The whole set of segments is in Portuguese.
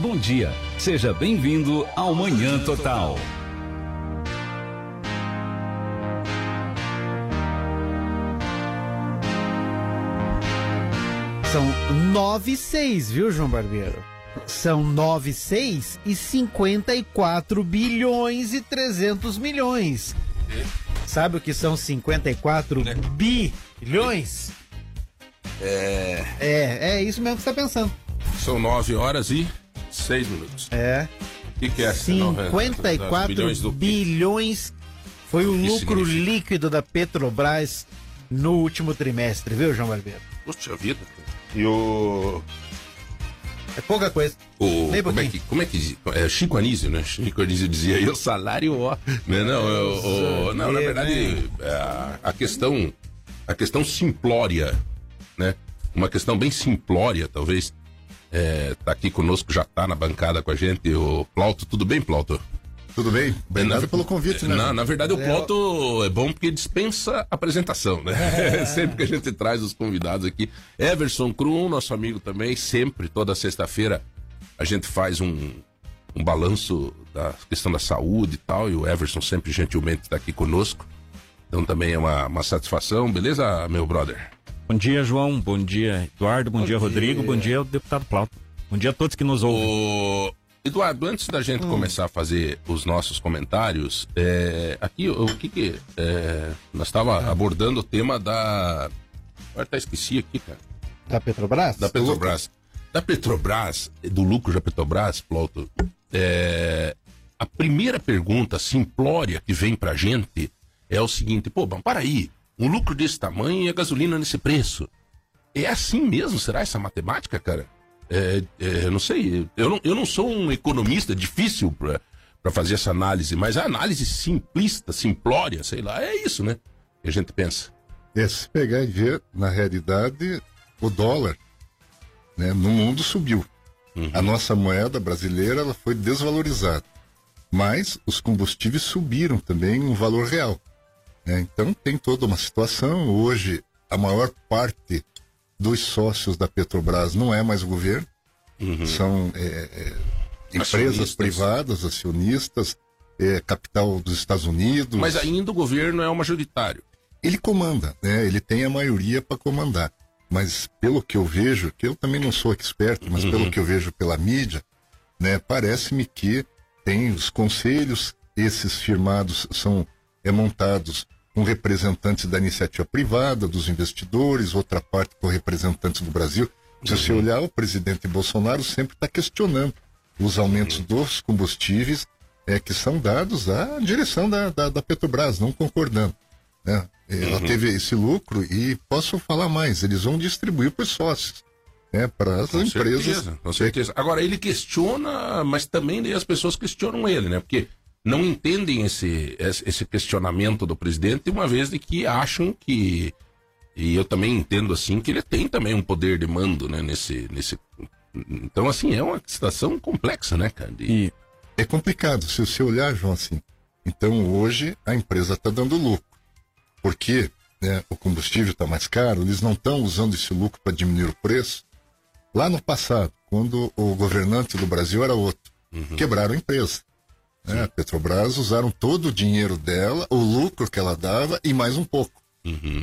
Bom dia, seja bem-vindo ao Manhã Total. São nove e seis, viu, João Barbeiro? São nove e seis e 54 bilhões e 300 milhões. Sabe o que são 54 Né? bilhões? É, É, é isso mesmo que você tá pensando. são 9 horas e 6 minutos. É. O que, que é? 54 bilhões bilhões foi o O lucro significa? líquido da Petrobras no último trimestre, viu, João Barbeiro? Poxa vida. E o. É pouca coisa. o como, é que, como é que. É Chico Anísio, né? Chico Anísio dizia, e o salário, ó. Né? Não, o- o- não, na É, verdade, é, a, a questão. A questão simplória, né? Uma questão bem simplória, talvez. É, tá aqui conosco, já tá na bancada com a gente, o Plauto. Tudo bem, Plauto? Tudo bem? Obrigado Na- pelo convite, né? Na, na verdade, o Plauto é bom porque dispensa apresentação, né? sempre que a gente traz os convidados aqui. Everson Krum, nosso amigo também, sempre, toda sexta-feira, a gente faz um, um balanço da questão da saúde e tal, e o Everson sempre gentilmente está aqui conosco. Então também é uma, uma satisfação, beleza, meu brother? Bom dia, João. Bom dia, Eduardo. Bom, dia, Rodrigo. Bom dia, deputado Plauto. Bom dia a todos que nos ouvem. O... Eduardo, antes da gente começar a fazer os nossos comentários, é, aqui o que que é, nós estava abordando o tema da, agora até esqueci aqui, cara, Da Petrobras? da Petrobras, da Petrobras, do lucro da Petrobras, Plauto. É, a primeira pergunta simplória que vem pra gente é o seguinte, pô, mas para aí, um lucro desse tamanho e a gasolina nesse preço, é assim mesmo? Será essa matemática, cara? É, é, eu não sei. Eu não, eu não sou um economista difícil para fazer essa análise, mas a análise simplista, simplória, sei lá, é isso, né? Que a gente pensa. É, se pegar e ver, na realidade, o dólar né, no mundo subiu. A nossa moeda brasileira ela foi desvalorizada. Mas os combustíveis subiram também no valor real. Né? Então tem toda uma situação. Hoje, a maior parte dos sócios da Petrobras não é mais o governo. São é, é, empresas Acionistas. privadas, acionistas, é, capital dos Estados Unidos. Mas ainda o governo é o majoritário. ele comanda, né? Ele tem a maioria para comandar. Mas pelo que eu vejo, que eu também não sou expert, mas pelo que eu vejo pela mídia, né, parece-me que tem os conselhos, esses firmados são é, montados com representantes da iniciativa privada, dos investidores, outra parte com representantes do Brasil. Se você olhar, o presidente Bolsonaro sempre está questionando os aumentos dos combustíveis é, que são dados à direção da, da, da Petrobras, não concordando. Né? Ela teve esse lucro e posso falar mais, eles vão distribuir para os sócios, né? para as Com empresas. certeza, com certeza. Agora, ele questiona, mas também as pessoas questionam ele, né? Porque não entendem esse, esse questionamento do presidente, uma vez de que acham que. E eu também entendo assim que ele tem também um poder de mando, né? Nesse. nesse então, assim, é uma situação complexa, né, cara? De- E É complicado, se você olhar, João, assim. Então hoje a empresa está dando lucro. Porque né, o combustível está mais caro, eles não estão usando esse lucro para diminuir o preço. Lá no passado, quando o governante do Brasil era outro, quebraram a empresa. Né? A Petrobras usaram todo o dinheiro dela, o lucro que ela dava e mais um pouco.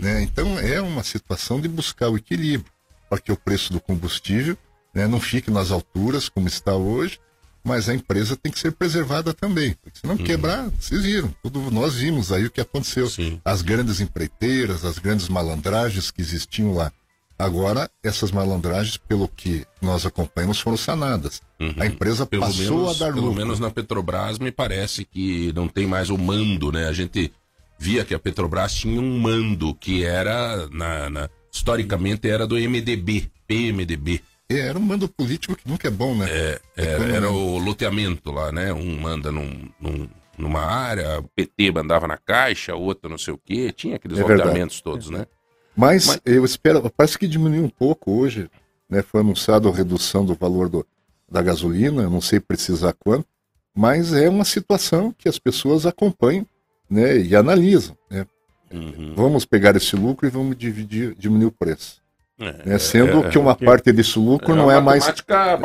né? Então é uma situação de buscar o equilíbrio para que o preço do combustível né, não fique nas alturas como está hoje, mas a empresa tem que ser preservada também. Porque se não quebrar, vocês viram, tudo, nós vimos aí o que aconteceu. Sim. As grandes empreiteiras, as grandes malandragens que existiam lá. Agora, essas malandragens, pelo que nós acompanhamos, foram sanadas. A empresa Uhum. Pelo passou menos, a dar pelo lucro. menos na Petrobras me parece que não tem mais o mando, né? A gente via que a Petrobras tinha um mando que era, na, na- historicamente, era do MDB, PMDB. É, era um mando político que nunca é bom, né? É, era, era o loteamento lá, né? Um manda num, num- numa área, o PT mandava na caixa, outro não sei o quê. Tinha aqueles É verdade. loteamentos todos, né? Mas, Mas- eu espero, parece que diminuiu um pouco hoje, né? Foi anunciado a redução do valor do, da gasolina, não sei precisar quanto, mas é uma situação que as pessoas acompanham, né? E analisam, né? Uhum. Vamos pegar esse lucro e vamos dividir, diminuir o preço. né? Sendo é, que uma parte desse lucro não é mais básica.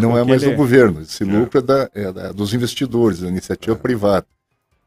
não é Porque mais do governo. Esse lucro é, da, é da- dos investidores, da iniciativa privada.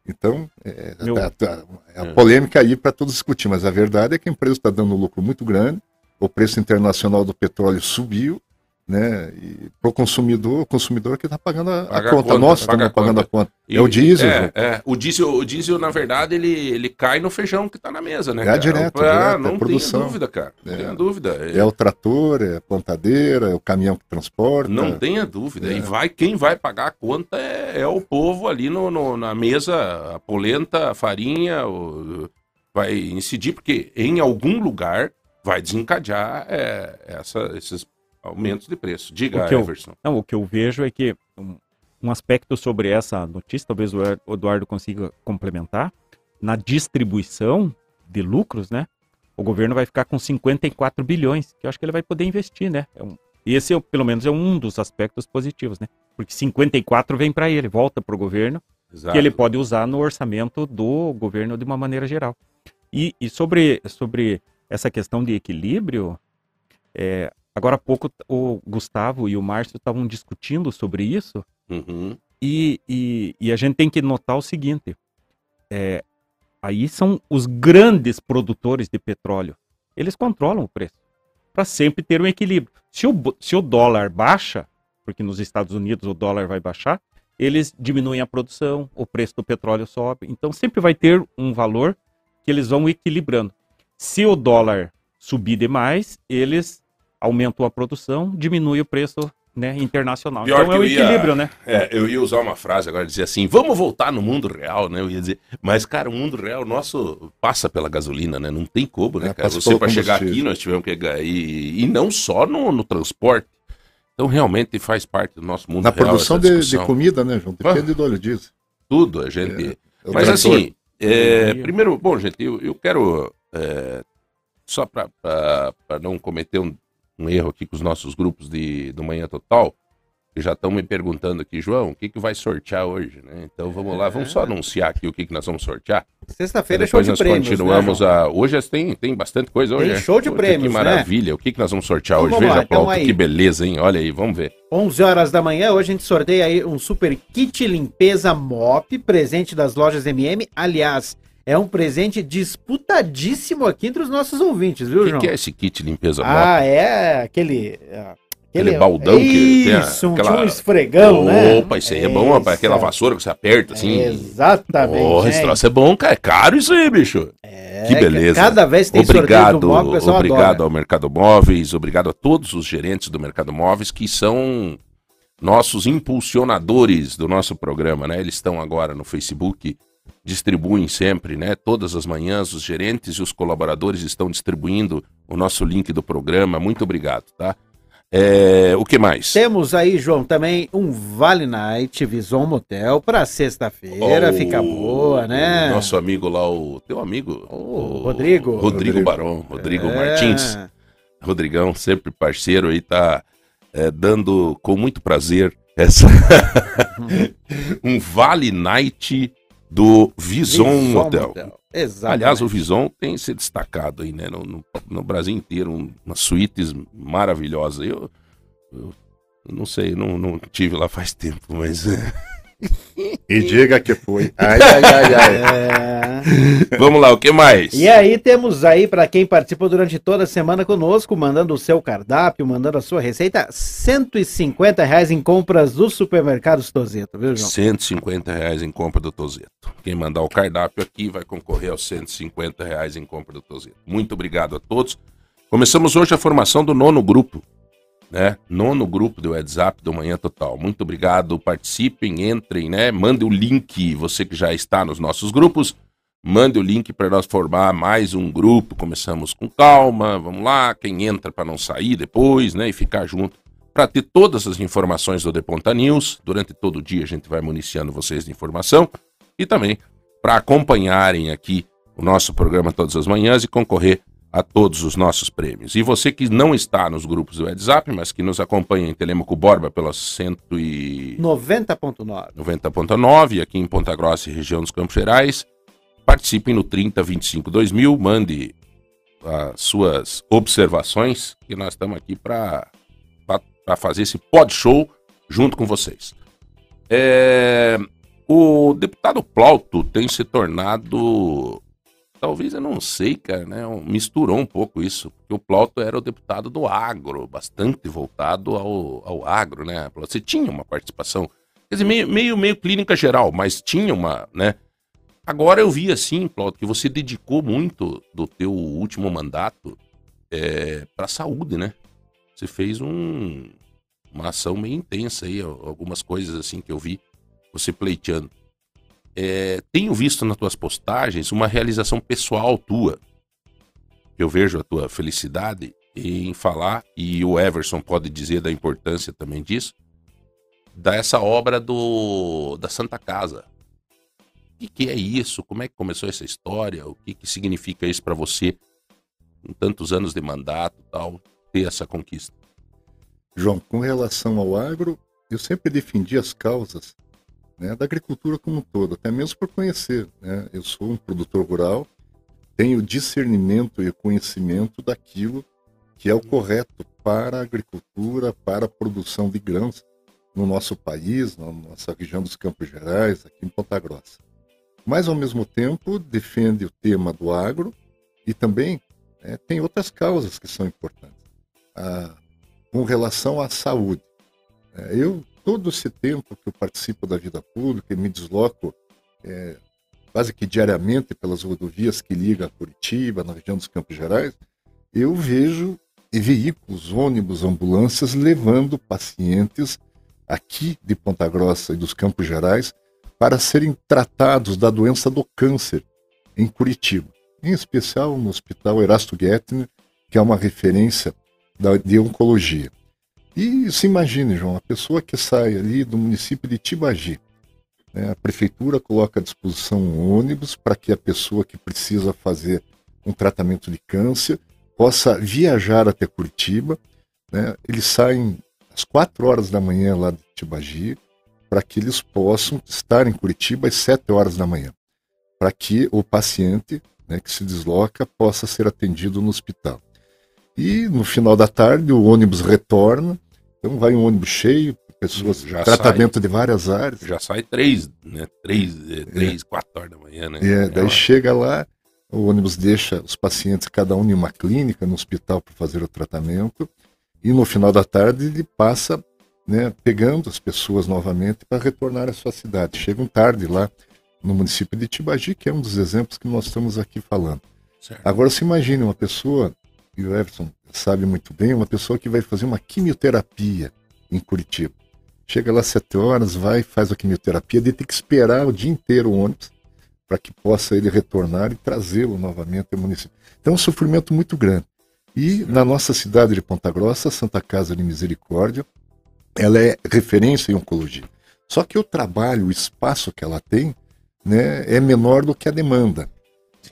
Então, é, Meu- tá- tá- é a polêmica aí para todos discutir, mas a verdade é que a empresa está dando um lucro muito grande, o preço internacional do petróleo subiu, né? E para o consumidor, o consumidor que está pagando a, a Paga a conta. conta, Nós estamos pagando a conta. conta. É o diesel, É, é. O diesel, o diesel, na verdade, ele, ele cai no feijão que tá na mesa, né? É cara? direto, Ah, direto, é não produção. tenha dúvida, cara. Não É. tenha dúvida. É o trator, é a plantadeira, é o caminhão que transporta. Não tenha dúvida. É. E vai, quem vai pagar a conta é, é o povo ali no, no- na mesa, a polenta, a farinha, o- vai incidir, porque em algum lugar vai desencadear é, essa- esses aumentos de preço. Diga, O que eu- Everson. Não, o que eu vejo é que um, um aspecto sobre essa notícia, talvez o Ed- o Eduardo consiga complementar, na distribuição de lucros, né? O governo vai ficar com 54 bilhões, que eu acho que ele vai poder investir, né? É um- esse, é, pelo menos, é um dos aspectos positivos, né? Porque 54 vem para ele, volta para o governo, Exato. que ele pode usar no orçamento do governo de uma maneira geral. E, e sobre, sobre essa questão de equilíbrio, é, agora há pouco o Gustavo e o Márcio estavam discutindo sobre isso, Uhum. e, e, e a gente tem que notar o seguinte: é, aí são os grandes produtores de petróleo. Eles controlam o preço para sempre ter um equilíbrio. Se o, se o dólar baixa, porque nos Estados Unidos o dólar vai baixar, eles diminuem a produção, o preço do petróleo sobe. Então sempre vai ter um valor que eles vão equilibrando. Se o dólar subir demais, eles aumentam a produção, diminui o preço né, internacional. Pior então é o eu ia- equilíbrio, né? É, eu ia usar uma frase agora, dizer assim, vamos voltar no mundo real, né? Eu ia dizer, mas, cara, o mundo real nosso passa pela gasolina, né? Não tem como, né, É, cara? Você, para chegar aqui, nós tivemos que... E, e não só no, no transporte. Então, realmente, faz parte do nosso mundo Na real produção essa de, de comida, né, João? Depende do óleo diesel. Tudo, a gente... É o Mas assim, é, primeiro, bom, gente, eu, eu quero, é, só para não cometer um, um erro aqui com os nossos grupos de, do Manhã Total, que já estão me perguntando aqui, João, o que, que vai sortear hoje, né? Então vamos lá, vamos só anunciar aqui o que, que nós vamos sortear. Sexta-feira é show de nós prêmios. continuamos né, a. Hoje tem, tem bastante coisa hoje. Tem né? show de Puta, prêmios, Que né? maravilha. O que, que nós vamos sortear Então hoje? Veja, lá, então Plauto, que beleza, hein? Olha aí, vamos ver. 11 horas da manhã, hoje a gente sorteia aí um super kit limpeza MOP, presente das lojas MM. Aliás, é um presente disputadíssimo aqui entre os nossos ouvintes, viu, O que, João? que é esse kit limpeza Ah, é aquele. é, Aquele baldão que tem a- Isso, um, aquela- um esfregão, né? Opa, isso aí é bom, rapaz. Aquela vassoura que você aperta assim. Exatamente. Porra, esse troço é bom, cara. É caro isso aí, bicho. É, que beleza. Cada vez tem Obrigado, do móvel, o obrigado adora. ao Mercado Móveis, obrigado a todos os gerentes do Mercado Móveis que são nossos impulsionadores do nosso programa, né? Eles estão agora no Facebook, distribuem sempre, né? Todas as manhãs os gerentes e os colaboradores estão distribuindo o nosso link do programa. Muito obrigado, tá? É, o que mais? Temos aí, João, também um Vale Night Vison Motel para sexta-feira. Ó, Fica boa, né? Nosso amigo lá, o teu amigo, O Rodrigo. Rodrigo Rodrigo. Barão, Rodrigo É. Martins. Rodrigão, sempre parceiro aí, tá é, dando com muito prazer essa um Vale Night do Vison, Motel. Exatamente. Aliás, o Vison tem se destacado aí, né? No, no- no Brasil inteiro, um- umas suítes maravilhosas. Eu, eu não sei, não, não tive lá faz tempo, mas E diga que foi. Ai, ai, ai, ai. É. vamos lá, o que mais? E aí temos aí, para quem participou durante toda a semana conosco, mandando o seu cardápio, mandando a sua receita, 150 reais em compras do supermercado Tozeto, viu, João? 150 reais em compra do Tozeto. Quem mandar o cardápio aqui vai concorrer aos 150 reais em compra do Tozeto. Muito obrigado a todos. Começamos hoje a formação do nono grupo, né? Nono grupo do WhatsApp do Manhã Total. Muito obrigado, participem, entrem, né? Mande o link, você que já está nos nossos grupos, mande o link para nós formar mais um grupo. Começamos com calma, vamos lá, quem entra para não sair depois, né? E ficar junto para ter todas as informações do Deponta News. Durante todo o dia a gente vai municiando vocês de informação e também para acompanharem aqui o nosso programa todas as manhãs e concorrer a todos os nossos prêmios. E você que não está nos grupos do WhatsApp, mas que nos acompanha em Telemaco Borba pelas 190.9 90.9. aqui em Ponta Grossa e região dos Campos Gerais, participem no 3025 2000, mande as suas observações, que nós estamos aqui para fazer esse pod show junto com vocês. É, o deputado Plauto tem se tornado. Talvez eu não sei, cara, né? Misturou um pouco isso. Porque o Plauto era o deputado do agro, bastante voltado ao, ao agro, né? Você tinha uma participação, quer dizer, meio, meio, meio clínica geral, mas tinha uma, né? Agora eu vi assim, Plauto, que você dedicou muito do teu último mandato é, para saúde, né? Você fez um, uma ação meio intensa aí, algumas coisas assim que eu vi você pleiteando. É, tenho visto nas tuas postagens uma realização pessoal tua. Eu vejo a tua felicidade em falar, e o Everson pode dizer da importância também disso, dessa obra do da Santa Casa. O que, que é isso? Como é que começou essa história? O que, que significa isso para você, com tantos anos de mandato tal, ter essa conquista? João, com relação ao agro, eu sempre defendi as causas né, da agricultura como um todo, até mesmo por conhecer. Né? Eu sou um produtor rural, tenho discernimento e conhecimento daquilo que é o correto para a agricultura, para a produção de grãos no nosso país, na nossa região dos Campos Gerais, aqui em Ponta Grossa. Mas, ao mesmo tempo, defende o tema do agro e também é, tem outras causas que são importantes. A com relação à saúde. É, eu, todo esse tempo que eu participo da vida pública e me desloco é, quase que diariamente pelas rodovias que ligam a Curitiba, na região dos Campos Gerais, eu vejo veículos, ônibus, ambulâncias levando pacientes aqui de Ponta Grossa e dos Campos Gerais para serem tratados da doença do câncer em Curitiba, em especial no Hospital Erasto Gettner, que é uma referência de oncologia. E se imagine, João, a pessoa que sai ali do município de Tibagi, né, a prefeitura coloca à disposição um ônibus para que a pessoa que precisa fazer um tratamento de câncer possa viajar até Curitiba. Né, eles saem às quatro horas da manhã lá de Tibagi para que eles possam estar em Curitiba às sete horas da manhã, para que o paciente né, que se desloca possa ser atendido no hospital. E no final da tarde o ônibus retorna, então vai um ônibus cheio, pessoas, já tratamento sai, de várias áreas. Já sai três, né? Três, é, três é. quatro horas da manhã, né? É, daí é chega lá, o ônibus deixa os pacientes, cada um em uma clínica, no hospital para fazer o tratamento, e no final da tarde ele passa né, pegando as pessoas novamente para retornar à sua cidade. Chegam tarde lá no município de Tibagi, que é um dos exemplos que nós estamos aqui falando. Certo. Agora se imagine uma pessoa e o Everson sabe muito bem, uma pessoa que vai fazer uma quimioterapia em Curitiba. Chega lá às sete horas, vai, faz a quimioterapia, ele tem que esperar o dia inteiro o ônibus para que possa ele retornar e trazê-lo novamente ao município. Então é um sofrimento muito grande. E na nossa cidade de Ponta Grossa, Santa Casa de Misericórdia, ela é referência em oncologia. Só que o trabalho, o espaço que ela tem, né, é menor do que a demanda.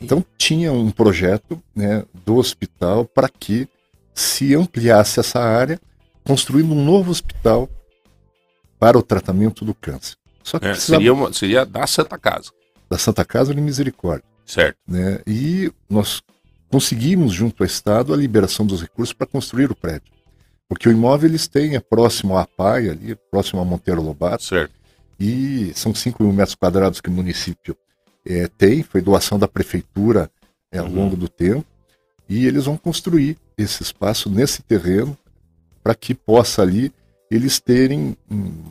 Então tinha um projeto né, do hospital para que se ampliasse essa área, construindo um novo hospital para o tratamento do câncer. Só que é, precisava... seria, uma, seria da Santa Casa. Da Santa Casa de Misericórdia. Certo. Né? E nós conseguimos, junto ao Estado, a liberação dos recursos para construir o prédio. Porque o imóvel eles têm, é próximo à PAI, ali, próximo a Monteiro Lobato. Certo. E são 5 mil metros quadrados que o município é, tem, foi doação da prefeitura é, ao uhum. longo do tempo, e eles vão construir esse espaço nesse terreno para que possa ali eles terem hum,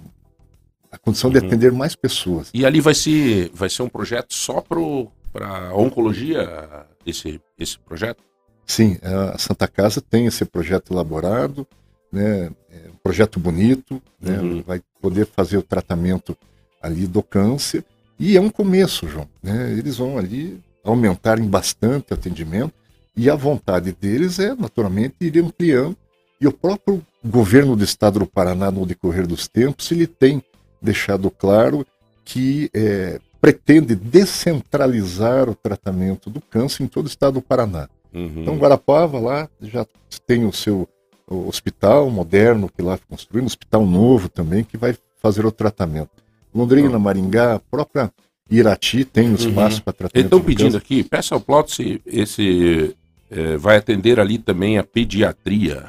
a condição uhum. de atender mais pessoas. E ali vai ser, vai ser um projeto só para oncologia, esse, esse projeto? Sim, a Santa Casa tem esse projeto elaborado, né, é um projeto bonito, né, uhum. vai poder fazer o tratamento ali do câncer e é um começo, João. Né? Eles vão ali aumentarem bastante o atendimento e a vontade deles é, naturalmente, ir ampliando. E o próprio governo do estado do Paraná, no decorrer dos tempos, ele tem deixado claro que é, pretende descentralizar o tratamento do câncer em todo o estado do Paraná. Uhum. Então, Guarapava lá já tem o seu o hospital moderno que lá foi construído, um hospital novo também, que vai fazer o tratamento. Londrina, Maringá, a própria Irati tem um espaço uhum. para tratamento. Estão pedindo aqui, peça ao Plot se esse é, vai atender ali também a pediatria.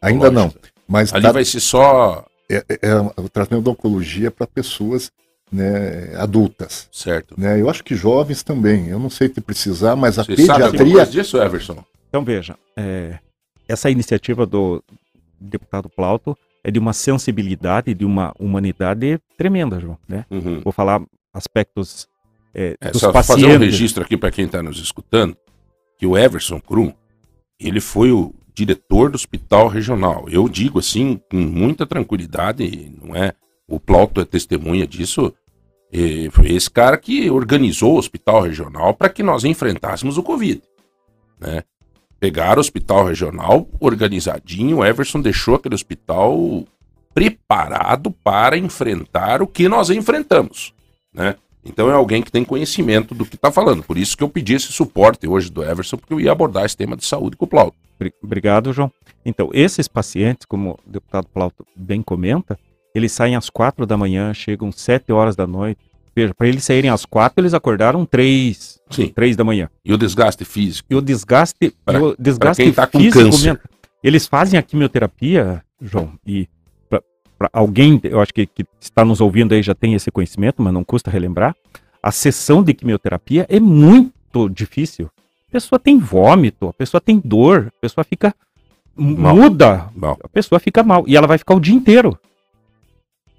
Ainda não. Mas Ali tá- vai ser só. é, é- é o tratamento da oncologia para pessoas né, adultas. Certo. Né? Eu acho que jovens também. Eu não sei se precisar, mas a Você sabe pediatria. coisa disso, Everson? Então veja, é, essa iniciativa do deputado Plauto é de uma sensibilidade, de uma humanidade tremenda, João. Né? Uhum. Vou falar aspectos é, É, dos só fazer um pacientes. registro aqui para quem está nos escutando, que o Everson Krum, ele foi o diretor do hospital regional. Eu digo assim, com muita tranquilidade, não é? O Plauto é testemunha disso. E foi esse cara que organizou o hospital regional para que nós enfrentássemos o Covid. Né? Pegaram o hospital regional organizadinho, o Everson deixou aquele hospital preparado para enfrentar o que nós enfrentamos. Né? Então é alguém que tem conhecimento do que está falando. Por isso que eu pedi esse suporte hoje do Everson, porque eu ia abordar esse tema de saúde com o Plauto. Bri- Obrigado, João. Então, esses pacientes, como o deputado Plauto bem comenta, eles saem às quatro da manhã, chegam às sete horas da noite. Veja, para eles saírem às quatro, eles acordaram três, Sim. três da manhã. E o desgaste físico. E o desgaste, e o desgaste quem tá com físico, câncer. eles fazem a quimioterapia, João, e alguém, eu acho que, que está nos ouvindo aí já tem esse conhecimento, mas não custa relembrar, a sessão de quimioterapia é muito difícil. A pessoa tem vômito, a pessoa tem dor, a pessoa fica Mal. muda, Bom, a pessoa fica mal e ela vai ficar o dia inteiro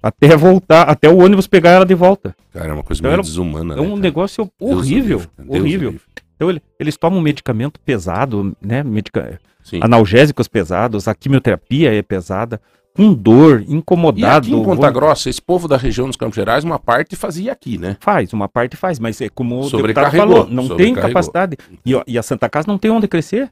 até voltar, até o ônibus pegar ela de volta. cara, é uma coisa Então meio era- desumana. É né, um negócio Deus horrível, Deus horrível. livre. Então ele- eles tomam medicamento pesado, né? Medica... Analgésicos pesados, a quimioterapia é pesada, com dor, E incomodado. aqui em Ponta vou- Grossa, esse povo da região dos Campos Gerais, uma parte fazia aqui, né? Faz, uma parte faz, mas é como o deputado Sobrecarregou, falou, não tem capacidade. E, ó, e a Santa Casa não tem onde crescer.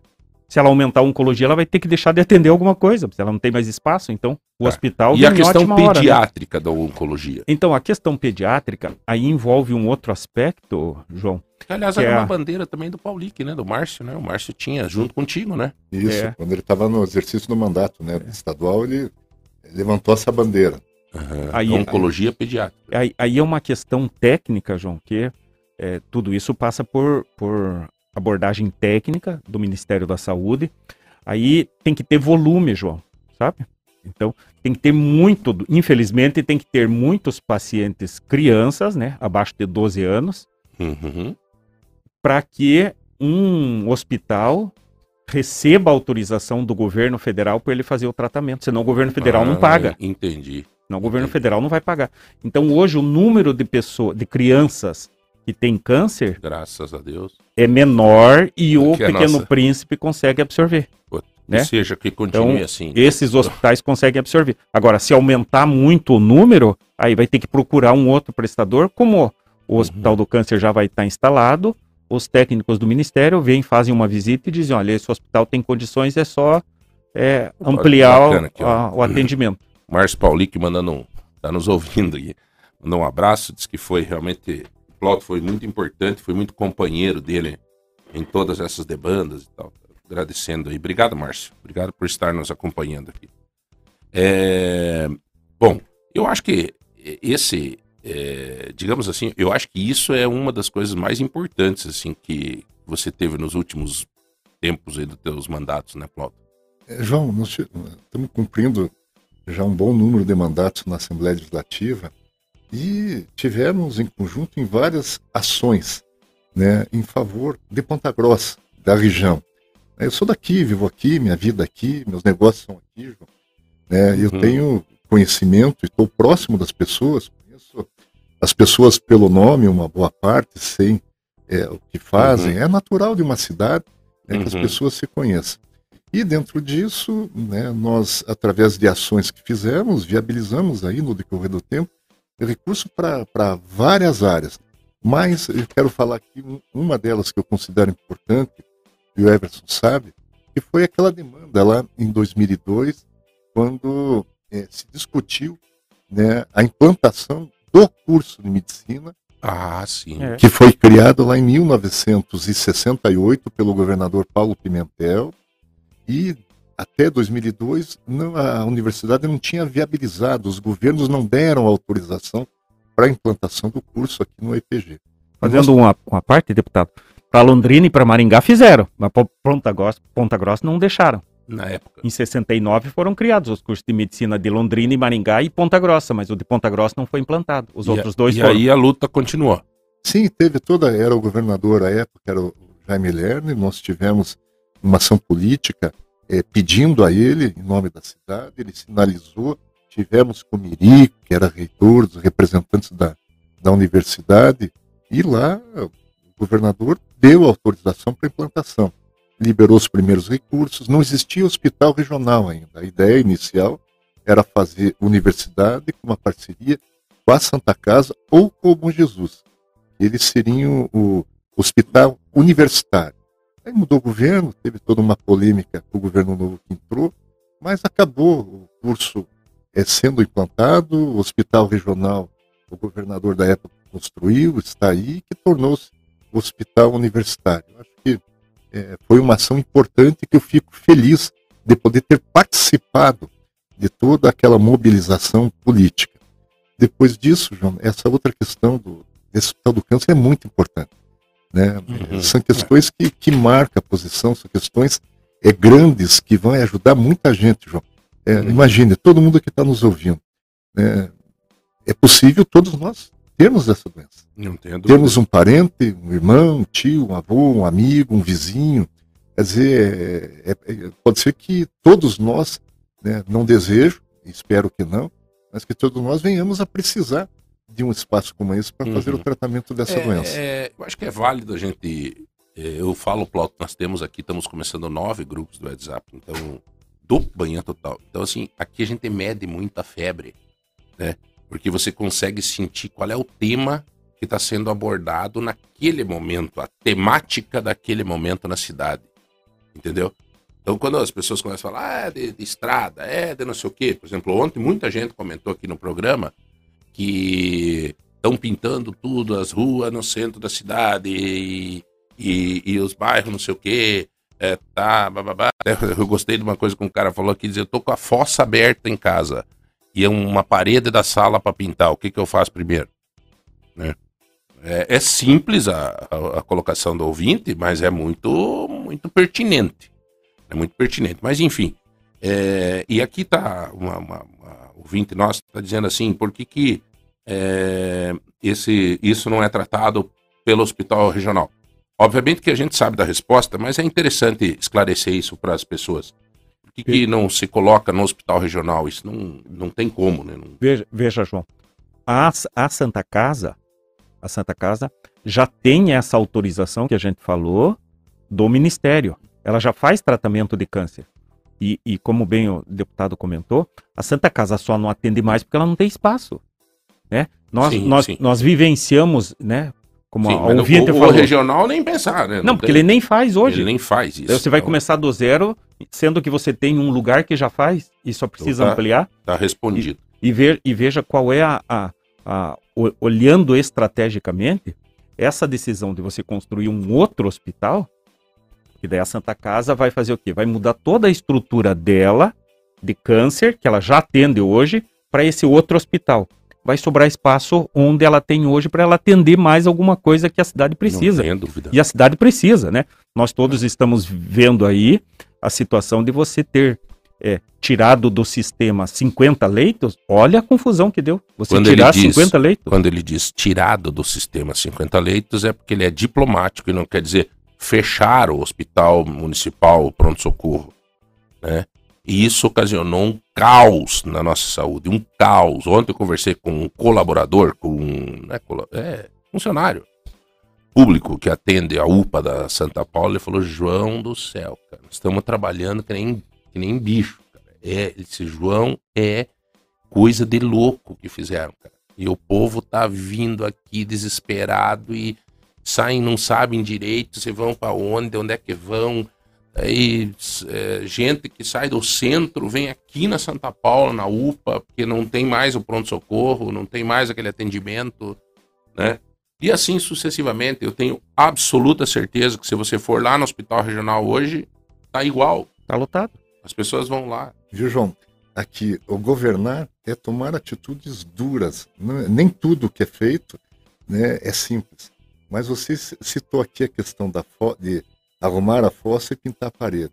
Se ela aumentar a oncologia, ela vai ter que deixar de atender alguma coisa, porque ela não tem mais espaço. Então, o Tá. hospital E a questão ótima hora, né? pediátrica da oncologia. Então, a questão pediátrica, aí envolve um outro aspecto, João. Que, aliás, Que era é uma bandeira também do Paulic, né? Do Márcio, né? O Márcio tinha junto contigo, né? Isso, É. quando ele estava no exercício do mandato né, estadual, ele levantou essa bandeira. Aham. Aí- oncologia pediátrica. Aí, aí é uma questão técnica, João, que é, tudo isso passa por, por abordagem técnica do Ministério da Saúde. Aí tem que ter volume, João, sabe? Então, tem que ter muito, infelizmente, tem que ter muitos pacientes crianças, né, abaixo de 12 anos, Uhum. para que um hospital receba autorização do governo federal para ele fazer o tratamento, senão o governo federal não Ah, paga. Entendi. Não, o governo Entendi. federal não vai pagar. Então, hoje, o número de pessoas, de crianças que têm câncer Graças a Deus. é menor e o Pequeno nossa- Príncipe consegue absorver. Pô, Né? Seja que continue Então, assim. Esses hospitais conseguem absorver. Agora, se aumentar muito o número, aí vai ter que procurar um outro prestador, como o Hospital do Câncer já vai estar instalado, os técnicos do Ministério vêm, fazem uma visita e dizem, olha, esse hospital tem condições, é só é, ampliar o- aqui, a- o atendimento. Márcio Paulic mandando um. Tá nos ouvindo aí. Mandou um abraço, diz que foi realmente. O Plauto foi muito importante, foi muito companheiro dele em todas essas demandas e tal. Agradecendo aí. Obrigado, Márcio. Obrigado por estar nos acompanhando aqui. É, Bom, eu acho que esse. É, digamos assim, eu acho que isso é uma das coisas mais importantes assim que você teve nos últimos tempos aí dos teus mandatos, né, Plauto? É, João, nós estamos cumprindo já um bom número de mandatos na Assembleia Legislativa e tivemos em conjunto em várias ações né, em favor de Ponta Grossa, da região. Eu sou daqui, vivo aqui, minha vida aqui, meus negócios são aqui, João. Né, eu Uhum. tenho conhecimento e estou próximo das pessoas, as pessoas pelo nome, uma boa parte, sei é, o que fazem. É natural de uma cidade né, que as Uhum. pessoas se conheçam. E dentro disso, né, nós, através de ações que fizemos, viabilizamos aí no decorrer do tempo recurso para várias áreas. Mas eu quero falar aqui um- uma delas que eu considero importante, e o Everson sabe, que foi aquela demanda lá em 2002, quando eh, se discutiu né, a implantação do curso de medicina Ah, sim. É. que foi criado lá em 1968 pelo governador Paulo Pimentel e até 2002 não, a universidade não tinha viabilizado, os governos não deram autorização para a implantação do curso aqui no EPG. Fazendo uma, uma parte, deputado, Para Londrina e para Maringá fizeram, mas para Ponta Grossa, Ponta Grossa não deixaram. Na época. Em 69 foram criados os cursos de medicina de Londrina e Maringá e Ponta Grossa, mas o de Ponta Grossa não foi implantado. Os E outros dois E foram. aí a luta continuou. Sim, teve toda. Era o governador à época, era o Jaime Lerner. Nós tivemos uma ação política eh, pedindo a ele, em nome da cidade, ele sinalizou. Tivemos com o Miri, que era reitor, os representantes da, da universidade, e lá o governador deu autorização para implantação. Liberou os primeiros recursos, não existia hospital regional ainda. A ideia inicial era fazer universidade com uma parceria com a Santa Casa ou com o Bom Jesus eles seriam o hospital universitário. Aí mudou o governo, teve toda uma polêmica com o governo novo que entrou, mas acabou o curso é, sendo implantado, o hospital regional, o governador da época construiu, está aí, que tornou-se hospital universitário. Acho que é, foi uma ação importante que eu fico feliz de poder ter participado de toda aquela mobilização política. Depois disso, João, essa outra questão do, desse hospital do câncer é muito importante. Né? Uhum. São questões que, que marcam a posição, são questões é, grandes que vão ajudar muita gente, João. É, Uhum. Imagine, todo mundo que está nos ouvindo. né? é possível todos nós termos essa doença. Não tenho dúvida. Temos um parente, um irmão, um tio, um avô, um amigo, um vizinho. Quer dizer, é- é- pode ser que todos nós, né, não desejo, espero que não, mas que todos nós venhamos a precisar de um espaço como esse para fazer Uhum. o tratamento dessa É, doença. é, eu acho que é válido a gente. é, Eu falo, Plauto, nós temos aqui, estamos começando nove grupos do WhatsApp, então, do Banha Total. Então, assim, aqui a gente mede muita febre, né? Porque você consegue sentir qual é o tema que está sendo abordado naquele momento, a temática daquele momento na cidade. Entendeu? Então, quando as pessoas começam a falar, ah, é de, de estrada, é de não sei o quê. Por exemplo, ontem muita gente comentou aqui no programa que estão pintando tudo, as ruas no centro da cidade e, e, e os bairros, não sei o quê. É, tá, bababá. Eu gostei de uma coisa que um cara falou aqui, dizer, eu tô com a fossa aberta em casa e é uma parede da sala para pintar, o que que eu faço primeiro? Né? É, é simples a, a, a colocação do ouvinte, mas é muito, muito pertinente. É muito pertinente. Mas enfim, é, e aqui tá uma, uma, uma ouvinte nossa está dizendo assim, por que que é, esse, isso não é tratado pelo hospital regional? Obviamente que a gente sabe da resposta, mas é interessante esclarecer isso para as pessoas. Que, que não se coloca no hospital regional? Isso não, não tem como, né? Não- Veja, veja, João. A, a Santa Casa, a Santa Casa já tem essa autorização que a gente falou do Ministério. Ela já faz tratamento de câncer. E, e como bem o deputado comentou, a Santa Casa só não atende mais porque ela não tem espaço. Né? Nós, Sim, nós, sim. nós vivenciamos, né? Como Sim, a ouvinte o, o falou. regional nem pensar, né? Não, porque tem- ele nem faz hoje. Ele nem faz isso. Daí você vai Então, começar do zero, sendo que você tem um lugar que já faz e só precisa tá. ampliar. Tá respondido. e, ver, e veja qual é a, a, a- olhando estrategicamente essa decisão de você construir um outro hospital que daí a Santa Casa vai fazer o quê? Vai mudar toda a estrutura dela de câncer que ela já atende hoje para esse outro hospital. Vai sobrar espaço onde ela tem hoje para ela atender mais alguma coisa que a cidade precisa. Não tenha dúvida. E a cidade precisa, né? Nós todos estamos vendo aí a situação de você ter é, tirado do sistema 50 leitos. Olha a confusão que deu. Você Quando ele tirar diz- 50 leitos. Quando ele diz tirado do sistema 50 leitos, é porque ele é diplomático e não quer dizer fechar o hospital municipal, o pronto-socorro. Né? E isso ocasionou um caos na nossa saúde, um caos. Ontem eu conversei com um colaborador, com um né, é, funcionário público que atende a UPA da Santa Paula, ele falou, João do céu, cara, estamos trabalhando que nem, que nem bicho. Cara. É, esse João é coisa de louco que fizeram, cara. E o povo tá vindo aqui desesperado e saem, não sabem direito se vão para onde, onde é que vão. Aí, é, gente que sai do centro vem aqui na Santa Paula, na UPA, porque não tem mais o pronto-socorro, não tem mais aquele atendimento, né? E assim sucessivamente. Eu tenho absoluta certeza que se você for lá no hospital regional hoje, tá igual. Tá lotado. As pessoas vão lá. Viu, João? Aqui, o governar é tomar atitudes duras. É- nem tudo que é feito né, é simples. Mas você citou aqui a questão da de arrumar a fossa e pintar a parede.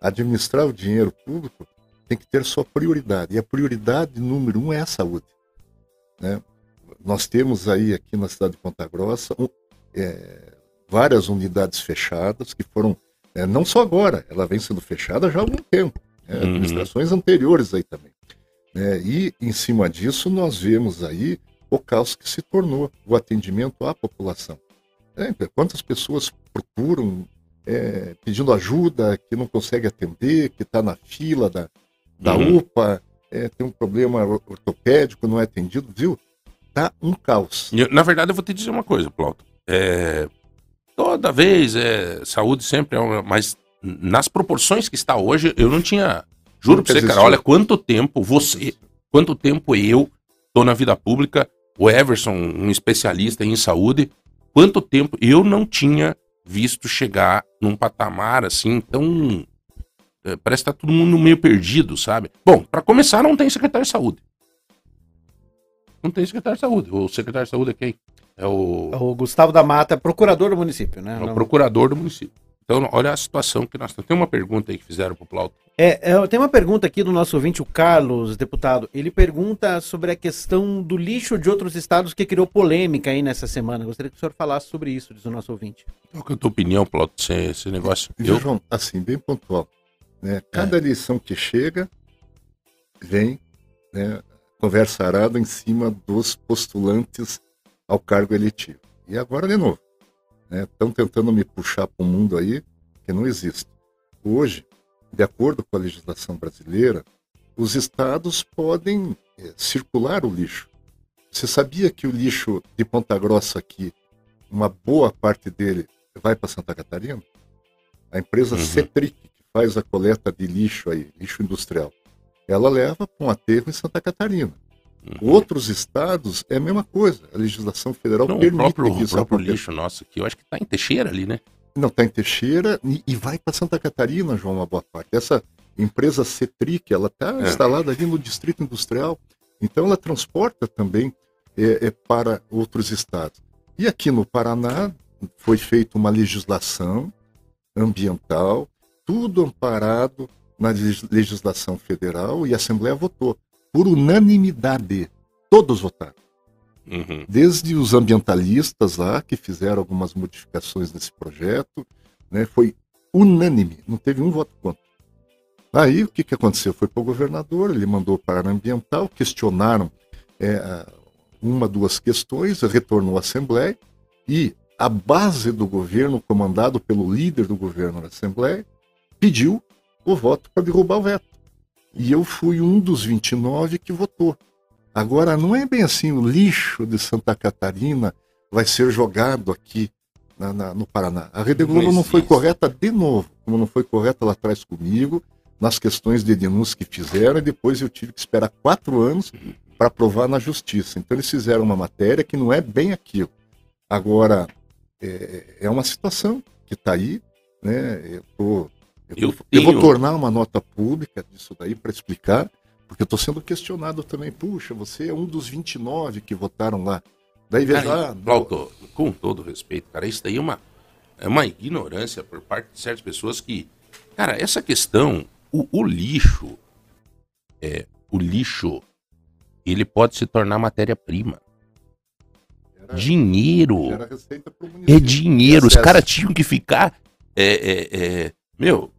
Administrar o dinheiro público tem que ter sua prioridade. E a prioridade número um é a saúde. Né? Nós temos aí aqui na cidade de Ponta Grossa um, é, várias unidades fechadas que foram, é, não só agora, ela vem sendo fechada já há algum tempo. Né? Uhum. Administrações anteriores aí também. Né? E em cima disso nós vemos aí o caos que se tornou o atendimento à população. É, quantas pessoas procuram é, pedindo ajuda, que não consegue atender, que está na fila da, da uhum. UPA, é, tem um problema ortopédico, não é atendido, viu? Tá um caos. Eu, na verdade, eu vou te dizer uma coisa, Plauto. É, toda vez, é, saúde sempre é uma, mas nas proporções que está hoje, eu não tinha. Juro pra você, cara, olha quanto tempo você, quanto tempo eu tô na vida pública, o Everson, um especialista em saúde, quanto tempo eu não tinha visto chegar num patamar assim tão é, parece que tá todo mundo meio perdido, sabe? Bom, para começar, não tem secretário de saúde. Não tem secretário de saúde. O secretário de saúde é quem? É o. É o Gustavo da Mata, procurador do município, né? É o não... procurador do município. Então, olha a situação que nós temos. Tem uma pergunta aí que fizeram pro Plauto. É, é, tem uma pergunta aqui do nosso ouvinte, o Carlos, deputado. Ele pergunta sobre a questão do lixo de outros estados que criou polêmica aí nessa semana. Gostaria que o senhor falasse sobre isso, diz o nosso ouvinte. Qual que é a tua opinião, Plauto, esse, esse negócio? Eu... João, assim, bem pontual. Né? Cada é. eleição que chega, vem né, conversa arada em cima dos postulantes ao cargo eletivo. E agora de novo. Estão né, tentando me puxar para um mundo aí que não existe. Hoje, de acordo com a legislação brasileira, os estados podem é, circular o lixo. Você sabia que o lixo de Ponta Grossa aqui, uma boa parte dele vai para Santa Catarina? A empresa uhum. Cetric, faz a coleta de lixo aí, lixo industrial, ela leva para um aterro em Santa Catarina. Uhum. Outros estados é a mesma coisa. A legislação federal Não, permite o próprio, que isso o próprio lixo nosso aqui, eu acho que está em Teixeira ali, né? Não, está em Teixeira e, e vai para Santa Catarina, João, uma boa parte. Essa empresa Cetric, ela está é. instalada ali no Distrito Industrial, então ela transporta também é, é, para outros estados. E aqui no Paraná foi feita uma legislação ambiental tudo amparado na legislação federal e a Assembleia votou por unanimidade. Todos votaram. Uhum. Desde os ambientalistas lá, que fizeram algumas modificações nesse projeto, né, foi unânime, não teve um voto contra. Aí o que, que aconteceu? Foi para o governador, ele mandou para a ambiental, questionaram é, uma, duas questões, retornou à Assembleia e a base do governo, comandado pelo líder do governo na Assembleia, pediu o voto para derrubar o veto. E eu fui um dos 29 que votou. Agora, não é bem assim, o lixo de Santa Catarina vai ser jogado aqui na, na, no Paraná. A Rede Globo não, foi correta de novo, como não foi correta lá atrás comigo, nas questões de denúncia que fizeram, e depois eu tive que esperar quatro anos para provar na justiça. Então eles fizeram uma matéria que não é bem aquilo. Agora, é, é uma situação que está aí, né? Eu estou eu, eu, vou tornar uma nota pública disso daí para explicar, porque eu estou sendo questionado também. Puxa, você é um dos 29 que votaram lá. Daí vem lá. Glauco, com todo respeito, cara, isso daí é uma, é uma ignorância por parte de certas pessoas que. Cara, essa questão, o, o lixo, é, o lixo, ele pode se tornar matéria-prima. Dinheiro. É dinheiro. Os caras tinham que ficar. É, é, é, meu,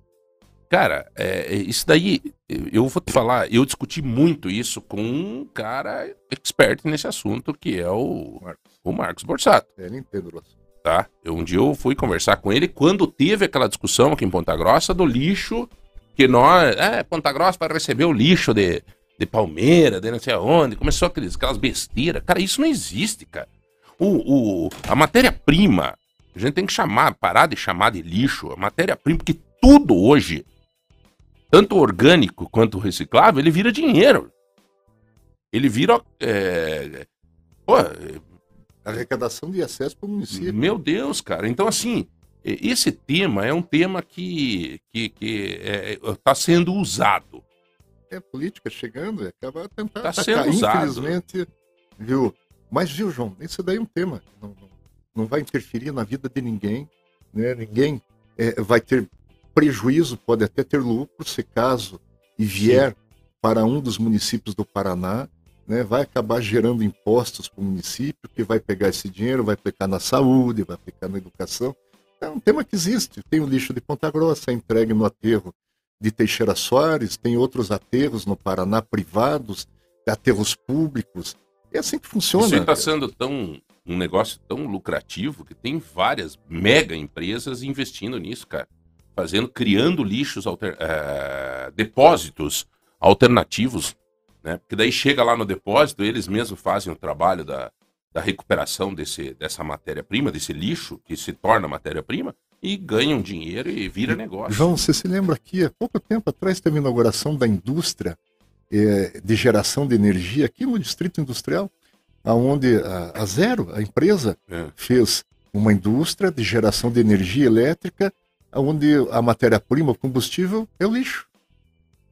Cara, é, é, isso daí, eu vou te falar, eu discuti muito isso com um cara expert nesse assunto, que é o, Marcos. o Marcos Borsato. É, ele entende o Tá? Eu, um dia eu fui conversar com ele quando teve aquela discussão aqui em Ponta Grossa do lixo, que nós, é, Ponta Grossa para receber o lixo de, de Palmeira, de não sei aonde, começou aqueles, aquelas besteiras. Cara, isso não existe, cara. O, o, a matéria-prima, a gente tem que chamar, parar de chamar de lixo, a matéria-prima, porque tudo hoje tanto orgânico quanto reciclável, ele vira dinheiro. Ele vira. É, pô, arrecadação de acesso para o município. Meu Deus, cara. Então, assim, esse tema é um tema que está que, que é, tá sendo usado. É política chegando, acaba tentar tá sendo usado. infelizmente, viu? Mas, viu, João, isso daí é um tema. Não, não, não vai interferir na vida de ninguém, né? Ninguém é, vai ter prejuízo, pode até ter lucro, se caso e vier Sim. para um dos municípios do Paraná, né? Vai acabar gerando impostos para o município, que vai pegar esse dinheiro, vai aplicar na saúde, vai aplicar na educação. É um tema que existe. Tem o lixo de Ponta Grossa, é entregue no aterro de Teixeira Soares, tem outros aterros no Paraná privados, aterros públicos. É assim que funciona. Isso está sendo tão um negócio tão lucrativo que tem várias mega empresas investindo nisso, cara. Fazendo, criando lixos, alter, é, depósitos alternativos, né? Porque daí chega lá no depósito, eles mesmos fazem o trabalho da, da recuperação desse, dessa matéria-prima, desse lixo que se torna matéria-prima, e ganham dinheiro e vira negócio. João, você se lembra aqui, há pouco tempo atrás teve a inauguração da indústria é, de geração de energia aqui no Distrito Industrial, aonde a, a Zero, a empresa, é. fez uma indústria de geração de energia elétrica, onde a matéria-prima, o combustível, é o lixo.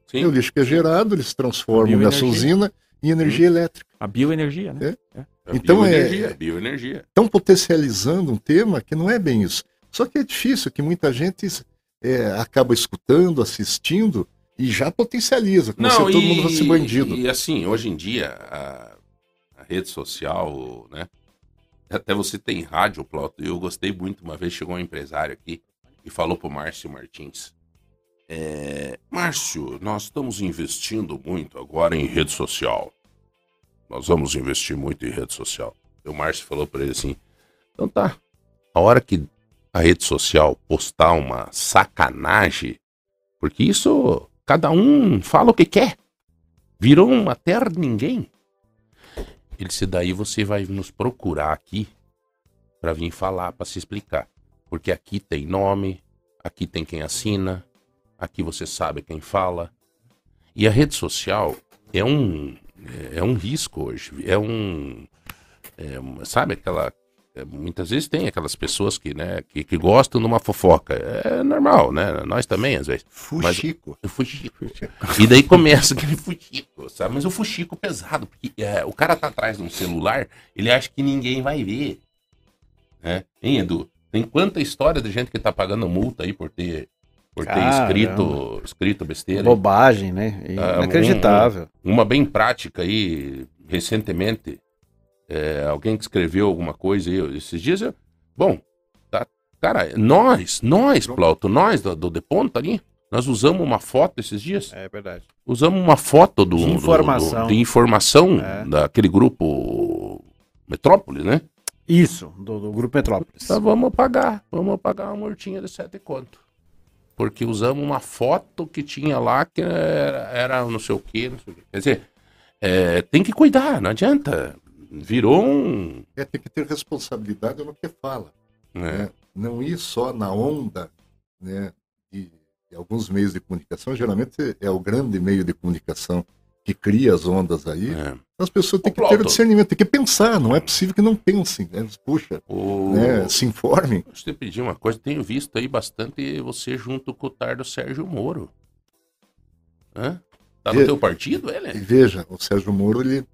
Sim. É o lixo que é gerado, eles transformam nessa usina em energia Sim. elétrica. A bioenergia, né? É. É. Então bioenergia, é bioenergia. Estão potencializando um tema que não é bem isso. Só que é difícil, que muita gente é, acaba escutando, assistindo e já potencializa, como não, se todo mundo fosse bandido. E assim, hoje em dia, a, a, rede social, né? Até você tem rádio, Plauto. Eu gostei muito. Uma vez chegou um empresário aqui e falou pro Márcio Martins. É, Márcio, nós estamos investindo muito agora em rede social. Nós vamos investir muito em rede social. E o Márcio falou para ele assim: então tá, a hora que a rede social postar uma sacanagem, porque isso Cada um fala o que quer. Virou uma terra de ninguém. Ele disse: daí você vai nos procurar aqui para vir falar, para se explicar. Porque aqui tem nome, aqui tem quem assina, aqui você sabe quem fala. E a rede social é um é um risco hoje. É um é, sabe aquela é, muitas vezes tem aquelas pessoas que, né, que, que, gostam de uma fofoca. É normal, né? Nós também, às vezes. Fuxico. Mas, fuxico. E daí começa aquele fuxico, sabe? Mas o fuxico pesado, porque é, o cara tá atrás de um celular, ele acha que ninguém vai ver. Né? Hein, Edu? Tem quanta história de gente que tá pagando multa aí por ter, por ter escrito, escrito besteira. Bobagem, né? Ah, Inacreditável. Um, uma bem prática aí, recentemente é, alguém que escreveu alguma coisa aí esses dias. Eu, bom, tá, cara, nós, nós, Plauto, nós do, do Deponta ali, nós usamos uma foto esses dias. É verdade. Usamos uma foto do, de informação, do, do, de informação é. daquele grupo Metrópole, né? Isso, do, do grupo Metrópolis. Então vamos pagar, vamos pagar uma mortinha de sete conto. Porque usamos uma foto que tinha lá que era, era não sei o quê, não sei o quê. Quer dizer, é, tem que cuidar, não adianta virou um. É, tem que ter responsabilidade no que fala. É. Né? Não ir só na onda né, de, de, alguns meios de comunicação. Geralmente é o grande meio de comunicação que cria as ondas aí. É. As pessoas têm que ter o discernimento, têm que pensar. Não é possível que não pensem. Né? Puxa, o... né, se informem. Deixa eu te pedir uma coisa. Tenho visto aí bastante você junto com o Tardo Sérgio Moro. Hã? Tá no Ve... teu partido, ele? Veja, o Sérgio Moro, ele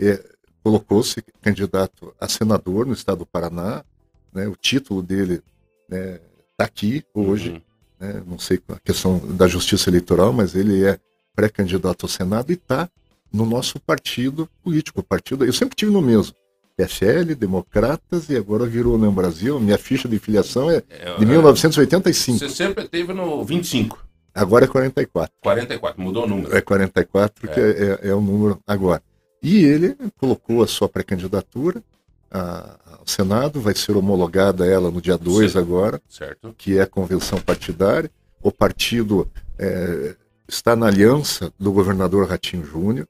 é, colocou-se candidato a senador no estado do Paraná, né, o título dele está né, tá aqui hoje, uhum. né, não sei a questão da justiça eleitoral, mas ele é pré-candidato ao Senado e está no nosso partido político, partido, eu sempre tive no mesmo, PFL, Democratas e agora virou no Brasil, minha ficha de filiação é, é de 1985. Você sempre teve no 25. Agora é 44. 44, mudou o número. É 44, é. que é, é, é o número agora. E ele colocou a sua pré-candidatura ao Senado, vai ser homologada ela no dia 2 agora, certo. que é a convenção partidária. O partido é, está na aliança do governador Ratinho Júnior,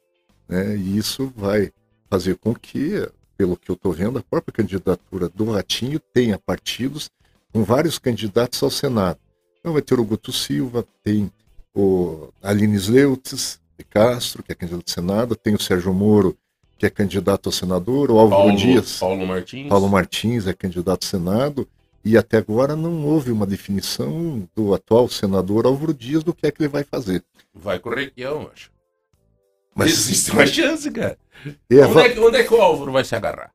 né, e isso vai fazer com que, pelo que eu estou vendo, a própria candidatura do Ratinho tenha partidos com vários candidatos ao Senado. Então vai ter o Guto Silva, tem o Aline Sleutz, de Castro, que é candidato ao Senado, tem o Sérgio Moro, que é candidato ao senador, o Álvaro Paulo, Dias. Paulo Martins. Paulo Martins é candidato ao Senado, e até agora não houve uma definição do atual senador Álvaro Dias do que é que ele vai fazer. Vai o Requião, acho. Mas existe uma chance, cara. É, onde, é, onde, é, que o Álvaro vai se agarrar?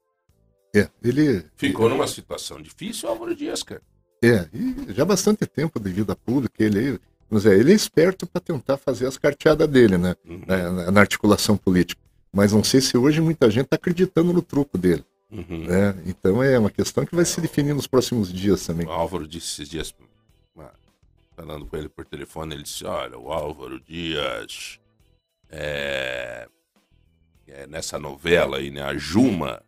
É, ele. Ficou numa situação difícil, Álvaro Dias, cara. É, e já há bastante tempo de vida pública, ele, vamos dizer, ele é esperto para tentar fazer as carteadas dele, né? Uhum. Na, na articulação política. Mas não sei se hoje muita gente está acreditando no truco dele. Uhum. Né? Então é uma questão que vai se definir nos próximos dias também. O Álvaro disse esses dias, ah, falando com ele por telefone, ele disse: Olha, o Álvaro Dias, é, é nessa novela aí, né? A Juma,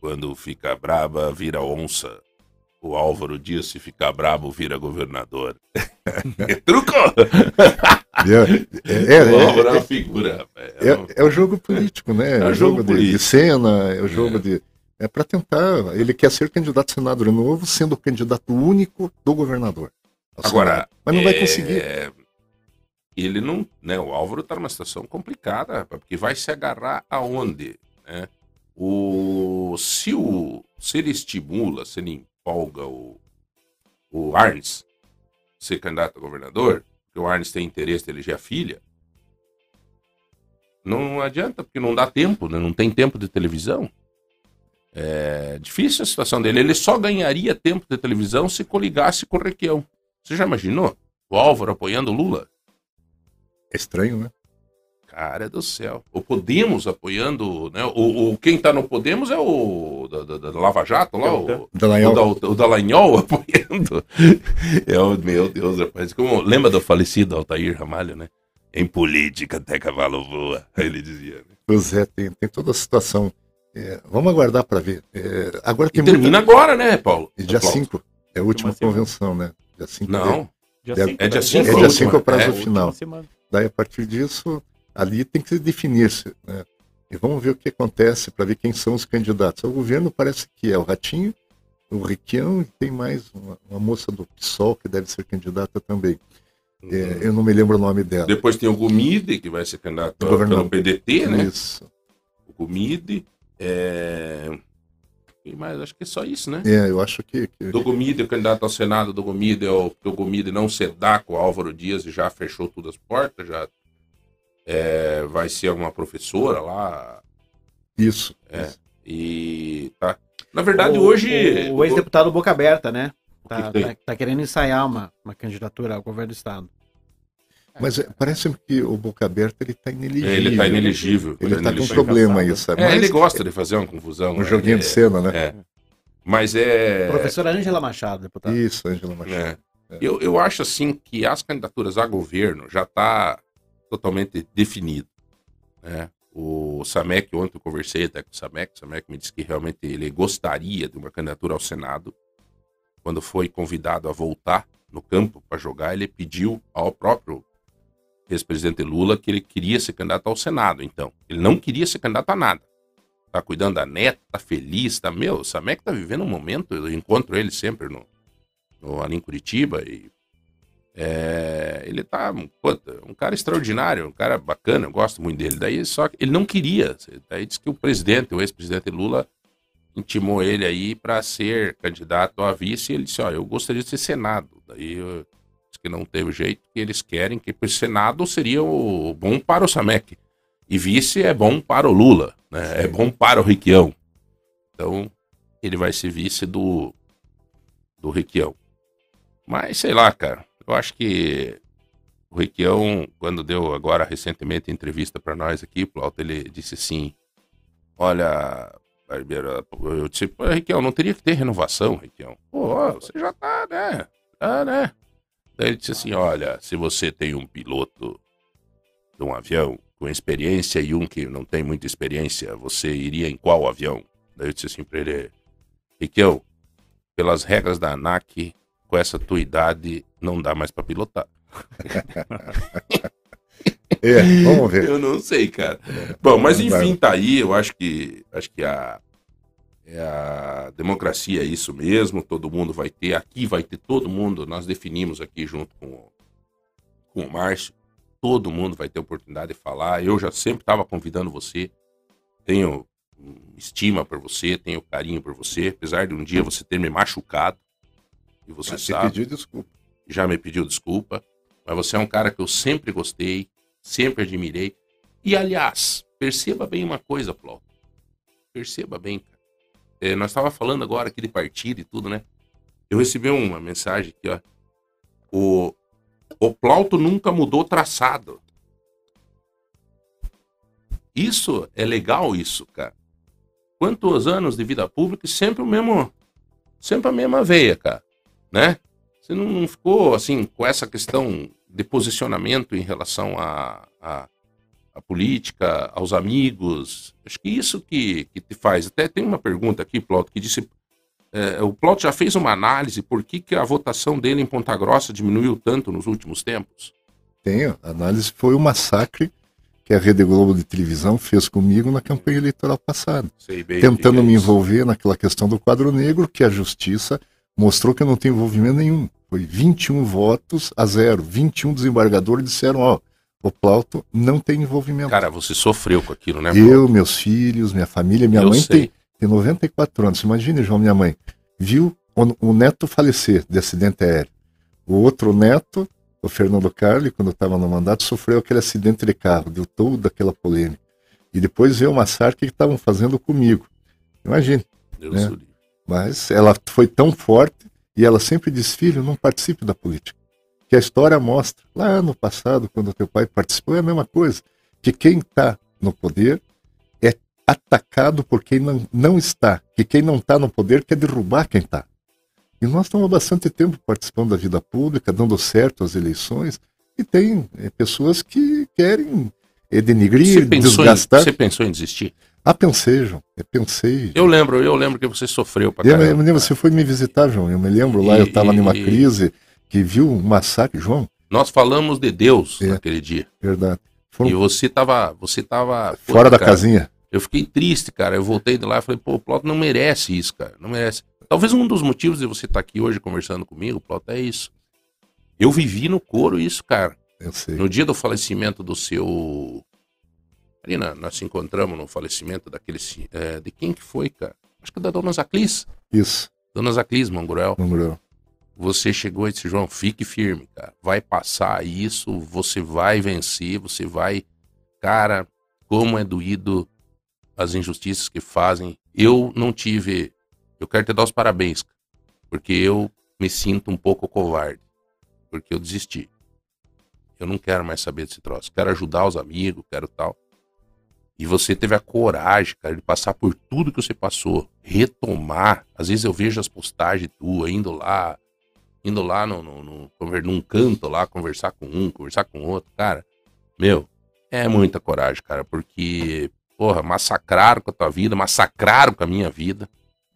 quando fica braba, vira onça. O Álvaro Dias, se ficar brabo, vira governador. Truco! É, é, é, o Álvaro é uma é, figura. É, é, é o jogo político, né? É É o jogo jogo de, de cena, é o jogo de. É para tentar. Ele quer ser candidato a senador novo, sendo o candidato único do governador. ao Agora, Senado. Mas não vai é, conseguir. Ele não, né? O Álvaro tá numa situação complicada, porque vai se agarrar aonde, né? O se o se ele estimula, se ele empolga o o Arnes ser candidato a governador, porque o Arnes tem interesse de eleger a filha, não adianta, porque não dá tempo, né? Não tem tempo de televisão. É difícil a situação dele. Ele só ganharia tempo de televisão se coligasse com o Requião. Você já imaginou? O Álvaro apoiando o Lula? É estranho, né? Cara do céu. O Podemos apoiando, né? O, o- quem tá no Podemos é o da, da- da Lava Jato lá, o, Dallagnol. o, da- o Dallagnol apoiando. É o meu Deus, rapaz. Como, lembra do falecido Altair Ramalho, né? Em política até cavalo voa. Ele dizia. Né? Pois é, tem, tem toda a situação. É, vamos aguardar para ver. É, agora E tem termina agora, né, Paulo? E dia Paulo? 5 é a última convenção, né? Dia 5 Não. Dia É- cinco, é dia né? cinco, É a dia última. 5 é o prazo É, final. Daí, a partir disso, ali tem que se definir-se. Né? E vamos ver o que acontece para ver quem são os candidatos. O governo parece que é o Ratinho, o Requião e tem mais uma, uma moça do PSOL que deve ser candidata também. É, eu não me lembro o nome dela. Depois tem o Gumide, que vai ser candidato pelo PDT, né? Isso. O Gumide. É... E mais, acho que é só isso, né? É, eu acho que, que- o candidato ao Senado do Gomide é o que o Gomide não cedar com o Álvaro Dias e já fechou todas as portas, já é, vai ser uma professora lá isso. É. isso. e tá. Na verdade, O- hoje. O, o ex-deputado Boca Aberta, né? Tá, que tem? tá- tá querendo ensaiar uma, uma candidatura ao governo do estado. Mas é, parece que o Boca Aberta ele está ineligível. ele tá inelegível. Ele está com inelegível. problema aí, sabe? É, Mas ele gosta de fazer uma confusão. um né? joguinho É, de cena, né? É. Mas é. Professora Ângela Machado, deputado. Isso, Ângela Machado. É. Eu, eu acho assim que as candidaturas a governo já está totalmente definido. Né? O Samek, ontem eu conversei até com o Samek, o Samek me disse que realmente ele gostaria de uma candidatura ao Senado. Quando foi convidado a voltar no campo para jogar, ele pediu ao próprio ex-presidente Lula que ele queria ser candidato ao Senado, então. Ele não queria ser candidato a nada. Tá cuidando da neta, tá feliz, tá... Meu, o Samek tá vivendo um momento, eu encontro ele sempre no, no, ali em Curitiba e é, ele tá puta, um cara extraordinário, um cara bacana, eu gosto muito dele. Daí só ele não queria. Daí disse que o presidente, o ex-presidente Lula, intimou ele aí para ser candidato a vice. E ele disse: Olha, eu gostaria de ser Senado. Daí eu, que não teve jeito, que eles querem que o Senado seria o bom para o Samek. E vice é bom para o Lula, né? é bom para o Requião. Então, ele vai ser vice do, do Requião. Mas sei lá, cara. Eu acho que o Requião, quando deu agora recentemente entrevista para nós aqui, Plauto, ele disse assim: Olha, Barbeiro, eu disse, pô, Requião, não teria que ter renovação, Requião. Pô, você já tá, né? Tá, né? Daí ele disse assim: Olha, se você tem um piloto de um avião com experiência e um que não tem muita experiência, você iria em qual avião? Daí eu disse assim pra ele: Requião, pelas regras da ANAC, com essa tua idade, não dá mais pra pilotar. É, vamos ver. Eu não sei, cara. Bom, mas enfim, tá aí. Eu acho que acho que a, é a democracia é isso mesmo. Todo mundo vai ter. Aqui vai ter todo mundo. Nós definimos aqui junto com, com o Márcio. Todo mundo vai ter oportunidade de falar. Eu já sempre estava convidando você. Tenho estima por você, tenho carinho por você. Apesar de um dia você ter me machucado. E você Mas você sabe pediu desculpa. já me pediu desculpa, mas você é um cara que eu sempre gostei, sempre admirei. E aliás, perceba bem uma coisa, Plauto. Perceba bem, cara. É, nós estávamos falando agora aqui de partido e tudo, né? Eu recebi uma mensagem aqui, ó. O, o Plauto nunca mudou traçado. Isso é legal, isso, cara. Quantos anos de vida pública e sempre o mesmo. Sempre a mesma veia, cara. Né? Você não, não ficou, assim, com essa questão de posicionamento em relação a, a, a, política, aos amigos. Acho que isso que, que te faz. Até tem uma pergunta aqui, Plauto, que disse. É, o Plauto já fez uma análise por que, que a votação dele em Ponta Grossa diminuiu tanto nos últimos tempos? Tenho. A análise foi o massacre que a Rede Globo de televisão fez comigo na campanha eleitoral passada, tentando me envolver naquela questão do quadro negro, que a justiça mostrou que eu não tenho envolvimento nenhum. Foi 21 votos a zero. 21 desembargadores disseram, ó, o Plauto não tem envolvimento. Cara, você sofreu com aquilo, né? Eu, meus filhos, minha família, minha eu mãe tem, tem 94 anos. Imagine, João, minha mãe, viu o, o neto falecer de acidente aéreo. O outro neto o Fernando Carli, quando estava no mandato, sofreu aquele acidente de carro, deu toda aquela polêmica. E depois veio o massacre que estavam fazendo comigo. Imagine. Né? Mas ela foi tão forte e ela sempre diz: filho, não participe da política. Que a história mostra. Lá no passado, quando teu pai participou, é a mesma coisa. Que quem está no poder é atacado por quem não, não está. Que quem não está no poder quer derrubar quem está. E nós estamos há bastante tempo participando da vida pública, dando certo às eleições, e tem é, pessoas que querem é, denigrir, desgastar. Em, você pensou em desistir? Ah, pensei, João. Eu pensei. Eu lembro, eu lembro que você sofreu pra caramba. Eu me lembro, você foi me visitar, João. Eu me lembro lá, e, eu estava numa e... crise que viu um massacre, João. Nós falamos de Deus é, naquele dia. Verdade. Foram... E você estava você tava fora da cara, casinha. Eu fiquei triste, cara. Eu voltei de lá e falei, pô, o Plot não merece isso, cara. Não merece. Talvez um dos motivos de você estar tá aqui hoje conversando comigo, Plota, é isso. Eu vivi no couro isso, cara. Eu sei. No dia do falecimento do seu. Ali na, nós se encontramos no falecimento daquele. É, de quem que foi, cara? Acho que é da Dona Zaclis. Isso. Dona Zaclis, Manguruel. Manguruel. Você chegou e disse, João, fique firme, cara. Vai passar isso, você vai vencer, você vai. Cara, como é doído as injustiças que fazem. Eu não tive eu quero te dar os parabéns, porque eu me sinto um pouco covarde, porque eu desisti. Eu não quero mais saber desse troço. Quero ajudar os amigos, quero tal. E você teve a coragem, cara, de passar por tudo que você passou, retomar. Às vezes eu vejo as postagens tuas, indo lá, indo lá no, no, no, num canto lá, conversar com um, conversar com outro. Cara, meu, é muita coragem, cara, porque, porra, massacraram com a tua vida, massacraram com a minha vida.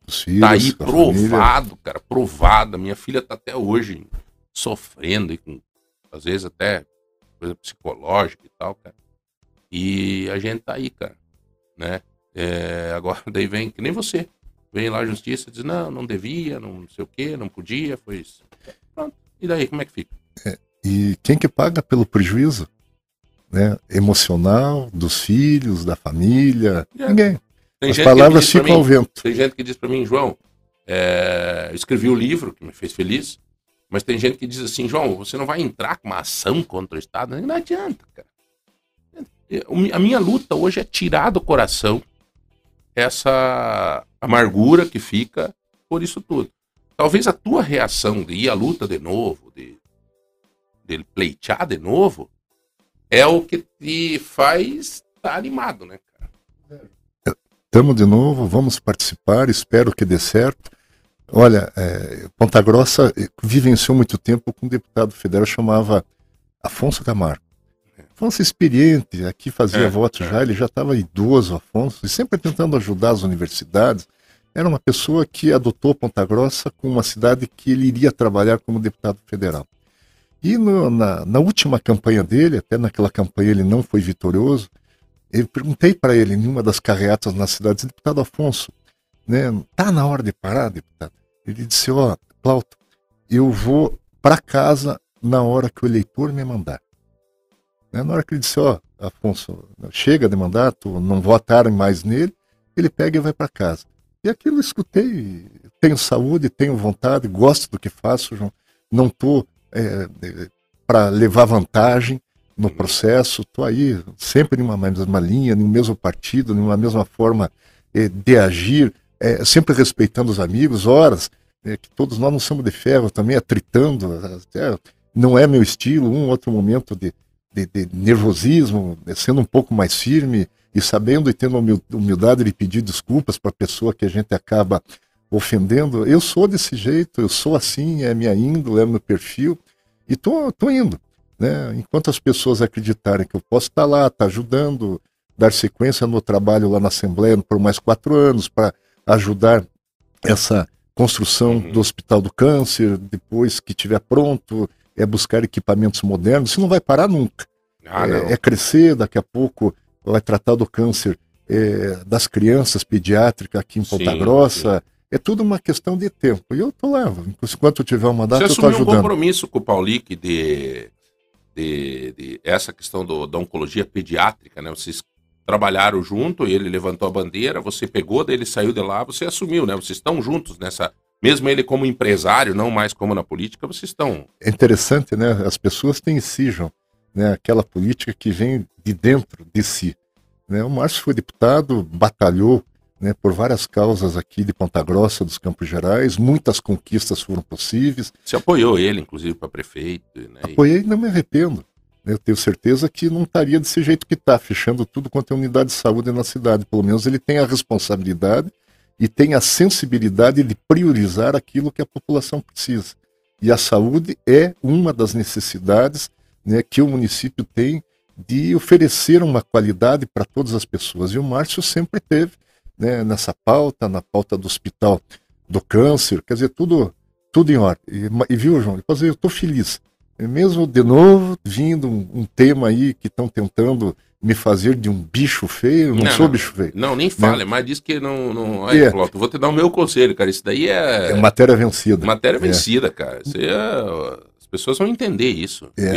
Os filhos, tá aí provado, cara, provado. Minha filha tá até hoje sofrendo e com, às vezes até coisa psicológica e tal, cara. E a gente tá aí, cara, né? É, agora daí vem, que nem você, vem lá a justiça e diz, não, não devia, não sei o que, não podia, foi isso. Pronto. E daí, como é que fica? É, e quem que paga pelo prejuízo? Né, emocional dos filhos, da família, é. ninguém. Tem As palavras ficam ao vento. Tem gente que diz para mim, João, é, escrevi o um livro que me fez feliz, mas tem gente que diz assim, João, você não vai entrar com uma ação contra o Estado? Não adianta, cara. A minha luta hoje é tirar do coração essa amargura que fica por isso tudo. Talvez a tua reação de ir à luta de novo, de, de pleitear de novo, é o que te faz estar tá animado, né? Estamos de novo, vamos participar, espero que dê certo. Olha, é, Ponta Grossa eh, vivenciou muito tempo com um deputado federal chamava Afonso Camargo. Afonso experiente, aqui fazia é, voto é. já, ele já estava idoso, Afonso, e sempre tentando ajudar as universidades. Era uma pessoa que adotou Ponta Grossa como uma cidade que ele iria trabalhar como deputado federal. E no, na, na última campanha dele, até naquela campanha ele não foi vitorioso, eu perguntei para ele em uma das carreatas na cidade, deputado Afonso, né, tá na hora de parar, deputado? Ele disse, ó, oh, Plauto, eu vou para casa na hora que o eleitor me mandar. Né, na hora que ele disse, ó, oh, Afonso, chega de mandato, não votarem mais nele, ele pega e vai para casa. E aquilo eu escutei, tenho saúde, tenho vontade, gosto do que faço, João, não estou é, é para levar vantagem, no processo, estou aí sempre em uma mesma linha, no mesmo partido, numa mesma forma eh, de agir, é, sempre respeitando os amigos, horas, é, que todos nós não somos de ferro também, atritando, é, não é meu estilo, um outro momento de, de, de nervosismo, né, sendo um pouco mais firme e sabendo e tendo humildade de pedir desculpas para a pessoa que a gente acaba ofendendo. Eu sou desse jeito, eu sou assim, é minha índole, é meu perfil, e tô, tô indo. Né? Enquanto as pessoas acreditarem que eu posso estar lá, estar ajudando, dar sequência no trabalho lá na Assembleia por mais quatro anos para ajudar essa construção uhum. do Hospital do Câncer, depois que estiver pronto, é buscar equipamentos modernos, isso não vai parar nunca. Ah, é, é, crescer, daqui a pouco vai tratar do câncer é, das crianças pediátricas aqui em Ponta sim, Grossa. Sim. É tudo uma questão de tempo. E eu tô lá, enquanto eu tiver uma data, Você eu tô ajudando. um compromisso com o Paulic de, de, de, essa questão do, da oncologia pediátrica, né? Vocês trabalharam junto, ele levantou a bandeira, você pegou, daí ele saiu de lá, você assumiu, né? Vocês estão juntos nessa. Mesmo ele como empresário, não mais como na política, vocês estão. É interessante, né? As pessoas têm cisam, né? Aquela política que vem de dentro de si. Né? O Márcio foi deputado, batalhou né, por várias causas aqui de Ponta Grossa, dos Campos Gerais, muitas conquistas foram possíveis. Você apoiou ele, inclusive, para prefeito? Né? Apoiei e não me arrependo. Eu tenho certeza que não estaria desse jeito que está, fechando tudo quanto é unidade de saúde na cidade. Pelo menos ele tem a responsabilidade e tem a sensibilidade de priorizar aquilo que a população precisa. E a saúde é uma das necessidades né, que o município tem de oferecer uma qualidade para todas as pessoas. E o Márcio sempre teve né, nessa pauta, na pauta do hospital do câncer, quer dizer, tudo, tudo em ordem. E, e viu, João? Eu estou feliz mesmo de novo vindo um, um tema aí que estão tentando me fazer de um bicho feio, não, não sou bicho feio. Não, nem fale, mas diz que não. não... Aí, é. Ploto, vou te dar o meu conselho, cara. Isso daí é. É matéria vencida. Matéria é. vencida, cara. Isso é... As pessoas vão entender isso. É.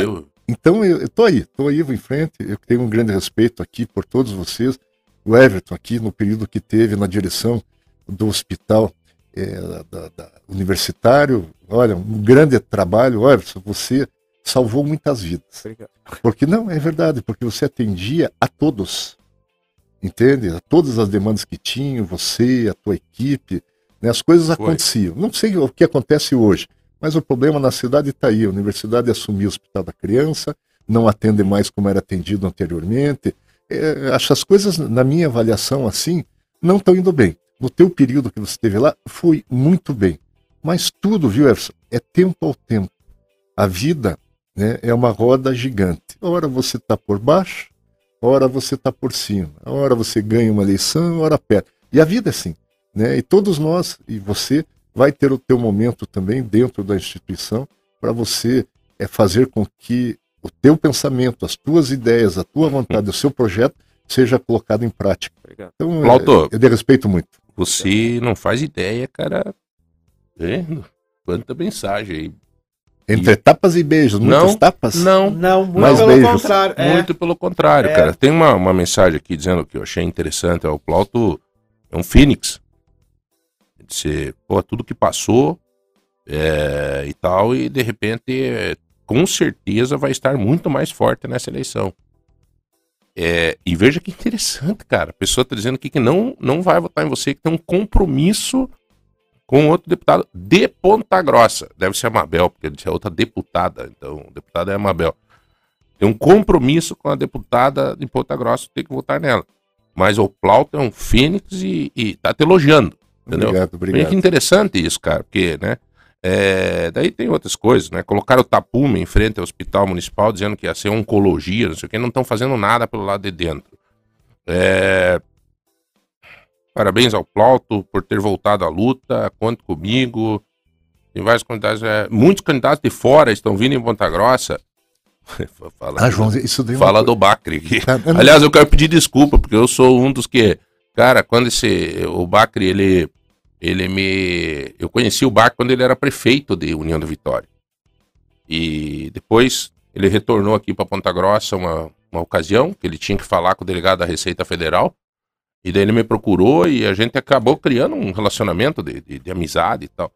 Então eu, eu tô aí, tô aí, vou em frente. Eu tenho um grande respeito aqui por todos vocês. O Everton, aqui no período que teve na direção do hospital é, da, da, universitário. Olha, um grande trabalho. Olha, você salvou muitas vidas. Obrigado. Porque não, é verdade, porque você atendia a todos. Entende? A todas as demandas que tinham, você, a tua equipe. Né? As coisas Foi. aconteciam. Não sei o que acontece hoje, mas o problema na cidade está aí. A universidade assumiu o Hospital da Criança, não atende mais como era atendido anteriormente. É, as coisas, na minha avaliação, assim, não estão indo bem no teu período que você esteve lá, foi muito bem. Mas tudo, viu, Erson, é tempo ao tempo. A vida né, é uma roda gigante. Ora você está por baixo, ora você está por cima. Ora você ganha uma eleição, ora perde. E a vida é assim. Né? E todos nós, e você, vai ter o teu momento também dentro da instituição para você é, fazer com que o teu pensamento, as tuas ideias, a tua vontade, o seu projeto seja colocado em prática. Obrigado. Então, Plauto, é, eu respeito muito. Você não faz ideia, cara. Vendo? Quanta mensagem aí. Entre e... tapas e beijos, muitas não, tapas? Não, não, muito mais pelo beijos. contrário. É. Muito pelo contrário, é. cara. Tem uma, uma mensagem aqui dizendo que eu achei interessante. É, o Plauto é um fênix. Você, pô, tudo que passou é, e tal, e de repente, é, com certeza vai estar muito mais forte nessa eleição. É, e veja que interessante, cara. A pessoa está dizendo aqui que não, não vai votar em você, que tem um compromisso com outro deputado de Ponta Grossa. Deve ser a Mabel, porque é outra deputada. Então, deputada é a Mabel. Tem um compromisso com a deputada de Ponta Grossa, tem que votar nela. Mas o Plauto é um fênix e, e tá te elogiando. Entendeu? Obrigado, obrigado. que interessante isso, cara, porque, né? É, daí tem outras coisas, né? Colocaram o tapume em frente ao hospital municipal dizendo que ia ser oncologia, não sei o que, não estão fazendo nada pelo lado de dentro. É... Parabéns ao Plauto por ter voltado à luta, conte comigo. Tem vários candidatos, é... muitos candidatos de fora estão vindo em Ponta Grossa. fala, ah, João, isso deu Fala uma... do Bacre aqui. Ah, Aliás, eu quero pedir desculpa, porque eu sou um dos que. Cara, quando esse. O Bacre, ele ele me. Eu conheci o Bach quando ele era prefeito de União da Vitória. E depois ele retornou aqui para Ponta Grossa uma, uma ocasião, que ele tinha que falar com o delegado da Receita Federal. E daí ele me procurou e a gente acabou criando um relacionamento de, de, de amizade e tal.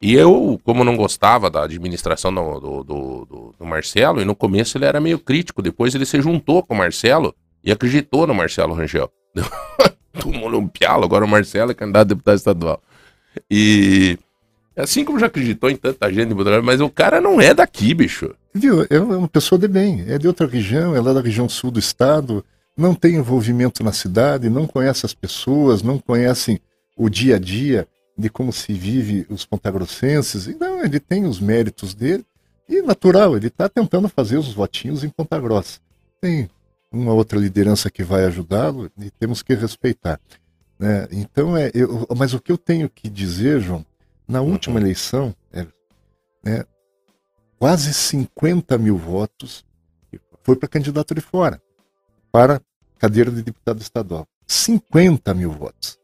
E eu, como não gostava da administração do, do, do, do, Marcelo, e no começo ele era meio crítico, depois ele se juntou com o Marcelo e acreditou no Marcelo Rangel. tomou um pialo, agora o Marcelo é candidato a deputado estadual. E assim como já acreditou em tanta gente, mas o cara não é daqui, bicho. Viu? É uma pessoa de bem, é de outra região, é lá da região sul do estado, não tem envolvimento na cidade, não conhece as pessoas, não conhecem o dia a dia de como se vive os pontagrossenses. Então, ele tem os méritos dele e, natural, ele está tentando fazer os votinhos em Ponta Grossa. Tem uma outra liderança que vai ajudá-lo e temos que respeitar. Né? Então, é, eu, mas o que eu tenho que dizer, João, na última eleição, é, né, quase 50 mil votos foi para candidato de fora, para cadeira de deputado estadual. 50 mil votos.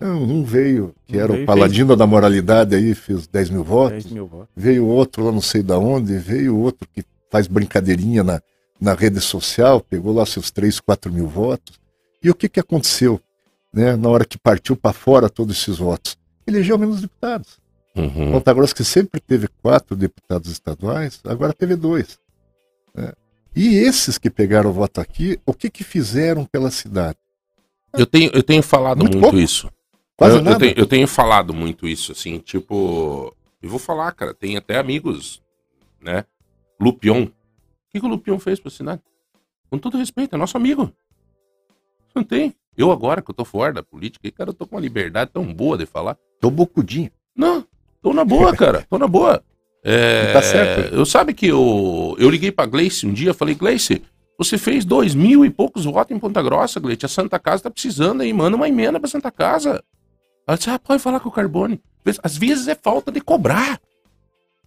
Um veio, que era veio, o paladino fez... da moralidade, aí fez 10 mil votos. 10 mil votos. Veio outro lá não sei da onde, veio outro que faz brincadeirinha na, na rede social, pegou lá seus 3, 4 mil votos. E o que, que aconteceu né, na hora que partiu para fora todos esses votos? Elegeu menos deputados. Uhum. Ponta Grossa, que sempre teve quatro deputados estaduais, agora teve dois. Né? E esses que pegaram o voto aqui, o que, que fizeram pela cidade? Eu tenho, eu tenho falado muito, muito isso. Quase eu, nada. Eu tenho, eu tenho falado muito isso, assim, tipo. Eu vou falar, cara, tem até amigos, né? Lupion. O que, que o Lupion fez pra cidade? Com todo respeito, é nosso amigo. Não tem. Eu agora que eu tô fora da política, cara, eu tô com uma liberdade tão boa de falar. Tô bocudinho. Não, tô na boa, cara. Tô na boa. É, tá certo. Eu sabe que eu, eu liguei pra Gleice um dia, falei, Gleice, você fez dois mil e poucos votos em Ponta Grossa, Gleice. A Santa Casa tá precisando aí, manda uma emenda pra Santa Casa. Ela disse, ah, pode falar com o Carbone. Às vezes é falta de cobrar.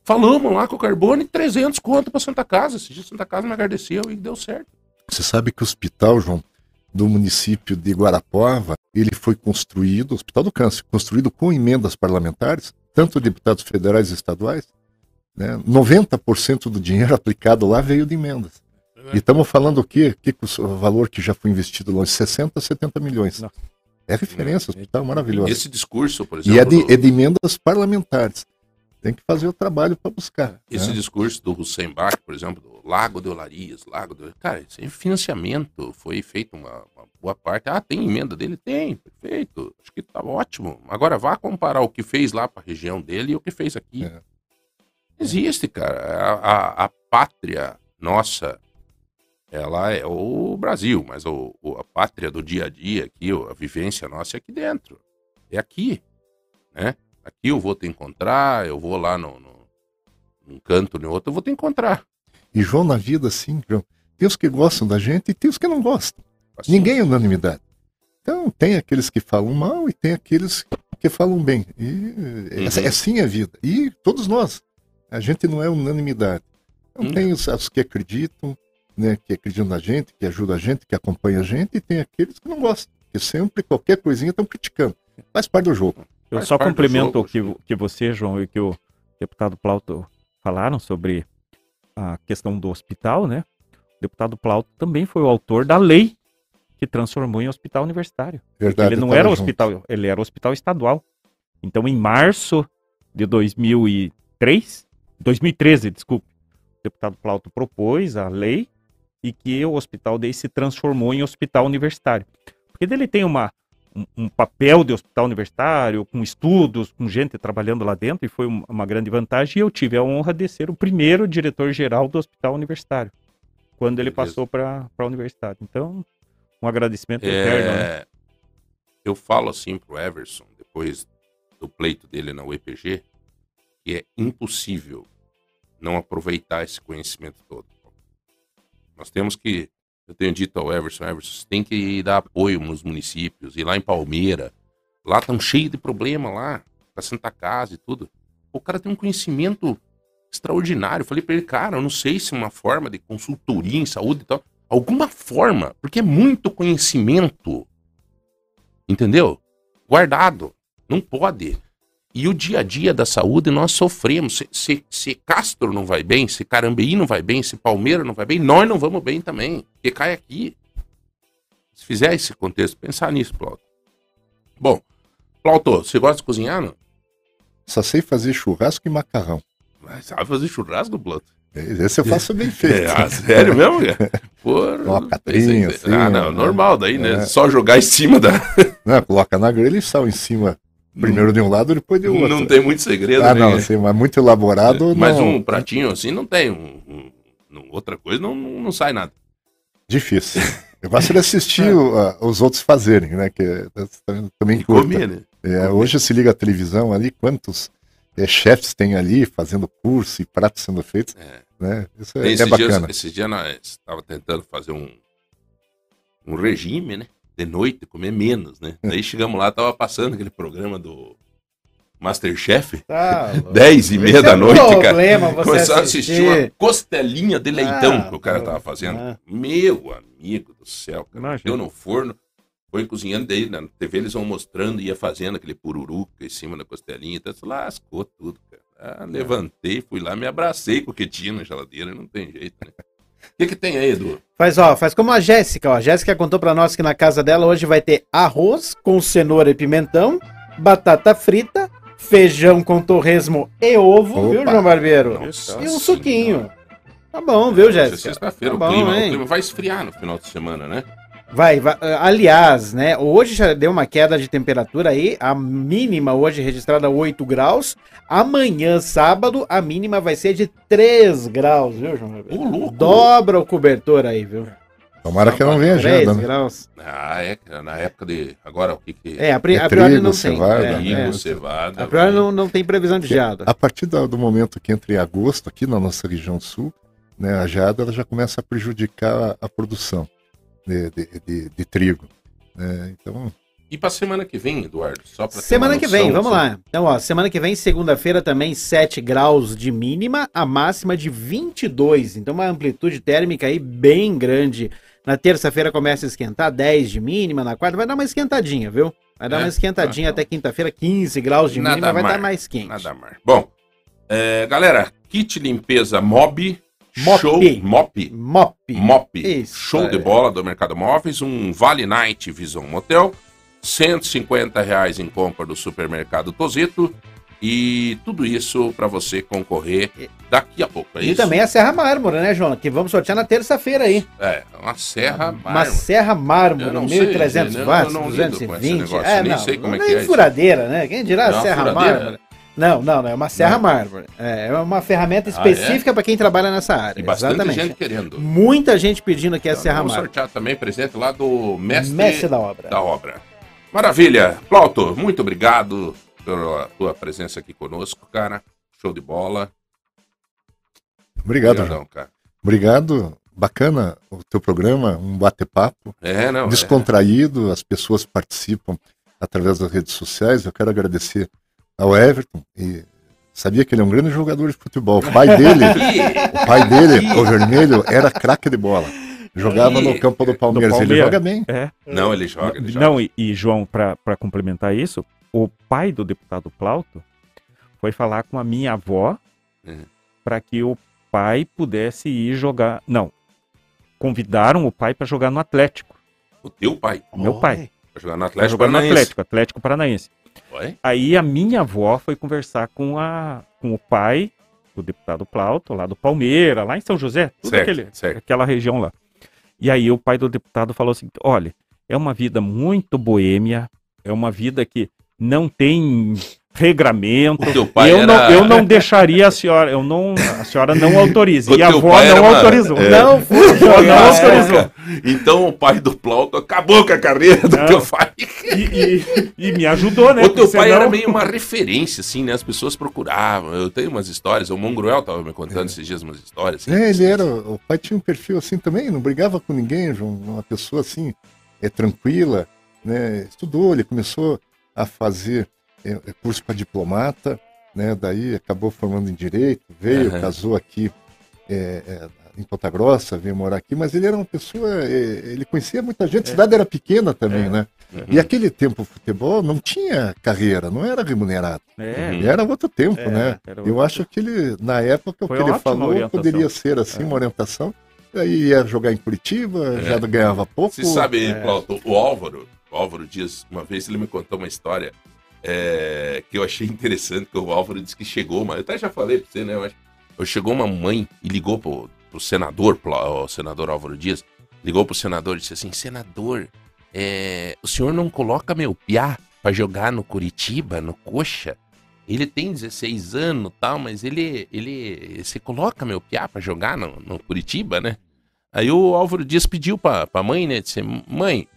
Falamos lá com o Carbone, 300 conto pra Santa Casa. Esse dia Santa Casa me agradeceu e deu certo. Você sabe que o hospital, João, do município de Guarapuava, ele foi construído, o Hospital do Câncer, construído com emendas parlamentares, tanto de deputados federais e estaduais, né? 90% do dinheiro aplicado lá veio de emendas. É. E estamos falando o quê? Que o valor que já foi investido lá, 60 a 70 milhões. Nossa. É referência, o hospital é maravilhoso. Esse discurso, por exemplo. E é de, é de emendas parlamentares. Tem que fazer o trabalho para buscar. Esse né? discurso do Hussein Bach, por exemplo, do Lago de Olarias, Lago de... Cara, esse é financiamento. Foi feito uma, uma, boa parte. Ah, tem emenda dele? Tem, perfeito. Acho que tá ótimo. Agora vá comparar o que fez lá para a região dele e o que fez aqui. É. Existe, cara. A, a, a pátria nossa ela é o Brasil, mas o, o, a pátria do dia a dia aqui, a vivência nossa é aqui dentro. É aqui, né? Aqui eu vou te encontrar, eu vou lá no, no, num canto, no outro, eu vou te encontrar. E João, na vida, sim, João, tem os que gostam da gente e tem os que não gostam. Assim. Ninguém é unanimidade. Então, tem aqueles que falam mal e tem aqueles que falam bem. E uhum. é, é assim a vida. E todos nós. A gente não é unanimidade. Então, uhum. tem os, os que acreditam, né, que acreditam na gente, que ajudam a gente, que acompanham a gente, e tem aqueles que não gostam, que sempre qualquer coisinha estão criticando. Faz parte do jogo. Eu Faz só complemento o que, que você, João, e que o deputado Plauto falaram sobre a questão do hospital, né? O deputado Plauto também foi o autor da lei que transformou em hospital universitário. Verdade, ele não era junto. hospital, ele era hospital estadual. Então, em março de 2003, 2013, desculpe, o deputado Plauto propôs a lei e que o hospital daí se transformou em hospital universitário. Porque dele tem uma, um, um, papel de hospital universitário, com estudos, com gente trabalhando lá dentro, e foi uma, uma grande vantagem. E eu tive a honra de ser o primeiro diretor-geral do hospital universitário, quando ele Beleza. passou para a universidade. Então, um agradecimento é... eterno. Né? Eu falo assim para o Everson, depois do pleito dele na UEPG, que é impossível não aproveitar esse conhecimento todo. Nós temos que, eu tenho dito ao Everson, Everson, tem que dar apoio nos municípios, e lá em Palmeira, lá estão cheio de problema lá, pra Santa Casa e tudo. O cara tem um conhecimento extraordinário. Eu falei para ele, cara, eu não sei se uma forma de consultoria em saúde e tal, alguma forma, porque é muito conhecimento, entendeu? Guardado, não pode. E o dia a dia da saúde nós sofremos. Se, se, se Castro não vai bem, se Carambeí não vai bem, se Palmeira não vai bem, nós não vamos bem também. Porque cai aqui. Se fizer esse contexto, pensar nisso, Plauto. Bom, Plauto, você gosta de cozinhar, não? Só sei fazer churrasco e macarrão. Mas sabe fazer churrasco, Plauto? Esse eu faço bem feito. É, ah, sério mesmo? cara? Porra, Coloca a trinha, esse aí- ah, assim, não, né? normal daí, né? É. Só jogar em cima da. Né, coloca na grelha e sal em cima. Primeiro de um lado, depois de outro. Não tem muito segredo, Ah, né? não, assim, mas muito elaborado, Mas não. um pratinho assim não tem. Um, um- outra coisa não, não, não sai nada. Difícil. Eu gosto de assistir o- a- os outros fazerem, né? Que é- também- E curto. comer, né? É, hoje se liga a televisão ali, quantos é, chefes tem ali fazendo curso e pratos sendo feitos, É. né? Isso é, é esses, dias, bacana. esses dias nós estava tentando fazer um, um regime, né? De noite, comer menos, né? Daí chegamos lá, tava passando aquele programa do Masterchef, Tá, 10 e meia da noite, cara. problema você Começaram a assistir uma costelinha de leitão Ah, que o cara tava fazendo. ah. Meu amigo do céu, cara. Imagina. Deu no forno, foi cozinhando, daí na TV eles vão mostrando, ia fazendo aquele pururuca em cima da costelinha, então lascou tudo, cara. Ah, levantei, fui lá, me abracei com o que tinha na geladeira, não tem jeito, né? O que, que tem aí, Edu? Faz, ó, faz como a Jéssica, ó. A Jéssica contou pra nós que na casa dela hoje vai ter arroz com cenoura e pimentão, batata frita, feijão com torresmo e ovo, viu, Opa. João Barbeiro? Nossa e um Senhora. suquinho. Tá bom, viu, Jéssica? sexta-feira, Tá o, bom, clima, o clima vai esfriar no final de semana, né? Vai, vai. ah, Aliás, né? Hoje já deu uma queda de temperatura aí. A mínima hoje registrada 8 graus. Amanhã, sábado, a mínima vai ser de 3 graus, viu, João? Ô, louco! Dobra o cobertor aí, viu? Tomara que não venha 3 agenda, né? graus. Ah, é, na época de. Agora, o que que É, a, pri É a priori trigo, não tem. cevada, É, Trigo, é. cevada. A priori vai- não, não tem previsão de geada. A partir do, momento que entra em agosto, aqui na nossa região sul, né, a geada ela já começa a prejudicar a, a produção de, de- de- de trigo. né? Então, E pra semana que vem, Eduardo? Só Semana uma que vem, noção, vamos assim. lá. Então, ó, semana que vem, segunda-feira também, 7 graus de mínima, a máxima de 22. Então, uma amplitude térmica aí bem grande. Na terça-feira começa a esquentar, 10 de mínima. Na quarta vai dar uma esquentadinha, viu? Vai dar É? uma esquentadinha Ah, até quinta-feira, 15 graus de Nada mínima, vai dar mais quente. Nada mais. Bom, é, galera, kit limpeza Mob. Mop. Show, Mop. Mop. Mop. Isso, show de é. bola do Mercado Móveis. Um Vale Night Visão Motel. 150 reais em compra do supermercado Tosito. E tudo isso para você concorrer daqui a pouco. É E isso? também a Serra Mármore, né, João? Que vamos sortear na terça-feira aí. É, uma serra Uma mármore. Serra Mármore, Eu não sei, 1.300 eu não- watts, eu não lido com esse 220. negócio, é, nem não, sei como é que é isso. furadeira, né? Quem dirá uma Serra? Mármore? Não, não, não, é uma Serra Não. Mármore. É, é uma ferramenta Ah, específica para quem trabalha nessa área. E bastante Exatamente. gente querendo. Muita gente pedindo aqui a Então, Serra vamos Mármore. sortear também presente lá do mestre, Mestre da obra. da obra. Maravilha. Plauto, muito obrigado pela tua presença aqui conosco, cara. Show de bola. obrigado. Obrigadão, cara. Obrigado. Bacana o teu programa, um bate-papo É, não. é. descontraído, as pessoas participam através das redes sociais. Eu quero agradecer ao Everton e sabia que ele é um grande jogador de futebol. O pai dele, o pai dele, o vermelho, era craque de bola. Jogava no campo do Palmeiras. Ele Palmeiras. joga bem. É. Não, ele joga, ele joga. Não, e, e, João, para complementar isso, o pai do deputado Plauto foi falar com a minha avó Hum. para que o pai pudesse ir jogar. Não. Convidaram o pai para jogar no Atlético. O teu pai. O meu pai. Pra jogar no Pra Atlético jogar no Paranaense. Atlético, Atlético Paranaense. Oi? Aí a minha avó foi conversar com, a, com o pai do deputado Plauto, lá do Palmeira, lá em São José, tudo Certo, aquele, certo. aquela região lá. E aí o pai do deputado falou assim: olha, é uma vida muito boêmia, é uma vida que não tem regramento. O teu pai eu, era... não, eu não deixaria a senhora, eu não, a senhora não autoriza. O E a teu avó pai era não uma- autorizou. é. Não, A avó não autorizou. Então o pai do Plauto acabou com a carreira do Não. teu pai. E, e- e me ajudou, né? o teu pai senão- era meio uma referência, assim, né? As pessoas procuravam. Eu tenho umas histórias. O Mongruel tava me contando esses dias umas histórias. Assim, É, ele era. O pai tinha um perfil assim também, não brigava com ninguém, João, uma pessoa assim, é tranquila, né? Estudou, ele começou a fazer é, é, curso para diplomata, né? Daí acabou formando em direito, veio, Aham. casou aqui é, é, em Ponta Grossa, veio morar aqui, mas ele era uma pessoa, é, ele conhecia muita gente, a cidade era pequena também, É. né? Uhum. E aquele tempo o futebol não tinha carreira, não era remunerado. É, Uhum. Era outro tempo, É, né? era Eu outro acho que ele, na época, o Foi que ele falou orientação. poderia ser assim, É. uma orientação. Aí ia jogar em Curitiba, já ganhava pouco. Você sabe, É. Plauto, o Álvaro, o Álvaro Dias, uma vez ele me contou uma história é, que eu achei interessante, que o Álvaro disse que chegou, mas eu até já falei pra você, né? Eu acho, chegou uma mãe e ligou pro, pro senador, pro, o senador Álvaro Dias, ligou pro senador e disse assim: Senador, é, o senhor não coloca meu piá pra jogar no Curitiba, no Coxa? Ele tem 16 anos tal, mas ele. ele Você coloca meu piá pra jogar no, no Curitiba, né? Aí o Álvaro Dias pediu pra, pra mãe, né? Disse: Mãe,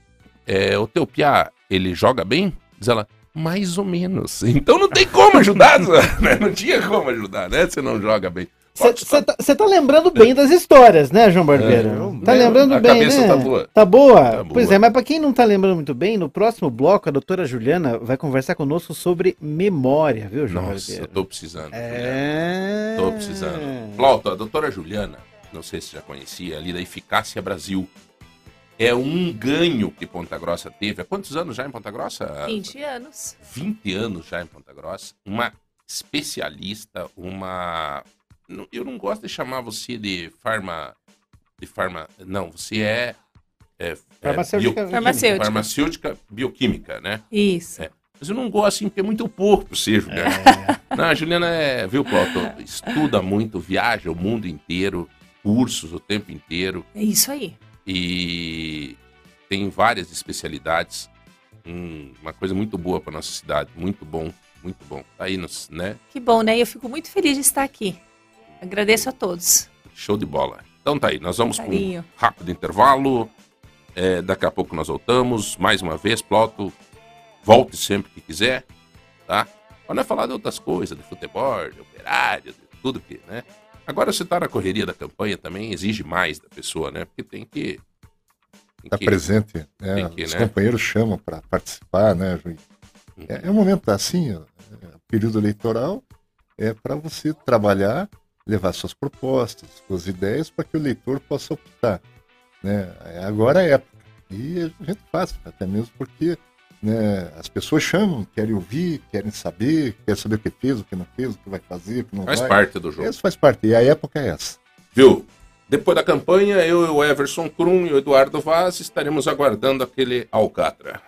é, o teu piá, ele joga bem? Diz ela: Mais ou menos. Então não tem como ajudar, né? Não tinha como ajudar, né? Você não joga bem. Você tá, tá lembrando bem das histórias, né, João Barbeiro? É, tá né, lembrando a bem, cabeça né? tá boa. Tá boa? Tá Pois boa. é, mas pra quem não tá lembrando muito bem, no próximo bloco a doutora Juliana vai conversar conosco sobre memória, viu, João Nossa, eu Barbeiro? tô precisando. É. Tô precisando. Flauta, a doutora Juliana, não sei se você já conhecia, ali da Eficácia Brasil. É um ganho que Ponta Grossa teve. Há quantos anos já em Ponta Grossa? 20 anos. 20 anos já em Ponta Grossa. Uma especialista, uma. não- Eu não gosto de chamar você de farma. De farma. Não, você é. é, é Farmacêutica. bio- Farmacêutica. farmacêutica bioquímica, né? Isso. É. Mas eu não gosto assim, porque é muito pouco você, Juliana. Não, a Juliana é, viu, Cláudio? Estuda muito, viaja o mundo inteiro, cursos o tempo inteiro É isso aí. E tem várias especialidades. Hum, uma coisa muito boa para nossa cidade, muito bom, muito bom. Tá aí, nos, né? Que bom, né? Eu fico muito feliz de estar aqui. Agradeço a todos. Show de bola. Então tá aí, nós vamos com um rápido intervalo. É, daqui a pouco nós voltamos. Mais uma vez, Ploto, volte sempre que quiser, tá? Para não falar de outras coisas, de futebol, de operário, de tudo que, né? Agora você tá na correria da campanha também, exige mais da pessoa, né? Porque tem que... Tem Tá que presente. né? que, Os né? companheiros chamam para participar, né, Juiz? É, é um momento assim, ó, é, período eleitoral é para você trabalhar, levar suas propostas, suas ideias para que o eleitor possa optar. Né? É, Agora é época. E a gente faz, até mesmo porque né, as pessoas chamam, querem ouvir, querem saber, querem saber o que fez, o que não fez, o que vai fazer, o que não Faz vai. parte do jogo. Isso faz parte. E a época é essa. Viu? Depois da campanha, eu e o Everson Krum e o Eduardo Vaz estaremos aguardando aquele Alcatra.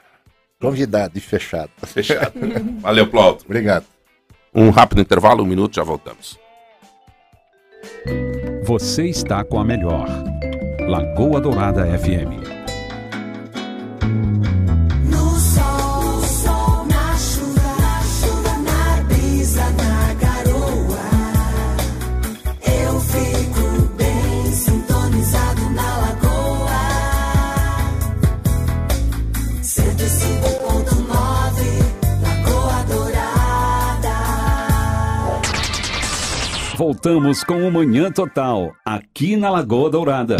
Convidado e fechado. Fechado. Valeu, Plauto. Obrigado. Um rápido intervalo, um minuto, já voltamos. Você está com a melhor. Lagoa Dourada FM. Voltamos com o Manhã Total, aqui na Lagoa Dourada.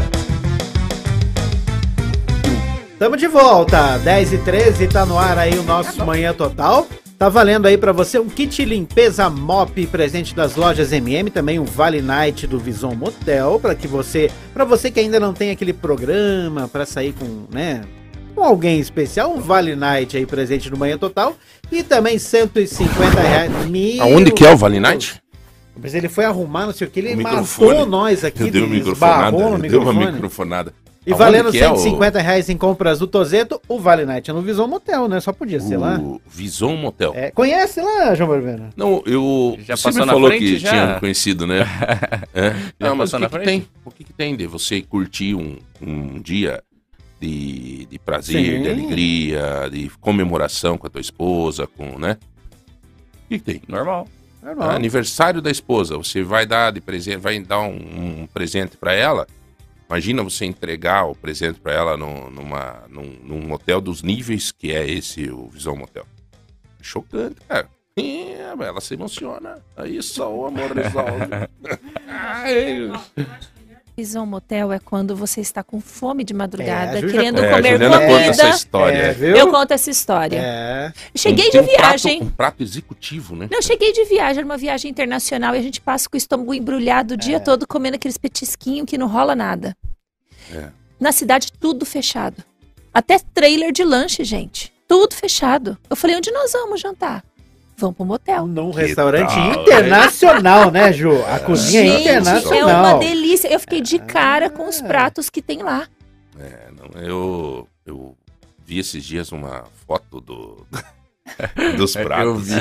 Tamo de volta, 10 e 13 tá no ar aí o nosso Manhã Total. Tá valendo aí pra você um kit limpeza mop presente das lojas MM, também um Vale Night do Vison Motel, para que você, para você que ainda não tem aquele programa pra sair com, né, com alguém especial, um Vale Night aí presente no Manhã Total e também 150 reais. Aonde que é o Vale Night? Mas ele foi arrumar, não sei o que, ele O matou microfone. nós aqui, Eu dei uma esbarrou microfonada. no eu dei uma microfone. microfonada. E Aonde valendo é o- 150 reais em compras do Tozeto, o Vale Night no Visão Motel, né? Só podia ser lá. O Vison Motel. É, conhece lá, João Barbeiro? Não, eu. Já você passou me na falou frente, que já? tinha conhecido, né? É. Não, mas o que, que tem? O que, que tem de você curtir um, um dia de, de prazer, Sim. de alegria, de comemoração com a tua esposa, com, né? O que, que tem? Normal. Normal. Ah, aniversário da esposa, você vai dar de presente, vai dar um, um presente pra ela. Imagina você entregar o presente pra ela no, numa, num, num hotel dos níveis que é esse o Visão Motel. É chocante, cara. É, ela se emociona. Aí só o amor resolve. Ai, Visão motel é quando você está com fome de madrugada, É, já querendo é, comer Juliana conta essa comida. história. É, viu? Eu conto essa história. É. Cheguei de um prato- viagem. um prato executivo, né? Não, eu cheguei de viagem, uma viagem internacional, e a gente passa com o estômago embrulhado o dia todo comendo aqueles petisquinhos que não rola nada. É. Na cidade, tudo fechado. Até trailer de lanche, gente. Tudo fechado. Eu falei, onde nós vamos jantar? Vamos pro motel. Num restaurante tal, internacional, né, Ju? A cozinha é Gente, é internacional. uma delícia. Eu fiquei de cara com os pratos que tem lá. É, não, eu, eu vi esses dias uma foto do, Dos Eu pratos. vi.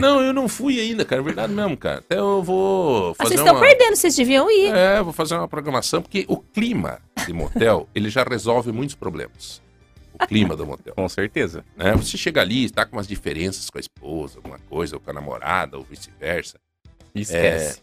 Não, eu não fui ainda, cara. É verdade mesmo, cara. Até eu vou Mas fazer vocês estão uma... perdendo, vocês deviam ir. É, vou fazer uma programação, porque o clima de motel, ele já resolve muitos problemas. Clima do motel. Com certeza. Né? Você chega ali, está com umas diferenças com a esposa, alguma coisa, ou com a namorada, ou vice-versa. Esquece.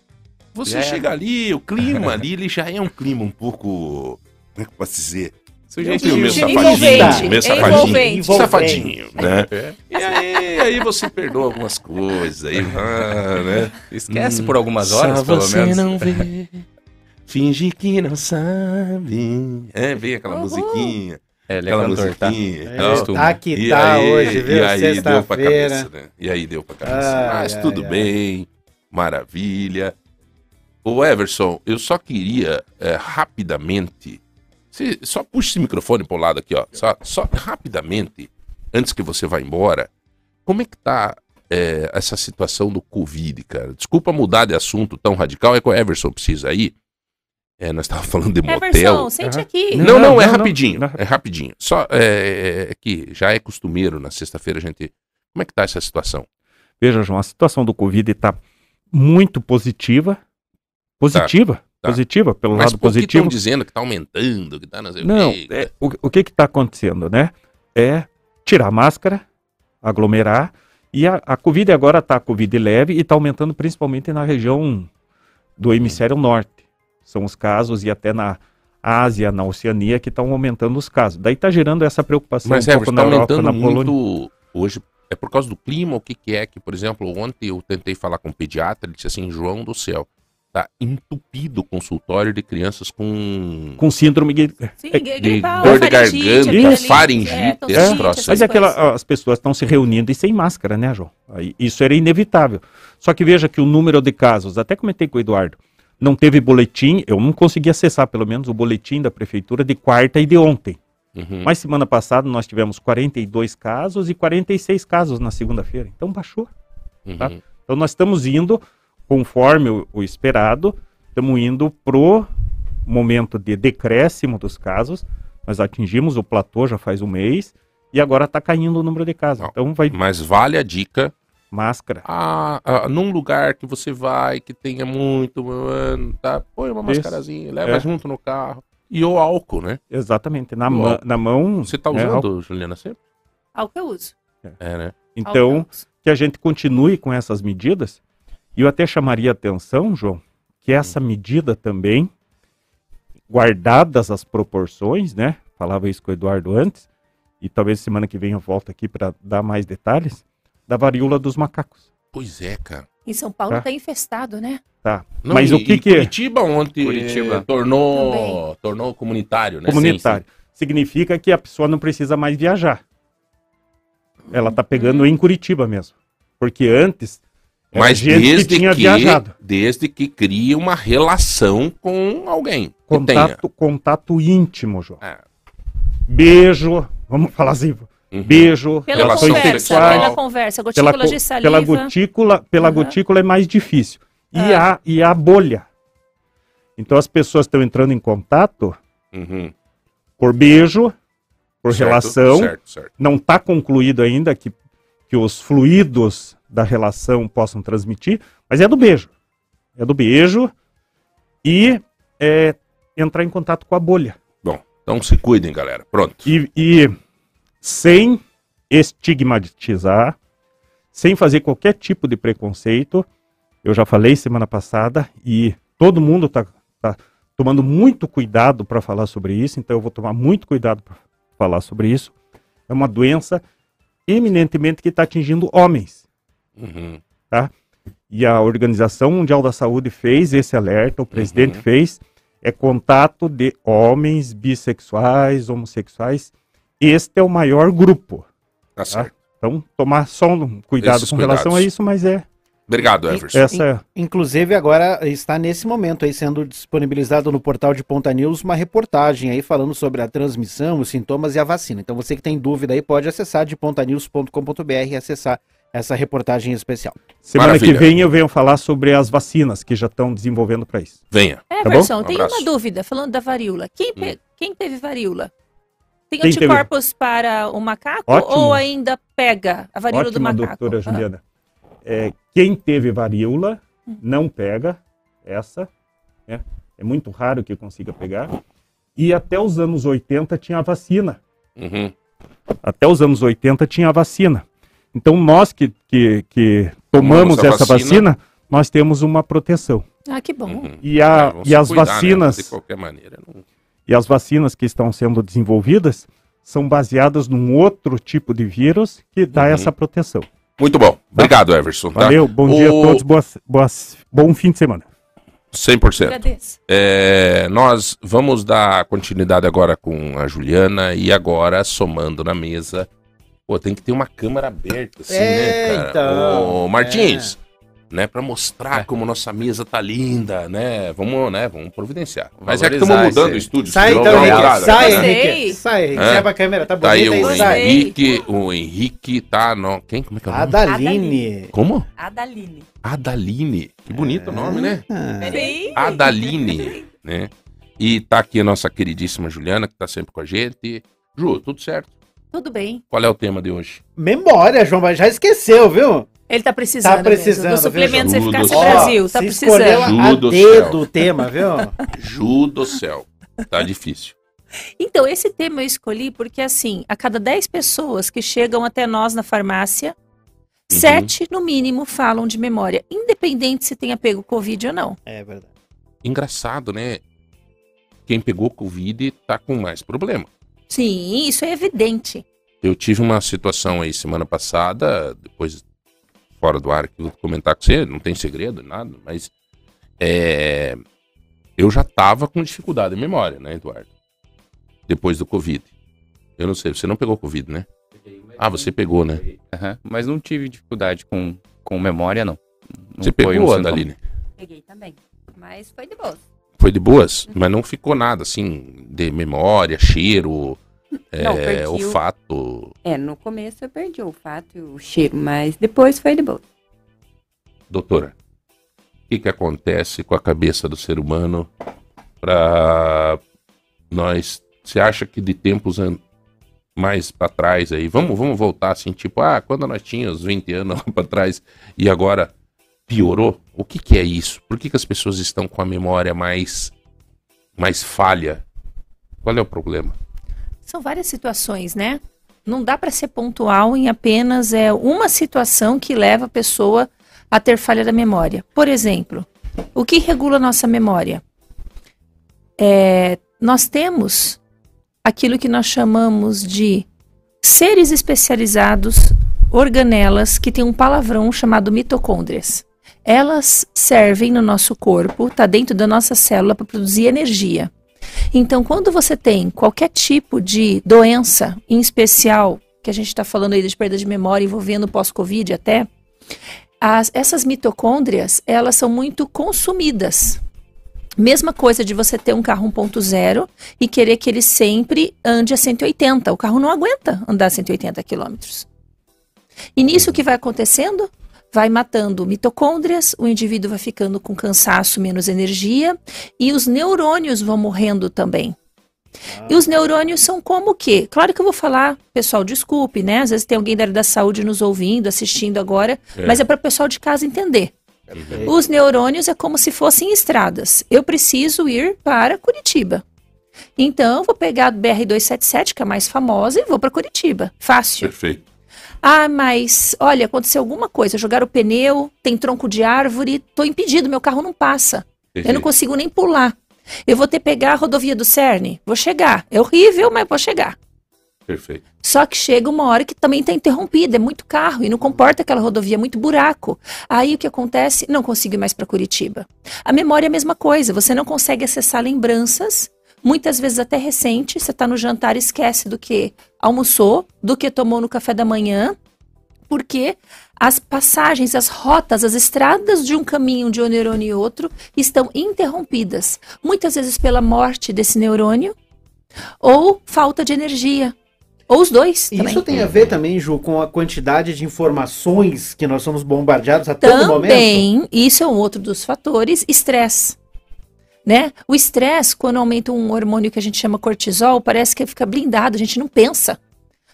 Você Já é. chega ali, o clima ali, ele já é um clima um pouco. Como é que eu posso dizer? Meio de- Envolvente, meio é safadinho. envolvente. Safadinho, né? É. E aí, aí você perdoa algumas coisas, aí, ah, né? Esquece por algumas horas, Só pelo você menos. não vê, finge que não sabe. É, vem aquela Uhul. musiquinha, É, ele é aquela cantor, tá? musiquinha. e É, tal. Costume. tá que E tá aí, hoje, viu? E aí deu pra cabeça, né? E aí deu pra cabeça. Ai, Mas ai, tudo ai. bem, maravilha. Ô Everson, eu só queria é, rapidamente. Você só puxa esse microfone pro lado aqui, ó. Só, só rapidamente, antes que você vá embora. Como é que tá é, essa situação do Covid, cara? Desculpa mudar de assunto tão radical, é que o Everson precisa ir. É, nós estávamos falando de motel. Everson, sente Aham. aqui. Não, não, Não, é não, não. rapidinho. Não. É rapidinho. Só é, é que já é costumeiro na sexta-feira a gente. Como é que tá essa situação? Veja, João, a situação do Covid está muito positiva. Positiva. tá. Positiva, pelo Mas lado por que estão positivo. dizendo que tá aumentando, que tá não Não, é, o, o que está acontecendo, né? É tirar a máscara, aglomerar. E a, a Covid agora está Covid leve e está aumentando principalmente na região do hemisfério norte. São os casos, e até na Ásia, na Oceania, que estão aumentando os casos. Daí está gerando essa preocupação Mas um é, pouco está na Europa, aumentando na Polônia. muito hoje. É por causa do clima? O que, que é que, por exemplo, ontem eu tentei falar com um pediatra, ele disse assim, João do céu, tá entupido o consultório de crianças com Com síndrome de, Sim, É, de gripal, dor de garganta, faringite, É, troços. essas Mas é aquela, as pessoas estão se reunindo e sem máscara, né, João? Isso era inevitável. Só que veja que o número de casos, até comentei com o Eduardo, não teve boletim, eu não consegui acessar pelo menos o boletim da prefeitura de quarta e de ontem. Uhum. Mas semana passada nós tivemos 42 casos e 46 casos na segunda-feira. Então baixou. uhum. tá? Então nós estamos indo, conforme o, o esperado, estamos indo pro momento de decréscimo dos casos. Nós atingimos o platô já faz um mês e agora está caindo o número de casos. Não. Então vai Mas vale a dica máscara. ah, ah, num lugar que você vai, que tenha muito, tá? Põe uma Isso. mascarazinha, leva É. junto no carro. E o álcool, né? Exatamente. Na, mão na mão. Você tá né, usando. Juliana, sempre? Álcool eu uso. É, né? Álcool Então, que a gente continue com essas medidas. E eu até chamaria a atenção, João, que essa medida também, guardadas as proporções, né? Falava isso com o Eduardo antes, e talvez semana que vem eu volto aqui para dar mais detalhes, da varíola dos macacos. Pois é, cara. Em São Paulo tá. tá infestado, né? Tá. Não, Mas e- o que que é? Curitiba ontem Curitiba. eh, tornou, Também. tornou comunitário, né? Comunitário. Significa que a pessoa não precisa mais viajar. Ela está pegando em Curitiba mesmo. Porque antes, Mas gente desde que tinha que, viajado. desde que cria uma relação com alguém. Contato, contato íntimo, João. É. Beijo, vamos falar assim, Uhum. beijo, Pela Relação conversa, sexual. pela conversa. pela, Gotículas co- de saliva. pela gotícula, pela Aham. gotícula é mais difícil. E, Ah. a, e a bolha. Então as pessoas estão entrando em contato Uhum. por beijo, por Certo, relação. Certo, certo. Não está concluído ainda que, que os fluidos da relação possam transmitir, mas é do beijo. É do beijo e é, entrar em contato com a bolha. Bom, então se cuidem, galera. Pronto. E, e sem estigmatizar, sem fazer qualquer tipo de preconceito. Eu já falei semana passada e todo mundo está tomando muito cuidado para falar sobre isso, então eu vou tomar muito cuidado para falar sobre isso. É uma doença eminentemente que está atingindo homens. Uhum. E a Organização Mundial da Saúde fez esse alerta, o presidente Uhum. fez, é contato de homens bissexuais, homossexuais. Este é o maior grupo. Tá certo. Então, tomar só um cuidado Esses com relação a cuidados. isso, mas é Obrigado, Everson. essa é Inclusive, agora está nesse momento aí sendo disponibilizado no portal de Ponta News uma reportagem aí falando sobre a transmissão, os sintomas e a vacina. Então, você que tem dúvida aí pode acessar de pontanews.com.br e acessar essa reportagem especial. semana Maravilha. que vem eu venho falar sobre as vacinas que já estão desenvolvendo para isso. Venha. Everson, Um tem abraço. uma dúvida, falando da varíola. Quem, Hum. pe- quem teve varíola? Tem anticorpos para o macaco Ótimo. ou ainda pega a varíola do Ótima, macaco? doutora Ah, Juliana. É, quem teve varíola não pega essa. né? É muito raro que consiga pegar. E até os anos 80 tinha a vacina. Uhum. Até os anos 80 tinha a vacina. Então nós que, que, que Tomamos tomamos essa vacina. vacina, nós temos uma proteção. Ah, que bom. Uhum. E, a, É, e as cuidar, né? vacinas De qualquer maneira. Não... e as vacinas que estão sendo desenvolvidas são baseadas num outro tipo de vírus que dá Uhum. essa proteção. Muito bom. Obrigado, Everson. Tá? Valeu, bom dia a O- todos, boas, boas, bom fim de semana. 100%. Agradeço. É, nós vamos dar continuidade agora com a Juliana e agora somando na mesa. Pô, tem que ter uma câmera aberta, assim, né, cara? então, Ô, Martins, né, pra mostrar como nossa mesa tá linda, né? Vamos, né, vamos providenciar. Mas é que estamos mudando o estúdio. Sai então, Henrique. Sai. Henrique. Sai, Henrique. Hã? Sai pra câmera. Tá Tá aí o. Sai. Henrique, o Henrique tá no... Quem? Como é que é o nome? Adaline. Como? Adaline. Adaline. Que bonito o nome, né? Ah, Sim. Adaline, né? E tá aqui a nossa queridíssima Juliana, que tá sempre com a gente. Ju, tudo certo? Tudo bem. Qual é o tema de hoje? Memória, João, mas já esqueceu, viu? Ele tá precisando. Tá precisando, mesmo. Do suplementos viu, Ju? Eficácia Brasil. Tá precisando. escolheu a, dedo o tema, viu? Ju do céu. Tá difícil. Então, esse tema eu escolhi porque, assim, a cada 10 pessoas que chegam até nós na farmácia, Uhum. sete, no mínimo, falam de memória, independente se tenha pego Covid ou não. É verdade. Engraçado, né? Quem pegou Covid tá com mais problema. Sim, isso é evidente. Eu tive uma situação aí semana passada, depois fora do ar que eu vou comentar com você, não tem segredo, nada, mas é, eu já tava com dificuldade de memória, né, Eduardo? Depois do Covid. Eu não sei, você não pegou Covid, né? Ah, você pegou, né? Aham, Mas não tive dificuldade com, com memória, não. Não Você um pegou, sintoma. Adaline? Peguei também. Mas foi de boa. Foi de boas, mas não ficou nada assim de memória, cheiro, Não, é, o- olfato. É, no começo eu perdi o olfato e o cheiro, mas depois foi de boa. Doutora, o que, que acontece com a cabeça do ser humano para nós? Você acha que de tempos an- mais para trás aí, vamos, vamos voltar assim, tipo, ah, quando nós tínhamos 20 anos para trás e agora piorou? O que, que é isso? Por que, que as pessoas estão com a memória mais, mais falha? Qual é o problema? São várias situações, né? Não dá para ser pontual em apenas é, uma situação que leva a pessoa a ter falha da memória. Por exemplo, o que regula a nossa memória? É, nós temos aquilo que nós chamamos de seres especializados, organelas, que tem um palavrão chamado mitocôndrias. Elas servem no nosso corpo, está dentro da nossa célula para produzir energia. Então, quando você tem qualquer tipo de doença, em especial, que a gente está falando aí de perda de memória envolvendo pós-Covid até, as- essas mitocôndrias, elas são muito consumidas. Mesma coisa de você ter um carro 1.0 e querer que ele sempre ande a 180. O carro não aguenta andar a 180 quilômetros. E nisso o que vai acontecendo? Vai matando mitocôndrias, o indivíduo vai ficando com cansaço, menos energia, e os neurônios vão morrendo também. E os neurônios são como o quê? Claro que eu vou falar, pessoal, desculpe, né? Às vezes tem alguém da área da saúde nos ouvindo, assistindo agora, É. mas é para o pessoal de casa entender. Os neurônios é como se fossem estradas. Eu preciso ir para Curitiba. Então, eu vou pegar a BR-277, que é a mais famosa, e vou para Curitiba. Fácil. Perfeito. Ah, mas olha, aconteceu alguma coisa. Jogaram o pneu, tem tronco de árvore, tô impedido, meu carro não passa. Eu não consigo nem pular. Eu vou ter que pegar a rodovia do Cerne? Vou chegar. É horrível, mas vou chegar. Perfeito. Só que chega uma hora que também está interrompida, é muito carro e não comporta aquela rodovia, é muito buraco. Aí o que acontece? Não consigo ir mais para Curitiba. A memória é a mesma coisa, você não consegue acessar lembranças, muitas vezes até recente, você está no jantar e esquece do que almoçou, do que tomou no café da manhã, porque as passagens, as rotas, as estradas de um caminho de um neurônio e outro estão interrompidas, muitas vezes pela morte desse neurônio ou falta de energia. Ou os dois também. Isso tem a ver também, Ju, com a quantidade de informações que nós somos bombardeados a todo momento? Também, isso é um outro dos fatores, estresse. Né? O estresse, quando aumenta um hormônio que a gente chama cortisol, parece que fica blindado, a gente não pensa.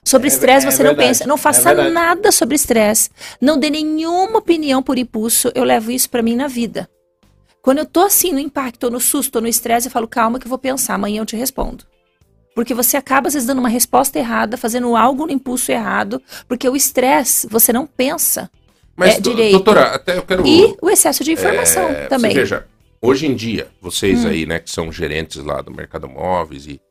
Sobre É estresse é você não verdade, pensa. Não é faça verdade. nada sobre estresse. Não dê nenhuma opinião por impulso. Eu levo isso pra mim na vida. Quando eu tô assim no impacto, no susto, no estresse, eu falo, calma que eu vou pensar, amanhã eu te respondo. Porque você acaba, às vezes, dando uma resposta errada, fazendo algo no impulso errado, porque o estresse, você não pensa. Mas, É, direito. doutora, até eu quero. E o excesso de informação É, também. Você veja, hoje em dia, vocês Hum. aí, né, que são gerentes lá do Mercado Móveis e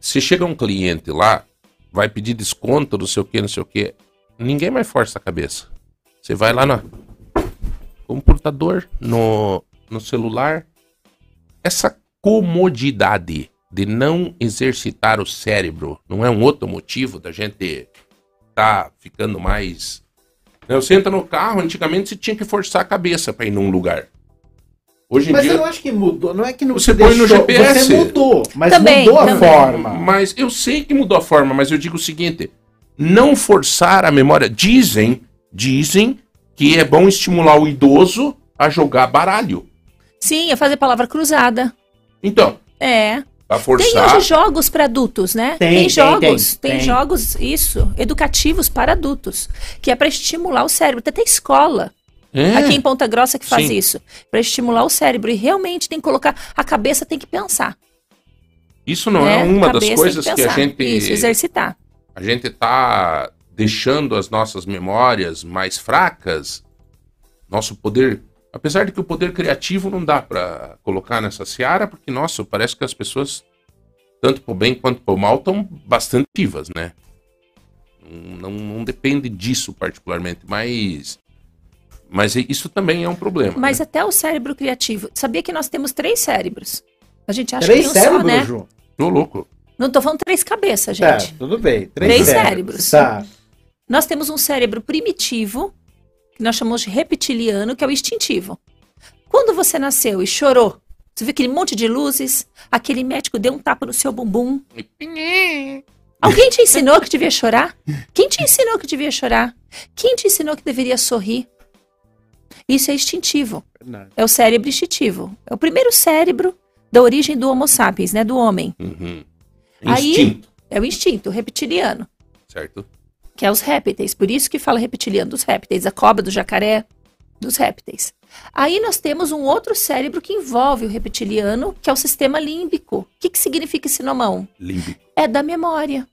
se chega um cliente lá, vai pedir desconto, não sei o que, não sei o que, ninguém mais força a cabeça. Você vai lá no computador, no, no celular, essa comodidade de não exercitar o cérebro não é um outro motivo da gente tá ficando mais né, Você entra no carro, antigamente você tinha que forçar a cabeça para ir num lugar. Hoje em Mas dia. eu não acho que mudou. Não é que não Você põe no GPS. Você mudou, mas Também, mudou a também. forma. Mas eu sei que mudou a forma, mas eu digo o seguinte: não forçar a memória. Dizem, dizem que é bom estimular o idoso a jogar baralho. Sim, é fazer palavra cruzada. Então, É. pra Tem hoje jogos para adultos, né? Tem, tem, jogos, tem, tem, tem. jogos, isso, educativos para adultos, que é para estimular o cérebro. Tem até escola É, aqui em Ponta Grossa que faz Sim. isso, para estimular o cérebro e realmente tem que colocar a cabeça tem que pensar. Isso não né? é uma das Cabeça coisas que, a pensar. gente. isso, exercitar. a gente tá deixando as nossas memórias mais fracas, nosso poder, apesar de que o poder criativo não dá pra colocar nessa seara, porque nossa, parece que as pessoas tanto pro bem quanto pro mal estão bastante vivas, né? Não, não depende disso particularmente, mas mas isso também é um problema. Mas né? até o cérebro criativo. Sabia que nós temos três cérebros? A gente acha Três que tem um cérebros, só, né? Ju? Tô louco. Não tô falando três cabeças, Tá, gente. tudo bem. Três cérebros. Tá. Nós temos um cérebro primitivo, que nós chamamos de reptiliano, que é o instintivo. Quando você nasceu e chorou, você viu aquele monte de luzes, aquele médico deu um tapa no seu bumbum. Alguém te ensinou que devia chorar? Quem te ensinou que devia chorar? Quem te ensinou que deveria sorrir? Isso é instintivo. Verdade. É o cérebro instintivo. É o primeiro cérebro da origem do Homo sapiens, né? Do homem. Uhum. Aí- Instinto, É o instinto, o reptiliano. certo? que é os répteis. Por isso que fala reptiliano dos répteis, a cobra, do jacaré, dos répteis. Aí nós temos um outro cérebro que envolve o reptiliano, que é o sistema límbico. O que, que significa esse nomão? Límbico. É da memória.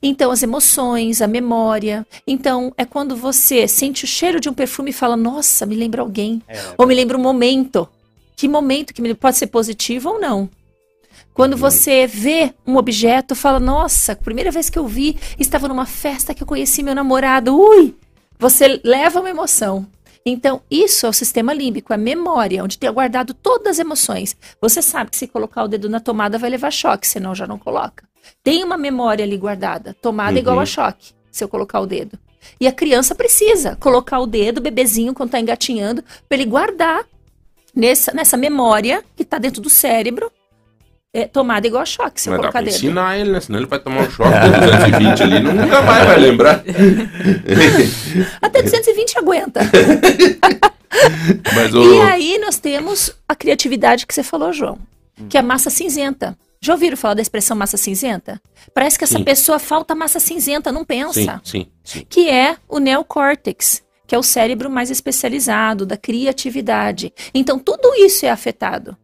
Então, as emoções, a memória. Então, é quando você sente o cheiro de um perfume e fala, nossa, me lembra alguém. É. Ou me lembra um momento. Que momento que me pode ser positivo ou não. Quando você vê um objeto, fala, nossa, primeira vez que eu vi, estava numa festa que eu conheci meu namorado. Ui! Você leva uma emoção. Então, isso é o sistema límbico, é memória, onde tem guardado todas as emoções. Você sabe que se colocar o dedo na tomada vai levar choque, senão já não coloca. Tem uma memória ali guardada. Tomada é igual a choque, se eu colocar o dedo. E a criança precisa colocar o dedo, o bebezinho, quando está engatinhando, para ele guardar nessa, nessa memória que está dentro do cérebro. É, tomada igual a choque, se eu Mas dá colocar pra dedo. ensinar ele, né? Senão ele vai tomar um choque de 220 ali, nunca mais vai lembrar. Até 220 aguenta. Mas E aí nós temos a criatividade que você falou, João, que é a massa cinzenta. Já ouviram falar da expressão massa cinzenta? Parece que essa Sim. pessoa falta massa cinzenta, não Sim, pensa. sim, sim. Que é o neocórtex, que é o cérebro mais especializado da criatividade. Então tudo isso é afetado.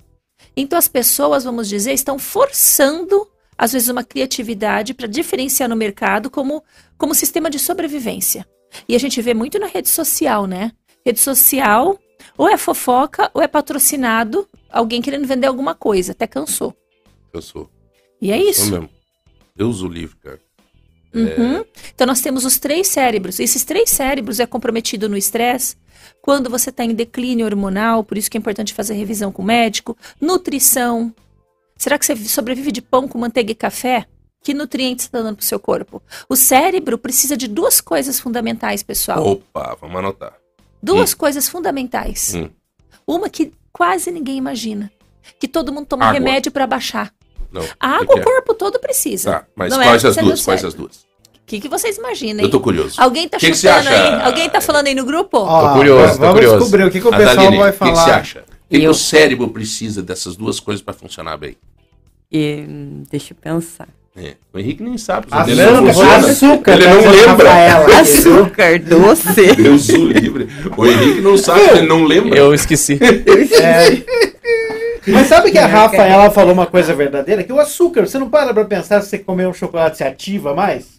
Então as pessoas, vamos dizer, estão forçando às vezes uma criatividade para diferenciar no mercado como como sistema de sobrevivência. E a gente vê muito na rede social, né? Rede social ou é fofoca ou é patrocinado alguém querendo vender alguma coisa, até cansou. Eu sou. E é Sou isso. mesmo. Deus o livre, cara. Uhum. Então nós temos os três cérebros. Esses três cérebros é comprometido no estresse quando você está em declínio hormonal, por isso que é importante fazer revisão com o médico. Nutrição. Será que você sobrevive de pão com manteiga e café? Que nutrientes está dando para o seu corpo? O cérebro precisa de duas coisas fundamentais, pessoal. Opa, vamos anotar. Duas coisas fundamentais. Hum. Uma que quase ninguém imagina. Que todo mundo toma Água. remédio para baixar. Não. A que água que o corpo todo precisa. Tá, mas Não é quais as você duas? Quais as duas? O que, que vocês imaginam, Eu hein? tô curioso. Alguém tá Que que você chutando acha? aí? Alguém tá falando aí no grupo? Ó, Tô curioso, tô vamos curioso. descobrir o que, que o pessoal Adaline, vai O que, que você falar. acha? que, que Eu- o cérebro precisa dessas duas coisas para funcionar bem? E, deixa eu pensar. É, O Henrique nem sabe. Açúcar, ele não funciona. açúcar, Ele tá não lembra. Rafaela. Açúcar doce. Deus o livre. O Henrique não sabe, ele não lembra. Eu esqueci. É. Mas sabe que a Rafaela falou uma coisa verdadeira? Que o açúcar, você não para pra pensar se você comer um chocolate se ativa mais?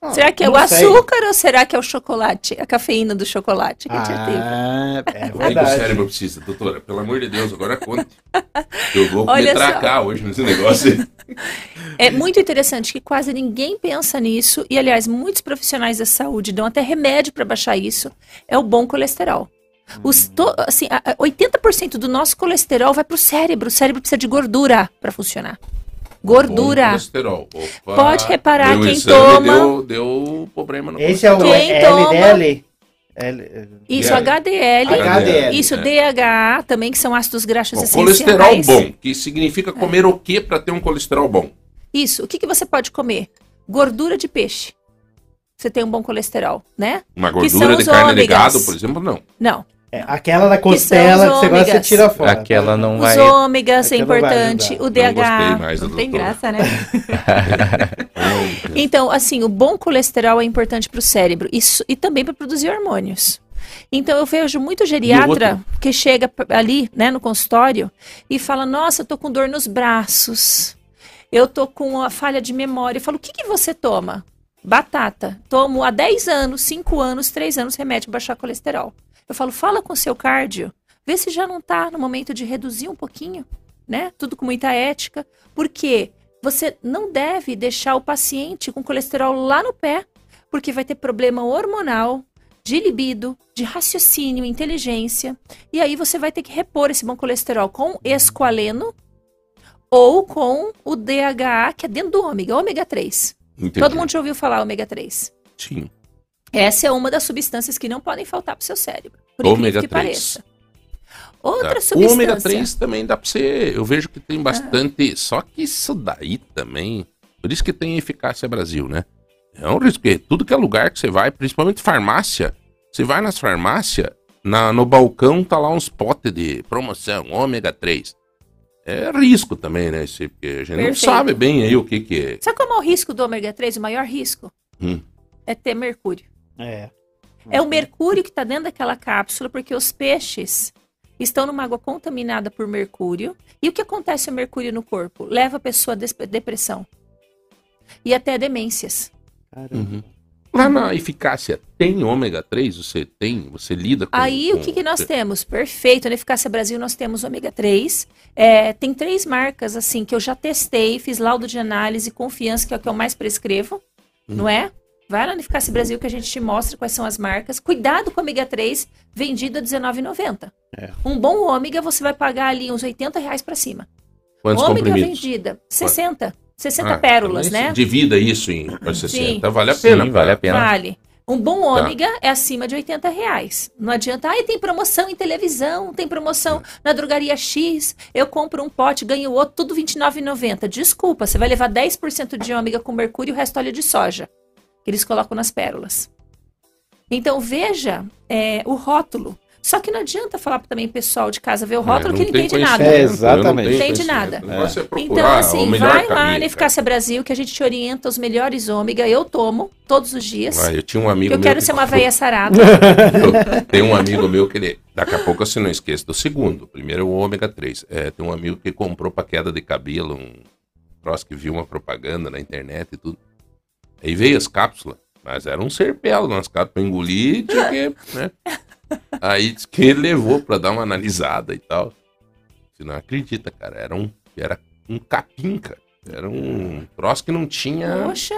Ah, Será que é o sei. açúcar ou será que é o chocolate? A cafeína do chocolate que te ativa? Ah, é O que, que o verdade. cérebro precisa, doutora? Pelo amor de Deus, agora conte. Eu vou Olha me só. tracar hoje nesse negócio. É muito interessante que quase ninguém pensa nisso, e aliás, muitos profissionais da saúde dão até remédio para baixar isso. É o bom colesterol. Os to- assim, a- a- 80% do nosso colesterol vai para o cérebro. O cérebro precisa de gordura para funcionar. Bom Gordura. colesterol. Opa, Pode reparar deu quem toma- Deu, deu problema no Esse é o Quem LDL. L- Isso. HDL. HDL, Isso, é. DHA também, que são ácidos graxos Bom, essenciais. colesterol bom, que significa comer o que para ter um colesterol bom? Isso. O que, que você pode comer? Gordura de peixe. Você tem um bom colesterol, né? Uma Que são gordura de carne de ômegas. gado, por exemplo, não. Não. É, aquela da Que costela que, os você gosta, você tira fora. Aquela não Os vai. ômegas é importante, o Não gostei DHA. mais Não tem graça, né? Então, assim, o bom colesterol é importante para o cérebro isso, e também para produzir hormônios. Então, eu vejo muito geriatra que chega ali, né, no consultório e fala: Nossa, eu tô com dor nos braços, eu tô com a falha de memória. Eu falo: O que, que você toma? Batata. Tomo há 10 anos, 5 anos, 3 anos remédio para baixar colesterol. Eu falo: Fala com seu cardio, vê se já não tá no momento de reduzir um pouquinho, né? Tudo com muita ética. Porque você não deve deixar o paciente com colesterol lá no pé, porque vai ter problema hormonal, de libido, de raciocínio, inteligência. E aí você vai ter que repor esse bom colesterol com esqualeno ou com o DHA, que é dentro do ômega, ômega 3. Entendi. Todo mundo já ouviu falar ômega 3. Sim. Essa é uma das substâncias que não podem faltar para o seu cérebro. Por Ômega que 3. pareça. Outra Tá. O substância. ômega 3 também dá pra você. Eu vejo que tem bastante. Só que isso daí também. Por isso que tem eficácia Brasil, né? É um risco, porque tudo que é lugar que você vai, principalmente farmácia. Você vai nas farmácias, na, no balcão tá lá uns potes de promoção, ômega 3. É risco também, né? Esse, porque a gente não Perfeito. sabe bem aí o que que é. Sabe qual é o risco do ômega 3? O maior risco? Hum. É ter mercúrio. É. É o mercúrio que está dentro daquela cápsula, porque os peixes estão numa água contaminada por mercúrio. E o que acontece ao mercúrio no corpo? Leva a pessoa a depressão. E até demências. Uhum. Lá na eficácia, tem ômega 3? Você tem? Você lida com Aí o com- que, que nós temos? Perfeito. Na Eficácia Brasil nós temos ômega 3. É, tem três marcas assim que eu já testei, fiz laudo de análise, confiança, que é o que eu mais prescrevo, não é? Vai lá na Eficácia Brasil que a gente te mostra quais são as marcas. Cuidado com o ômega 3, vendido a R$19,90. É. Um bom ômega você vai pagar ali uns 80 reais para cima. Quantos ômega vendida, 60. 60 Ah, pérolas, também né? Divida isso em por 60. Sim. Vale a Sim, pena. vale a pena. Vale. Um bom Tá. ômega é acima de 80 reais. Não adianta, ai, tem promoção em televisão, tem promoção na drogaria X, eu compro um pote, ganho outro, tudo R$29,90. Desculpa, você vai levar 10% de ômega com mercúrio e o resto óleo de soja, eles colocam nas pérolas. Então, veja é, o rótulo. Só que não adianta falar também pro pessoal de casa ver o rótulo É, que não entende nada. É, eu não exatamente. tenho Entende nada. O é procurar Então, assim, o vai lá na cara. Eficácia Brasil que a gente te orienta os melhores ômega. Eu tomo todos os dias. Ah, eu tinha um amigo eu meu quero que ser uma veia sarada. Tem um amigo meu que ele. Daqui a pouco você não esqueça do segundo. Primeiro é o ômega 3. É, tem um amigo que comprou pra queda de cabelo, um troço que viu uma propaganda na internet e tudo. Aí veio as cápsulas, mas era um serpelo cápsulas pra engolir, tinha que. Né? Aí disse que ele levou pra dar uma analisada e tal. Você não acredita, cara. Era um, era um capim, cara. Era um troço que não tinha. Poxa,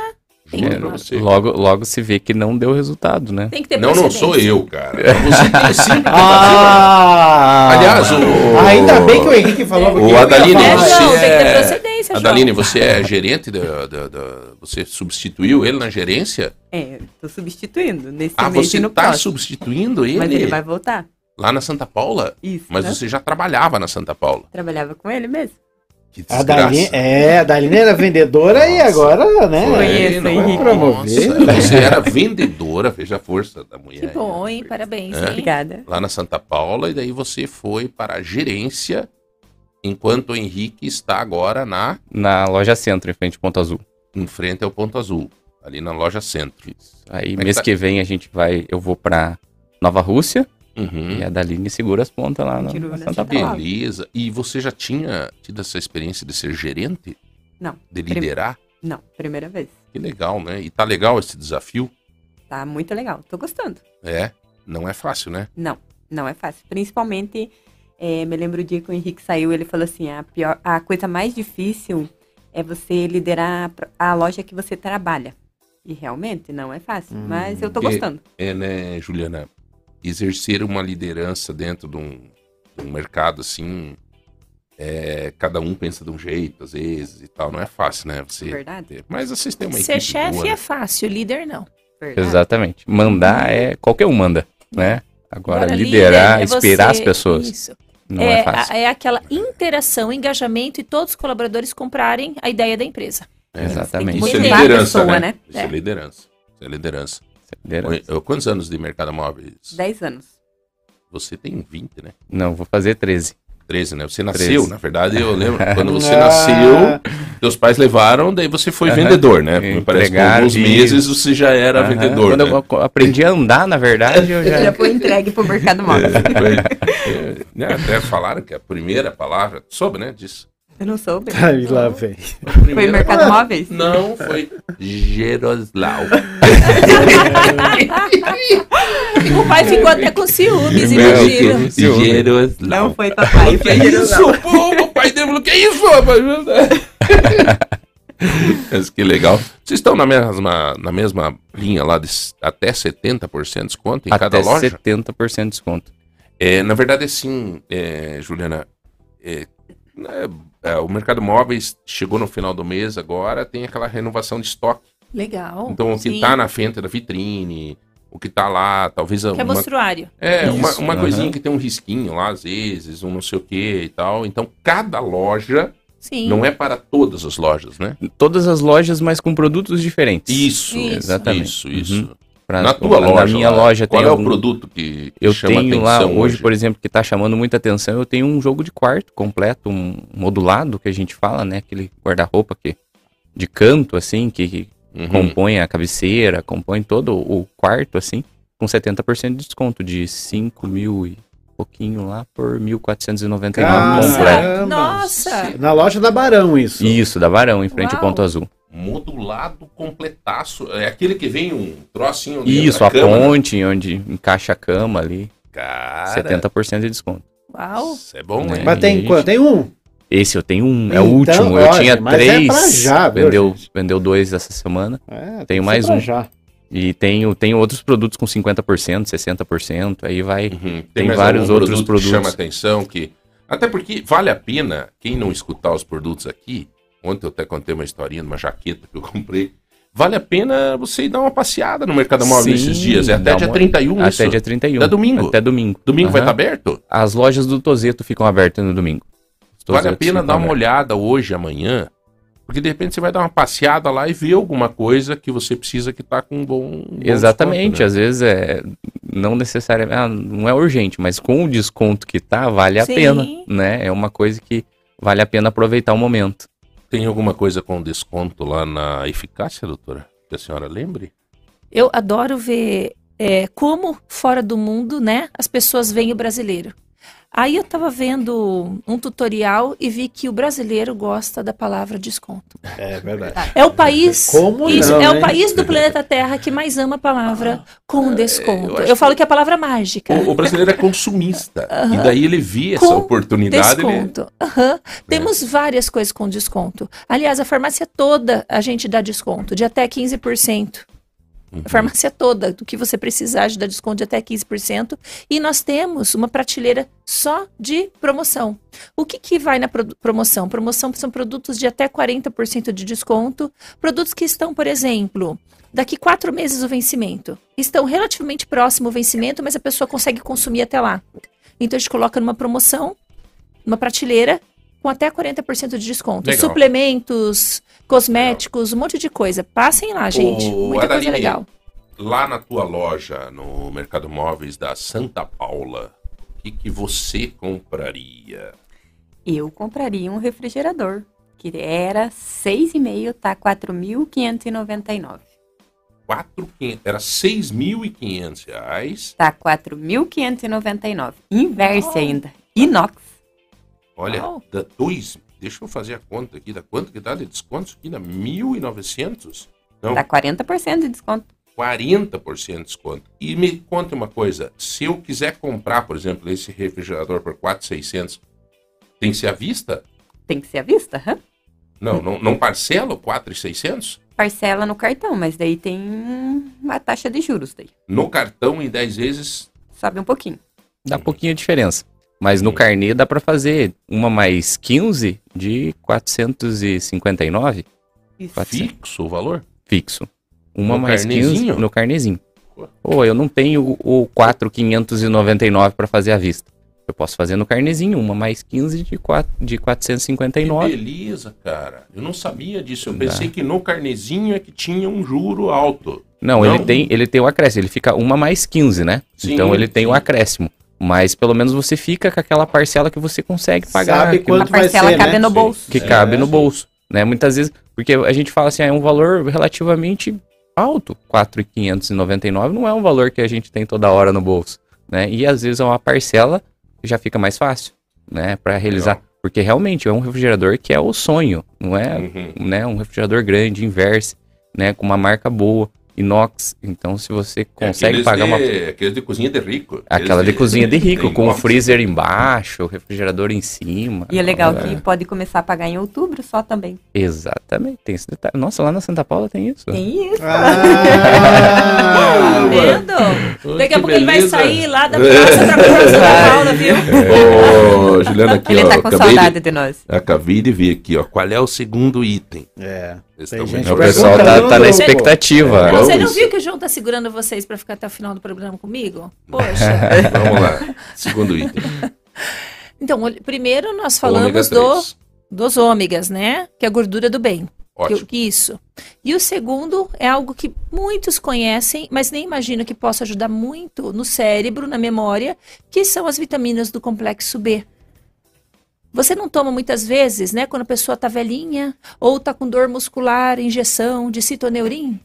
É, pra você. Logo, logo se vê que não deu resultado, né? tem que ter Não, não sou eu, cara. Você tem que fazer. Ah! Aliás, o- Ainda bem que o Henrique falou. O Adaline, falar. É, você João, tem que ter é-. Adaline, você é gerente da, da- da- Você substituiu ele na gerência? É, tô substituindo nesse Ah, mês você no tá próximo. substituindo ele? Mas ele vai voltar. Lá na Santa Paula? Isso. Mas né? você já trabalhava na Santa Paula. Trabalhava com ele mesmo. Que A desgraça. Daline, é, a Daline era vendedora e agora, né? Foi, Conheço, não, Henrique. Promover. Você era vendedora, veja a força da mulher. Que bom, hein? Parabéns, É. hein? Obrigada. Lá na Santa Paula, e daí você foi para a gerência, enquanto o Henrique está agora na Na loja centro, em frente ao Ponto Azul. em frente ao Ponto Azul, ali na loja centro. Aí, Como é mês que tá? que vem, a gente vai. Eu vou pra Nova Rússia Uhum. e a Daline segura as pontas lá na, Tirou na Santa Paula. Paula. Beleza. E você já tinha tido essa experiência de ser gerente? Não. De liderar? Não, primeira vez. Que legal, né? E tá legal esse desafio? Tá muito legal. Tô gostando. É, não é fácil, né? Não, não é fácil. Principalmente, eh, me lembro o dia que o Henrique saiu, ele falou assim, a, pior, a coisa mais difícil é você liderar a loja que você trabalha. E realmente não é fácil, mas eu tô E- gostando. É, né, Juliana? Exercer uma liderança dentro de um, de um mercado assim, é, cada um pensa de um jeito, às vezes, e tal. Não é fácil, né? Você Verdade. ter- Mas vocês têm uma Ser equipe chefe boa, é né? fácil, líder não. Verdade. Exatamente. Mandar é. Qualquer um manda, né? Agora, Agora, liderar, líder é esperar você- as pessoas. Isso. Não é, é, fácil. é aquela interação, engajamento e todos os colaboradores comprarem a ideia da empresa. Exatamente. Isso é liderança, pessoa, né? né? Isso é. É. liderança. Isso é liderança. Liderança. Quantos anos de mercado móveis? 10 anos. Você tem 20, né? Não, vou fazer 13. 13, né? Você nasceu, 13. na verdade, eu lembro. Quando você Ah. nasceu, teus pais levaram, daí você foi Aham. vendedor, né? Me Parece que alguns meses você já era Aham. vendedor. Quando né? eu aprendi a andar, na verdade, eu Já já. foi entregue pro mercado móvel. Foi- né, Até falaram que a primeira palavra, soube, né? Disso. Eu não soube. Aí lá vem. Foi mercado móveis? Não, foi Geroslau. O pai ficou até com ciúmes, imagina. Geroslau. Não foi papai, Que foi isso, pô, o pai dele falou, que isso, rapaz? Mas que legal. Vocês estão na mesma, na mesma linha lá de até 70% de desconto em cada Até loja? 70% de desconto. É, na verdade, assim, é, Juliana, é, né, é, o mercado móveis chegou no final do mês agora, tem aquela renovação de estoque. Legal. Então, o que está na frente da vitrine, o que está lá, talvez Que é uma, mostruário. é, uma, Isso, uma aham. coisinha que tem um risquinho lá, às vezes, um não sei o que e tal. Então, cada loja Sim. não é para todas as lojas, né? Todas as lojas, mas com produtos diferentes. Isso, Isso. Exatamente. Isso, isso. Uhum. Pra- Na tua na loja. minha lá, loja qual tem é algum- o produto que Eu chama tenho lá, atenção hoje, por exemplo, que tá chamando muita atenção, eu tenho um jogo de quarto completo, um modulado que a gente fala, né? Aquele guarda-roupa que de canto, assim, que, que Uhum. compõe a cabeceira, compõe todo o quarto, assim, com 70% de desconto, de 5 mil e pouquinho lá por 1.499 completo. Nossa! Na loja da Barão, isso. Isso, da Varão, em frente ao Uau. Ponto Azul. Modulado completaço. É aquele que vem um trocinho Isso, a cama, né? ponte, onde encaixa a cama ali, Cara, 70% de desconto. Uau! Isso é bom, É. hein? Mas tem quanto? Tem um. Esse eu tenho um, é Então, o último. Eu olha, tinha mas é três, pra já, viu, vendeu, gente? vendeu dois essa semana. É, tem Tenho mais um. Já. E tenho, tenho outros produtos com 50%, 60%, aí vai. Uhum. Tem mais vários algum outros produto produtos. Que chama atenção que até porque vale a pena quem não escutar os produtos aqui. Ontem eu até contei uma historinha de uma jaqueta que eu comprei. Vale a pena você ir dar uma passeada no Mercado Móvel Sim, esses dias. É até dia uma- 31 isso. Até dia 31. Até domingo? Até domingo. Domingo vai Aham. estar aberto? As lojas do Tozeto ficam abertas no domingo. Vale a pena dar uma abertos. olhada hoje, amanhã. Porque de repente você vai dar uma passeada lá e ver alguma coisa que você precisa que tá com um bom. um bom Exatamente, desconto, né? às vezes é não necessariamente, ah, não é urgente, mas com o desconto que tá, vale a Sim. pena, né? É uma coisa que vale a pena aproveitar o momento. Tem alguma coisa com desconto lá na eficácia, doutora? Que a senhora lembre? Eu adoro ver é, como fora do mundo, né, as pessoas veem o brasileiro. Aí eu tava vendo um tutorial e vi que o brasileiro gosta da palavra desconto. É verdade. É o país, Como isso, não, é hein? o país do planeta Terra que mais ama a palavra com desconto. eu Eu, falo que é a palavra mágica. O, o brasileiro é consumista. Aham. E daí ele via essa Com oportunidade. Ele... Desconto. Aham. Temos várias coisas com desconto. Aliás, a farmácia toda a gente dá desconto, de até 15%. Uhum. A farmácia toda, do que você precisar, dar desconto de até 15%. E nós temos uma prateleira só de promoção. O que, que vai na pro- promoção? Promoção são produtos de até 40% de desconto. Produtos que estão, por exemplo, daqui quatro meses o vencimento. Estão relativamente próximo o vencimento, mas a pessoa consegue consumir até lá. Então a gente coloca numa promoção, numa prateleira, com até 40% de desconto. Legal. Suplementos, cosméticos, um monte de coisa. Passem lá, gente. Ô, Muita coisa Adaline, legal. Lá na tua loja, no Mercado Móveis da Santa Paula, o que, que você compraria? Eu compraria um refrigerador, que era 6,5, tá 4.599. Quatro, quin- era 6.500 reais. Tá 4.599. Inverse Oh. ainda. Inox. Olha, Uau. dá dois. Deixa eu fazer a conta aqui. Da quanto que dá de desconto? Isso aqui dá 1.900? Não, Dá 40% de desconto. 40% de desconto. E me conta uma coisa. Se eu quiser comprar, por exemplo, esse refrigerador por 4.600, tem que ser à vista? Tem que ser à vista, hã? Não, não, não parcela o 4.600? Parcela no cartão, mas daí tem uma taxa de juros daí. No cartão em 10 vezes. Sobe um pouquinho. Dá pouquinho de diferença. Mas no carnê dá pra fazer uma mais 15 de 459 Isso. Pode ser. Fixo o valor? fixo. Uma No mais carnezinho? 15 no carnezinho. Ou eu não tenho o 4,599 para fazer à vista. Eu posso fazer no carnezinho, uma mais 15 de, 4, de Que 459. beleza, cara. Eu não sabia disso. Eu Dá. pensei que no carnezinho é que tinha um juro alto. Não, Não? ele tem ele tem o acréscimo, ele fica uma mais 15, né? Sim, então ele tem o sim. acréscimo. Mas pelo menos você fica com aquela parcela que você consegue pagar. Sabe que- quanto A vai parcela ser, cabe né? no Sim. bolso. que É, cabe no sim. bolso, né? Muitas vezes, porque a gente fala assim, ah, é um valor relativamente alto, 4.599 não é um valor que a gente tem toda hora no bolso, né? E às vezes é uma parcela que já fica mais fácil, né, para realizar, Legal. porque realmente é um refrigerador que é o sonho, não é, Uhum. né, um refrigerador grande, inverse, né, com uma marca boa, inox, então se você consegue Aqueles pagar de, uma Aqueles de cozinha de rico. aquela de cozinha de rico, tem com o freezer embaixo, o refrigerador em cima. E é legal É. que pode começar a pagar em outubro só também. Exatamente, tem esse detalhe. Nossa, lá na Santa Paula tem isso. Tem isso. Ah, Tá vendo? Daqui a pouco ele vai beleza. sair lá da praça pra comprar Santa Paula, viu? Ô, Juliana, aqui, Ele ó. tá com saudade De, de nós. acabei de ver aqui, ó. Qual é o segundo item? é. Tem gente? O pessoal tá, tá na expectativa. É, Você não Vamos. viu que o João tá segurando vocês pra ficar até o final do programa comigo? Poxa. Vamos lá. Segundo item. Então, primeiro nós falamos do, 3. dos ômegas, né? Que é a gordura do bem. Ótimo. que isso. E o segundo é algo que muitos conhecem, mas nem imaginam que possa ajudar muito no cérebro, na memória, que são as vitaminas do complexo B. Você não toma muitas vezes, né, quando a pessoa tá velhinha ou tá com dor muscular, injeção de citoneurin?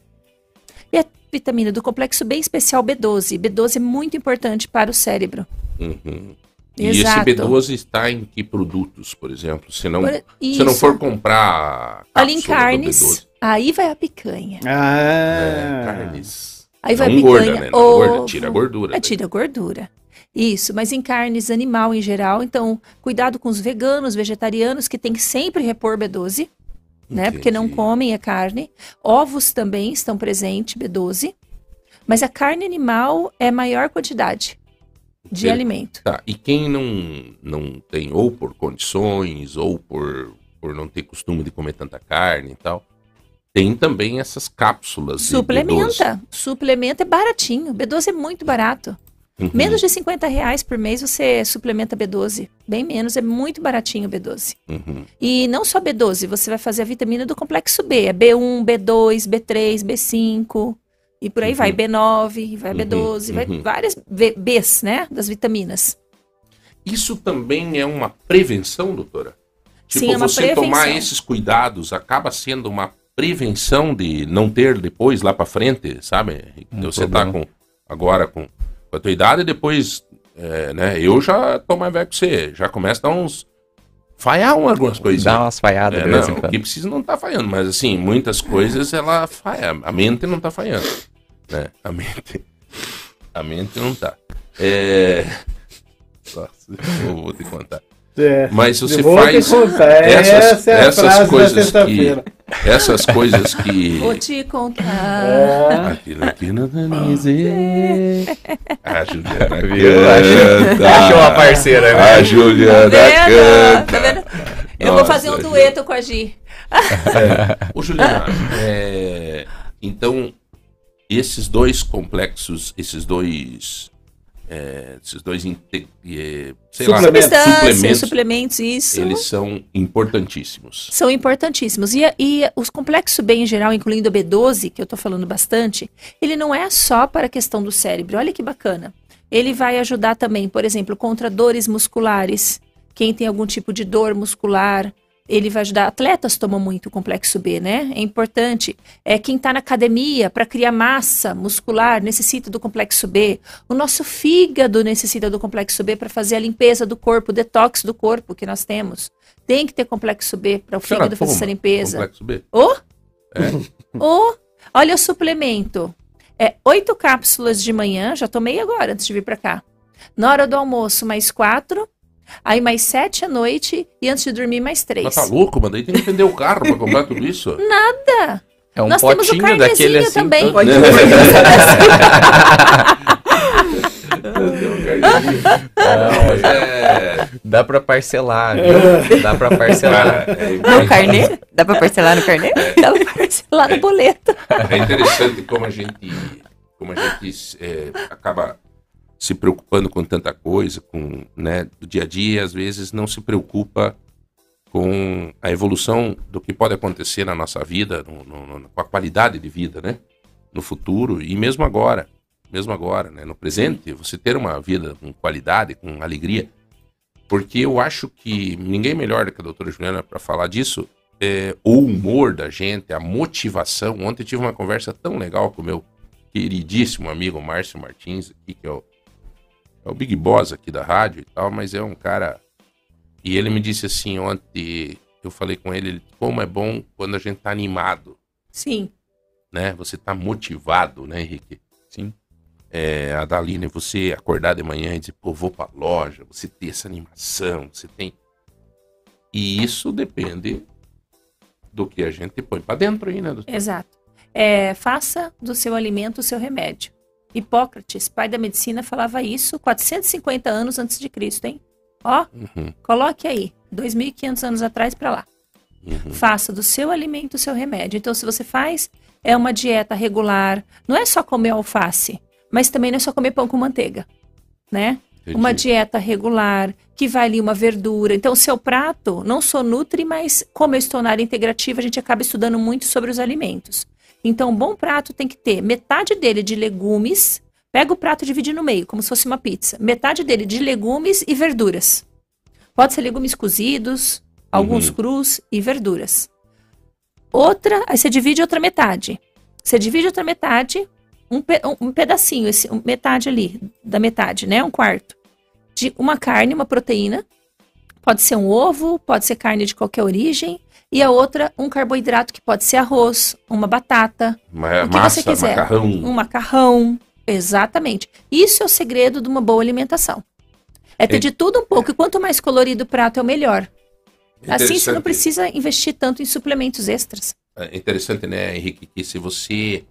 E a vitamina do complexo B, em especial B12. B12 é muito importante para o cérebro. Uhum. E Exato. esse B12 está em que produtos, por exemplo? Se não, Por- se não for comprar Ali em carnes, B12, aí vai a picanha. é, Ah, carnes. Aí vai não a gorda, picanha. né? Não gorda, ovo. tira a gordura. É, tira a gordura. Isso, mas em carnes animal em geral, então cuidado com os veganos, vegetarianos que tem que sempre repor B12, né? Porque não comem a carne. Ovos também estão presentes B12, mas a carne animal é maior quantidade de alimento. Tá, e quem não, não tem, ou por condições, ou por, por não ter costume de comer tanta carne e tal, tem também essas cápsulas de B12. Suplementa, suplementa é baratinho. B12 é muito barato. Uhum. Menos de 50 reais por mês você suplementa B12. Bem menos, é muito baratinho o B12. Uhum. E não só B12, você vai fazer a vitamina do complexo B. É B1, B2, B3, B5. E por aí vai. B9, e vai Uhum, B12, vai uhum. várias B- Bs, né? Das vitaminas. Isso também é uma prevenção, doutora? Tipo, Sim, é uma você tomar prevenção. esses cuidados acaba sendo uma prevenção de não ter depois lá pra frente, sabe? Um você problema. tá com agora com, a tua idade depois, é, né? Eu já tô mais velho que você, já começa a dar uns falhar um- algumas coisinhas. Dá umas falhadas É, não, o que precisa não tá falhando, mas assim, muitas coisas ela falha, a mente não tá falhando, né? A mente, a mente não tá. É... Nossa, eu vou te contar. É. Mas você vou faz contar, essas, essa é a essas frase da coisas que essas coisas que Vou te contar. É. aquilo que não dá nem dizer. A Juliana canta. Achou a parceira, né? A Juliana Tá vendo? canta. Tá? Eu vou Nossa, fazer um dueto com a Gi. Ô, Juliana, é, então, esses dois complexos, esses dois é, esses dois é, sei lá, Suplementos. Substâncias, suplementos, isso. eles são importantíssimos. São importantíssimos. E, e os complexos B em geral, incluindo o B12, que eu estou falando bastante, ele não é só para a questão do cérebro. Olha que bacana. Ele vai ajudar também, por exemplo, contra dores musculares. Quem tem algum tipo de dor muscular, ele vai ajudar. Atletas tomam muito o complexo B, né? É importante. É quem está na academia para criar massa muscular necessita do complexo B. O nosso fígado necessita do complexo B para fazer a limpeza do corpo, o detox do corpo que nós temos. Tem que ter complexo B para o fígado fazer essa limpeza. Complexo B. Ô, É. olha o suplemento. É oito cápsulas de manhã, já tomei agora antes de vir para cá. Na hora do almoço, mais quatro. Aí mais sete à noite e antes de dormir mais três. Mas tá louco, mano? Daí tem que vender o carro pra comprar tudo isso. Nada. É um Nós temos o potinho daquele assim. também. todo- Pode- Não, mas é... Dá pra parcelar, viu? Dá pra parcelar. É, No carnê? Dá pra parcelar no carnê? Dá pra parcelar no boleto. é interessante como a gente, como a gente é, acaba se preocupando com tanta coisa, com né, do dia a dia, às vezes não se preocupa com a evolução do que pode acontecer na nossa vida, no- no- no- com a qualidade de vida, né? No futuro e mesmo agora, mesmo agora, né? No presente, você ter uma vida com qualidade, com alegria, porque eu acho que ninguém melhor do que a doutora Juliana para falar disso é, o humor da gente, a motivação. Ontem tive uma conversa tão legal com o meu queridíssimo amigo Márcio Martins, aqui, que é o, é o Big Boss aqui da rádio e tal, mas é um cara. E ele me disse assim ontem, eu falei com ele, como é bom quando a gente tá animado, Sim. né? Você tá motivado, né, Henrique? Sim. É, a Daline, você acordar de manhã e dizer, pô, vou pra loja, você ter essa animação, você tem. E isso depende do que a gente põe pra dentro aí, né? doutor? Exato. É, faça do seu alimento o seu remédio. Hipócrates, pai da medicina, falava isso 450 anos antes de Cristo, hein? Ó, Uhum, coloque aí, 2.500 anos atrás para lá. uhum. Faça do seu alimento o seu remédio. Então, se você faz, é uma dieta regular. Não é só comer alface, mas também não é só comer pão com manteiga, né? Uma Entendi. dieta regular, que vai ali uma verdura. Então, o seu prato não só nutre, mas como eu estou na área integrativa, a gente acaba estudando muito sobre os alimentos. Então, um bom prato tem que ter metade dele de legumes. Pega o prato e divide no meio, como se fosse uma pizza. Metade dele de legumes e verduras. Pode ser legumes cozidos, alguns Uhum. crus e verduras. Outra, aí você divide outra metade. Você divide outra metade, um, pe- um- pedacinho, esse, metade ali, da metade, né? Um quarto. De uma carne, uma proteína. Pode ser um ovo, pode ser carne de qualquer origem. E a outra, um carboidrato que pode ser arroz, uma batata, Ma- o que massa, você quiser. macarrão. um macarrão. Exatamente. Isso é o segredo de uma boa alimentação. É ter É- de tudo um pouco. E quanto mais colorido o prato, é o melhor. Assim você não precisa investir tanto em suplementos extras. É interessante, né, Henrique, que se você.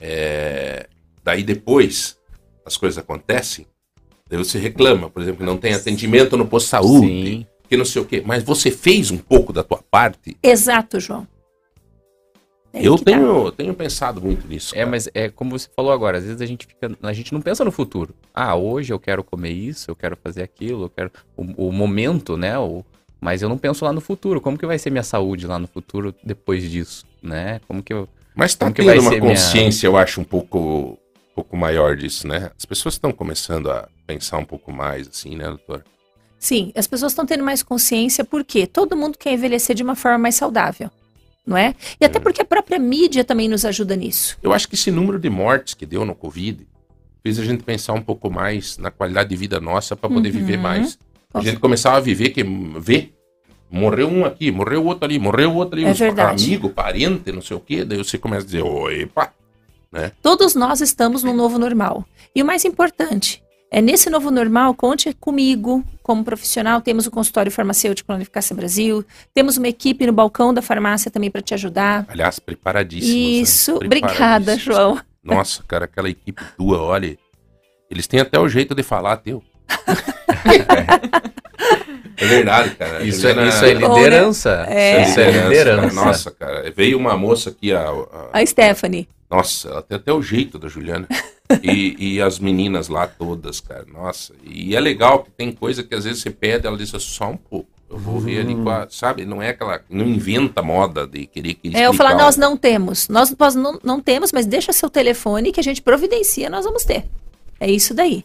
é, daí depois as coisas acontecem, daí você reclama, por exemplo, que não tem atendimento no posto de saúde, Sim. Que não sei o quê. Mas você fez um pouco da tua parte. Exato, João. É eu tá. tenho, tenho pensado muito nisso. É, cara. mas é como você falou agora, às vezes a gente fica, a gente não pensa no futuro. Ah, hoje eu quero comer isso, eu quero fazer aquilo, eu quero o, o momento, né? O, mas eu não penso lá no futuro. Como que vai ser minha saúde lá no futuro depois disso, né? Como que eu Mas tá como que tendo uma ser minha- consciência, eu acho, um pouco, um pouco maior disso, né? As pessoas estão começando a pensar um pouco mais, assim, né, doutor? Sim, as pessoas estão tendo mais consciência porque todo mundo quer envelhecer de uma forma mais saudável, não é? E até porque a própria mídia também nos ajuda nisso. Eu acho que esse número de mortes que deu no Covid fez a gente pensar um pouco mais na qualidade de vida nossa para poder Uhum. viver mais. A gente começava a viver que vê, morreu um aqui, morreu outro ali, morreu outro ali, É uns verdade. amigo, parente, não sei o quê, daí você começa a dizer, opa, Todos nós estamos no novo normal. E o mais importante, é nesse novo normal, conte comigo como profissional. Temos o consultório farmacêutico na Unificácia Brasil, temos uma equipe no balcão da farmácia também para te ajudar. aliás, preparadíssimos. né? Isso, obrigada, Preparadíssimos. João. Nossa, cara, aquela equipe tua, olha, eles têm até o jeito de falar teu. é verdade, cara. Isso, Juliana- é, isso é liderança. É. Isso é liderança. Nossa, cara. Veio uma moça aqui, a, a- A Stephanie. Nossa, ela tem até o jeito da Juliana. E, e as meninas lá todas, cara, nossa. E é legal que tem coisa que às vezes você pede, ela diz só um pouco. Eu vou ver ali com a, sabe? Não é aquela. Não inventa moda de querer que É, eu falar, nós o- não temos. Nós, nós não, não temos, mas deixa seu telefone que a gente providencia, nós vamos ter. É isso daí.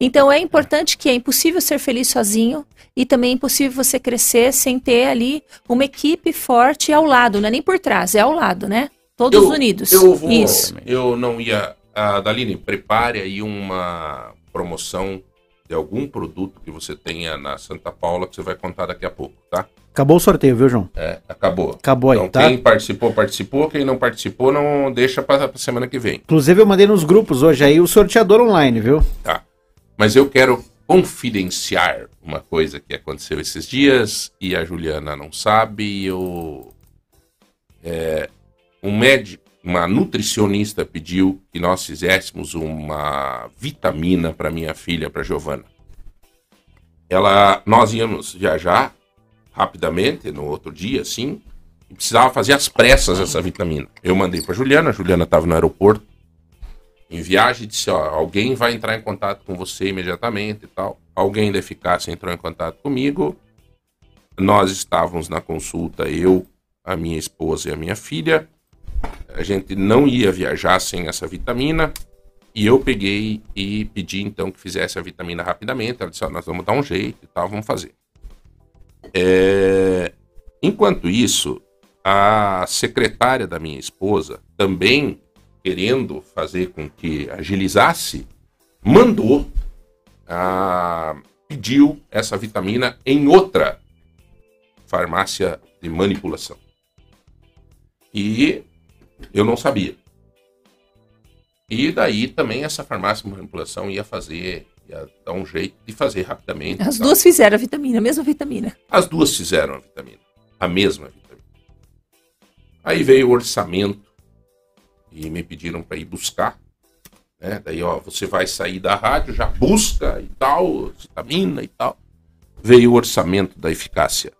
Então é importante que é impossível ser feliz sozinho e também é impossível você crescer sem ter ali uma equipe forte ao lado, não é nem por trás, é ao lado, né? Todos Eu- unidos. Eu vou. Isso. Eu não ia. A Daline, prepare aí uma promoção de algum produto que você tenha na Santa Paula que você vai contar daqui a pouco, tá? Acabou o sorteio, viu, João? É, acabou. Acabou aí, então, tá? quem participou, participou. Quem não participou, não deixa para semana que vem. Inclusive eu mandei nos grupos hoje aí o sorteador online, viu? Tá. Mas eu quero confidenciar uma coisa que aconteceu esses dias e a Juliana não sabe. Eu, é, um médico, uma nutricionista pediu que nós fizéssemos uma vitamina para minha filha, para Giovana. Ela, nós íamos viajar rapidamente no outro dia, assim, e precisava fazer às pressas essa vitamina. Eu mandei para Juliana, a Juliana estava no aeroporto em viagem e disse, ó, alguém vai entrar em contato com você imediatamente e tal. Alguém da eficácia entrou em contato comigo. Nós estávamos na consulta, eu, a minha esposa e a minha filha. A gente não ia viajar sem essa vitamina. E eu peguei e pedi então que fizesse a vitamina rapidamente. Ela disse, nós vamos dar um jeito e tal, vamos fazer. É, Enquanto isso, a secretária da minha esposa, também querendo fazer com que agilizasse, mandou, ah, pediu essa vitamina em outra farmácia de manipulação. E eu não sabia. E daí também essa farmácia de manipulação ia fazer, ia dar um jeito de fazer rapidamente. As tal. duas fizeram a vitamina, a mesma vitamina. As duas fizeram a vitamina. A mesma vitamina. Aí veio o orçamento e me pediram para ir buscar. Né? Daí, ó, você vai sair da rádio, já busca e tal, vitamina e tal. Veio o orçamento da eficácia.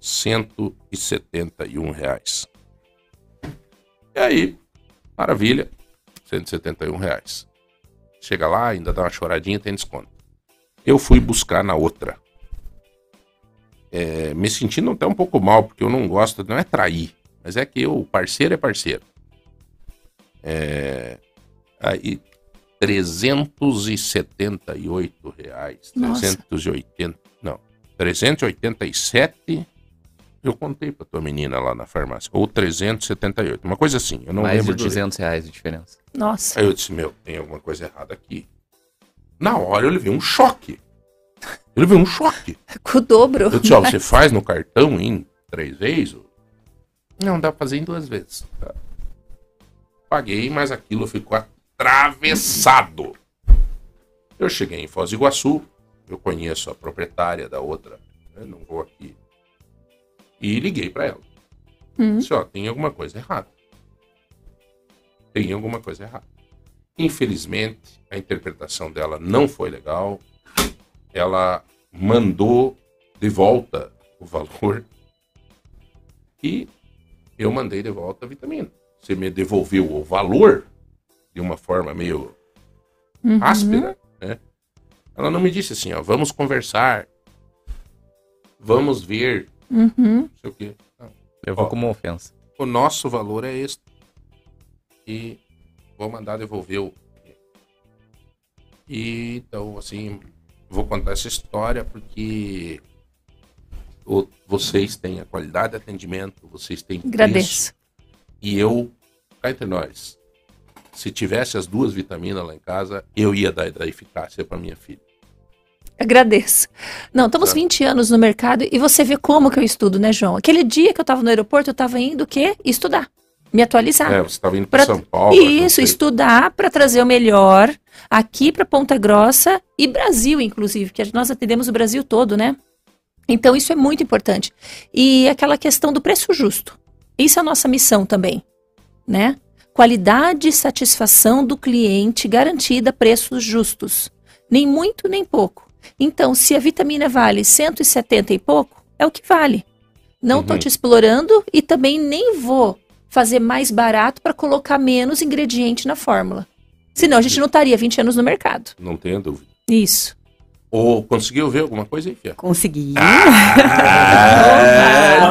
171 reais. E aí, maravilha, 171 reais. Chega lá, ainda dá uma choradinha, tem desconto. Eu fui buscar na outra. É, me sentindo até um pouco mal, porque eu não gosto, não é trair, mas é que eu, o parceiro é parceiro. É, aí, 378 reais, Nossa. 380, não, 387, eu contei pra tua menina lá na farmácia, ou 378, uma coisa assim, eu não Mais de lembro direito. 200 reais de diferença. Nossa. Aí eu disse, meu, tem alguma coisa errada aqui. Na hora eu levei um choque. Eu levei um choque. Com o dobro. Eu disse, ó, você faz no cartão em três vezes? Não, dá pra fazer em duas vezes. Tá. Paguei, mas aquilo ficou atravessado. Eu cheguei em Foz do Iguaçu, eu conheço a proprietária da outra, né, não vou aqui. E liguei pra ela. Hum. Disse, ó, tem alguma coisa errada. Tem alguma coisa errada. Infelizmente, a interpretação dela não foi legal. Ela mandou de volta o valor e eu mandei de volta a vitamina. Você me devolveu o valor de uma forma meio Uhum. áspera, né? Ela não me disse assim, ó, vamos conversar, vamos ver, Uhum. não sei o quê. Levou Ó. como ofensa. O nosso valor é este. E vou mandar devolver o. E então, assim, vou contar essa história porque o- vocês têm a qualidade de atendimento, vocês têm preço, Agradeço. E eu, cá entre nós, se tivesse as duas vitaminas lá em casa, eu ia dar da eficácia para minha filha. Agradeço. Não, estamos Tá. 20 anos no mercado e você vê como que eu estudo, né, João? Aquele dia que eu estava no aeroporto, eu estava indo o quê? Estudar. Me atualizar. É, você estava indo para Pra- São Paulo. não Isso, estudar para trazer o melhor aqui para Ponta Grossa e Brasil, inclusive, que nós atendemos o Brasil todo, né? Então, isso é muito importante. E aquela questão do preço justo. Isso é a nossa missão também, né? Qualidade e satisfação do cliente garantida a preços justos. Nem muito, nem pouco. Então, se a vitamina vale 170 e pouco, é o que vale. Não estou Uhum. te explorando e também nem vou fazer mais barato para colocar menos ingrediente na fórmula. Senão a gente não estaria 20 anos no mercado. Não tenha dúvida. Isso. Ou conseguiu ver alguma coisa aí, Fia? Consegui.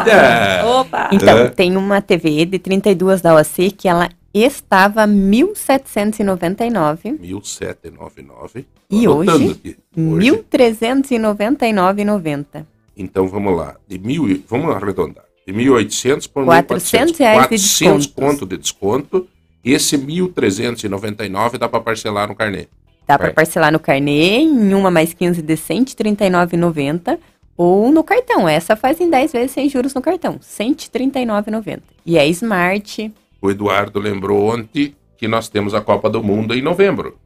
Nada. Opa! Então, É. tem uma TV de 32 da OAC que ela estava 1.799 1799. E hoje? aqui. Hoje. 1.399,90. Então vamos lá. De mil, vamos arredondar. De 1.800 por 400 1.400. reais de 400 descontos. conto de desconto. Esse 1.399 dá para parcelar no carnê. Dá para parcelar no carnê, em uma mais 15 de 139,90 ou no cartão. Essa faz em 10 vezes sem juros no cartão, 139,90. E é Smart. O Eduardo lembrou ontem que nós temos a Copa do Mundo em novembro.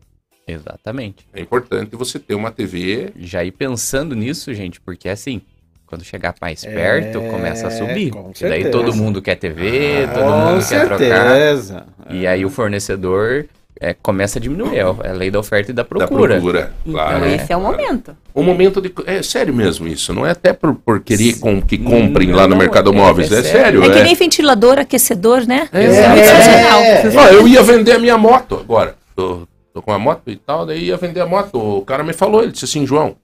Exatamente. É importante você ter uma TV. Já ir pensando nisso, gente, porque assim, quando chegar mais perto, começa a subir. É, com Porque daí todo mundo quer TV, todo Com mundo quer trocar. certeza. E aí o fornecedor é, começa a diminuir. É a lei da oferta e da Da procura. procura, claro. então, esse é o momento. O momento de. É sério mesmo isso. Não é até por, por querer com, que comprem lá no Não, Mercado é- Móveis. é É, sério. É que é. nem ventilador, aquecedor, né? É. É eu ia vender a minha moto agora. Tô, tô com a moto e tal, daí ia vender a moto. O cara me falou, ele disse assim, João,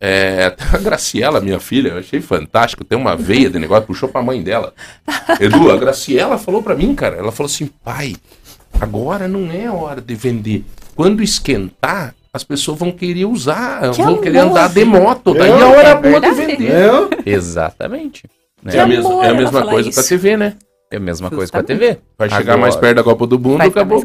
é, até a Graciela, minha filha, eu achei fantástico, tem uma veia de negócio, puxou pra mãe dela. Edu, a Graciela falou pra mim, cara, ela falou assim, pai, agora não é hora de vender. Quando esquentar, as pessoas vão querer usar, Que vão querer amor. andar de moto, daí Eu? a hora É boa de vender. Eu? Exatamente. Né? É a, mesma, é a mesma coisa com a isso. TV, né? É a mesma coisa com a Justamente. TV. Vai chegar Agora, mais perto da Copa do Mundo, acabou.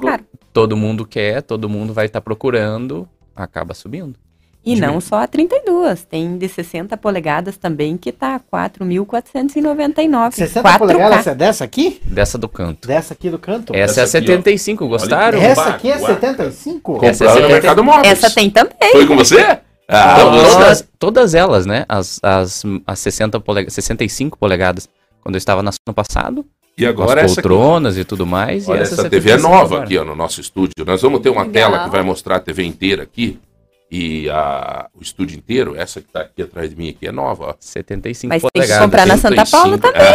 Todo mundo quer, todo mundo vai estar procurando, acaba subindo. E não só a 32, tem de 60 polegadas também que tá 4.499. 60 4K. polegadas, essa é dessa aqui? Dessa do canto. Dessa aqui do canto? Essa é a Essa aqui, ó. 75, gostaram? Olha Essa aqui é Bacuaca. 75? Essa é Comprado no 70. Mercado Móveis. Essa tem também. Foi com você? Ah, Todas, você- todas elas, né? As, as, as 60 polega 65 polegadas, quando eu estava na ano passado, E agora as essa aqui. poltronas e tudo mais. Olha, e essa TV é 75 nova agora. aqui, ó, no nosso estúdio. Nós vamos ter uma Legal. tela que vai mostrar a TV inteira aqui. E a, o estúdio inteiro, essa que tá aqui atrás de mim aqui é nova, ó. 75 Mas tem que polegadas. comprar na Santa Paula 75. também.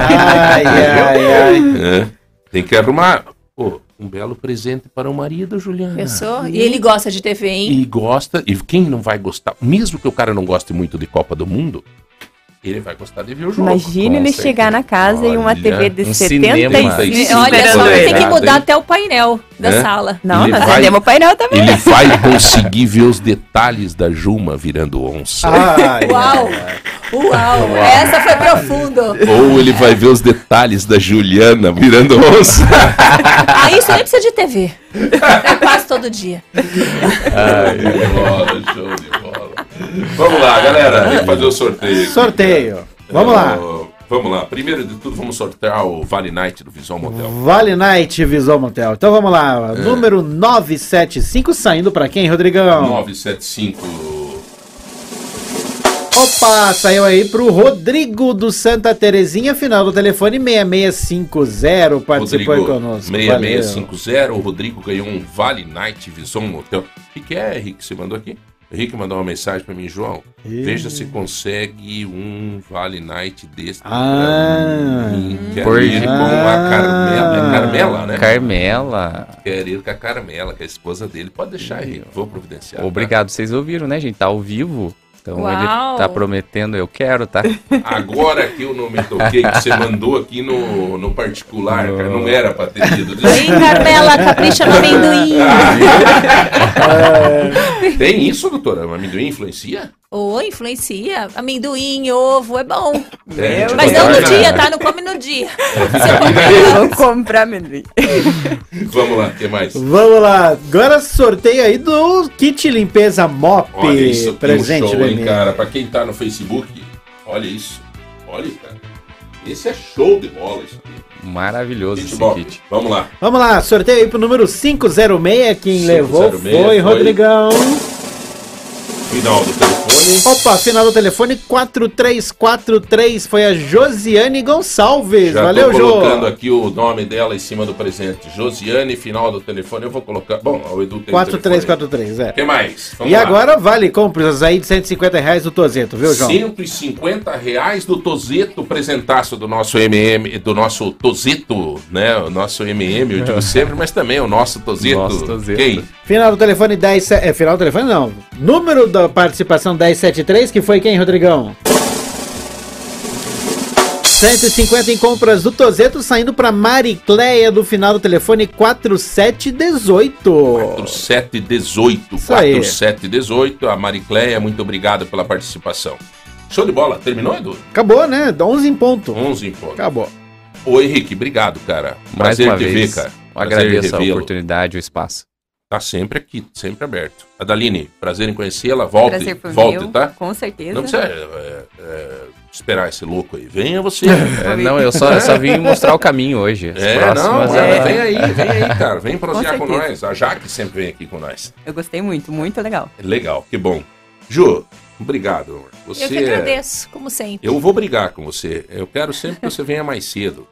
Ai, ai, ai. É, tem que arrumar. Pô, um belo presente para o marido, Juliana. Eu sou. E ele gosta de TV, hein? E gosta, e quem não vai gostar, mesmo que o cara não goste muito de Copa do Mundo, ele vai gostar de ver o jogo. Imagine com ele chegar na casa e uma Olha, TV de um 75. cinema. Olha só, ele. que mudar até o painel da É? sala. Não, Ele nós vai- vendemos o painel também. Ele vai conseguir ver os detalhes da Juma virando onça. Ai, Uau! Uau! Essa foi profundo. Ou ele vai ver os detalhes da Juliana virando onça. Ah, isso nem precisa de TV. É quase todo dia. Ai, de bola, show de bola. Vamos lá, galera. Tem que fazer o sorteio. aqui. Sorteio. Vamos lá. Vamos lá. Primeiro de tudo, vamos sortear o Vale Night do Visão Motel. Vale Night Visão Motel. Então vamos lá. É. Número 975 saindo pra quem, Rodrigão? 975. Opa, saiu aí pro Rodrigo do Santa Terezinha, final do telefone 6650. Participou aí Rodrigo, conosco. 6650. O Rodrigo ganhou um Vale Night Visão Motel. O que, que é, Henrique? Você mandou aqui? Henrique mandou uma mensagem pra mim, João. Ih. Veja se consegue um Vale Night desse. Ah. mim. Quero Por- ir com a Carmela. É Carmela, né? Carmela. Quero ir com a Carmela, que é a esposa dele. Pode deixar, Henrique. Vou providenciar. tá? Obrigado, vocês ouviram, né, gente? Tá ao vivo. Então Uau. ele tá prometendo, eu quero, tá? Agora que eu não me toquei, que você mandou aqui no, no particular, cara, não era pra ter ido. Ei, Carmela, capricha no amendoim. Tem isso, doutora? O amendoim influencia? Ô, influencia. Amendoim, ovo, é bom. É, Mas não no dia, tá? Não come no dia. Vou comprar amendoim. Vamos lá, o que mais? Vamos lá. Agora sorteio aí do kit limpeza Mop. Olha isso presente um show, hein, cara? Pra quem tá no Facebook, olha isso. Olha, cara. Esse é show de bola, isso aqui. Maravilhoso Kit esse kit. Vamos lá. Vamos lá, sorteio aí pro número 506. Quem levou 506 foi foi. Rodrigão. Final do telefone. Opa, final do telefone 4343 foi a Josiane Gonçalves. Já Valeu, tô Jô. colocando aqui o nome dela em cima do presente. Josiane, final do telefone. Eu vou colocar. Bom, o Edu tem o 4343, é. O que mais? Vamos E lá. agora vale compras aí de 150 reais do Tozeto, viu, João? 150 reais do Tozeto, presentaço do nosso MM, do nosso Tozeto, né? O nosso MM, eu digo sempre, mas também o nosso Tozeto. Nosso Tozeto. Quem? Final do telefone 10. É, final do telefone não. Número da participação 1073, que foi quem, Rodrigão? 150 em compras do Tozeto, saindo para Maricleia do final do telefone 4718. 4718. Isso aí. 4718. A Maricléia, muito obrigado pela participação. Show de bola. Terminou, Edu? Acabou, né? 11 em ponto. 11 em ponto. Acabou. Ô, Henrique, obrigado, cara. Mais Prazer uma te vez, ver, cara. Prazer agradeço a oportunidade, o espaço. Tá sempre aqui, sempre aberto. Adaline, prazer em conhecê-la. Volte, Prazer foi volte, meu, tá? Com certeza. Não precisa é, é, esperar esse louco aí. Venha você. É, não, eu só, eu só vim mostrar o caminho hoje. É, próximas, não, é, é, vem aí, vem aí, cara. Vem prosear com, certeza. nós. A Jaque sempre vem aqui com nós. Eu gostei muito, muito legal. Legal, que bom. Ju, obrigado. amor. Você Eu que é- agradeço, como sempre. Eu vou brigar com você. Eu quero sempre que você venha mais cedo.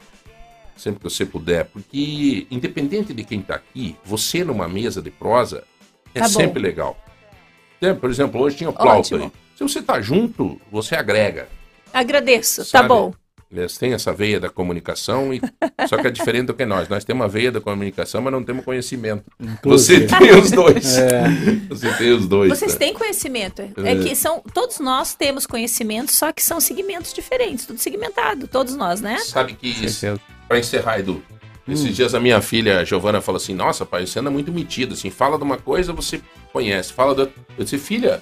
Sempre que você puder. Porque, independente de quem tá aqui, você numa mesa de prosa é Tá bom. sempre legal. Né, Por exemplo, hoje tinha o Plauto Ótimo. aí. Se você tá junto, você agrega. Agradeço, Sabe? tá bom. Eles têm essa veia da comunicação, e... só que é diferente do que nós. Nós temos a veia da comunicação, mas não temos conhecimento. Você tem os dois. Você tem os dois. Vocês né? têm conhecimento. É que são. Todos nós temos conhecimento, só que são segmentos diferentes, tudo segmentado. Todos nós, né? Sabe que Pra encerrar, Edu. Esses dias a minha filha, a Giovana, falou assim: Nossa, pai, você anda muito metido. Assim, fala de uma coisa, você conhece. Fala da. Eu disse, filha,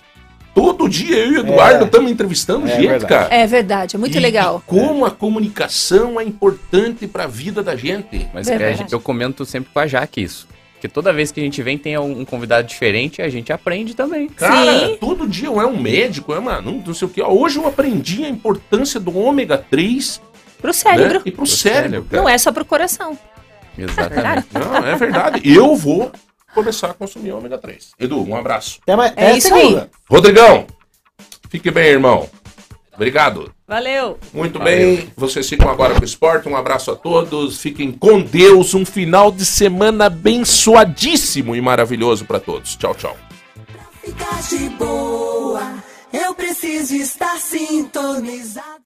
todo dia eu e o Eduardo estamos entrevistando É gente, verdade. cara. É verdade, é muito E- legal. e como a comunicação é importante pra vida da gente. Mas É é, eu comento sempre com a Jaque isso. Porque toda vez que a gente vem tem um um convidado diferente, a gente aprende também. Cara, Sim. todo dia é um médico, é uma. Não, não sei o que. Hoje eu aprendi a importância do ômega 3 Pro cérebro. né? e pro cérebro. cara. Não é só pro coração. Exatamente. Não, é verdade. Eu vou começar a consumir ômega 3. Edu, um abraço. Até mais. É isso aí. Rodrigão, fique bem, irmão. Obrigado. Valeu. Muito bem. Vocês ficam agora com o esporte. Um abraço a todos. Fiquem com Deus. Um final de semana abençoadíssimo e maravilhoso para todos. Tchau, tchau. Ficar de boa, eu preciso estar sintonizado.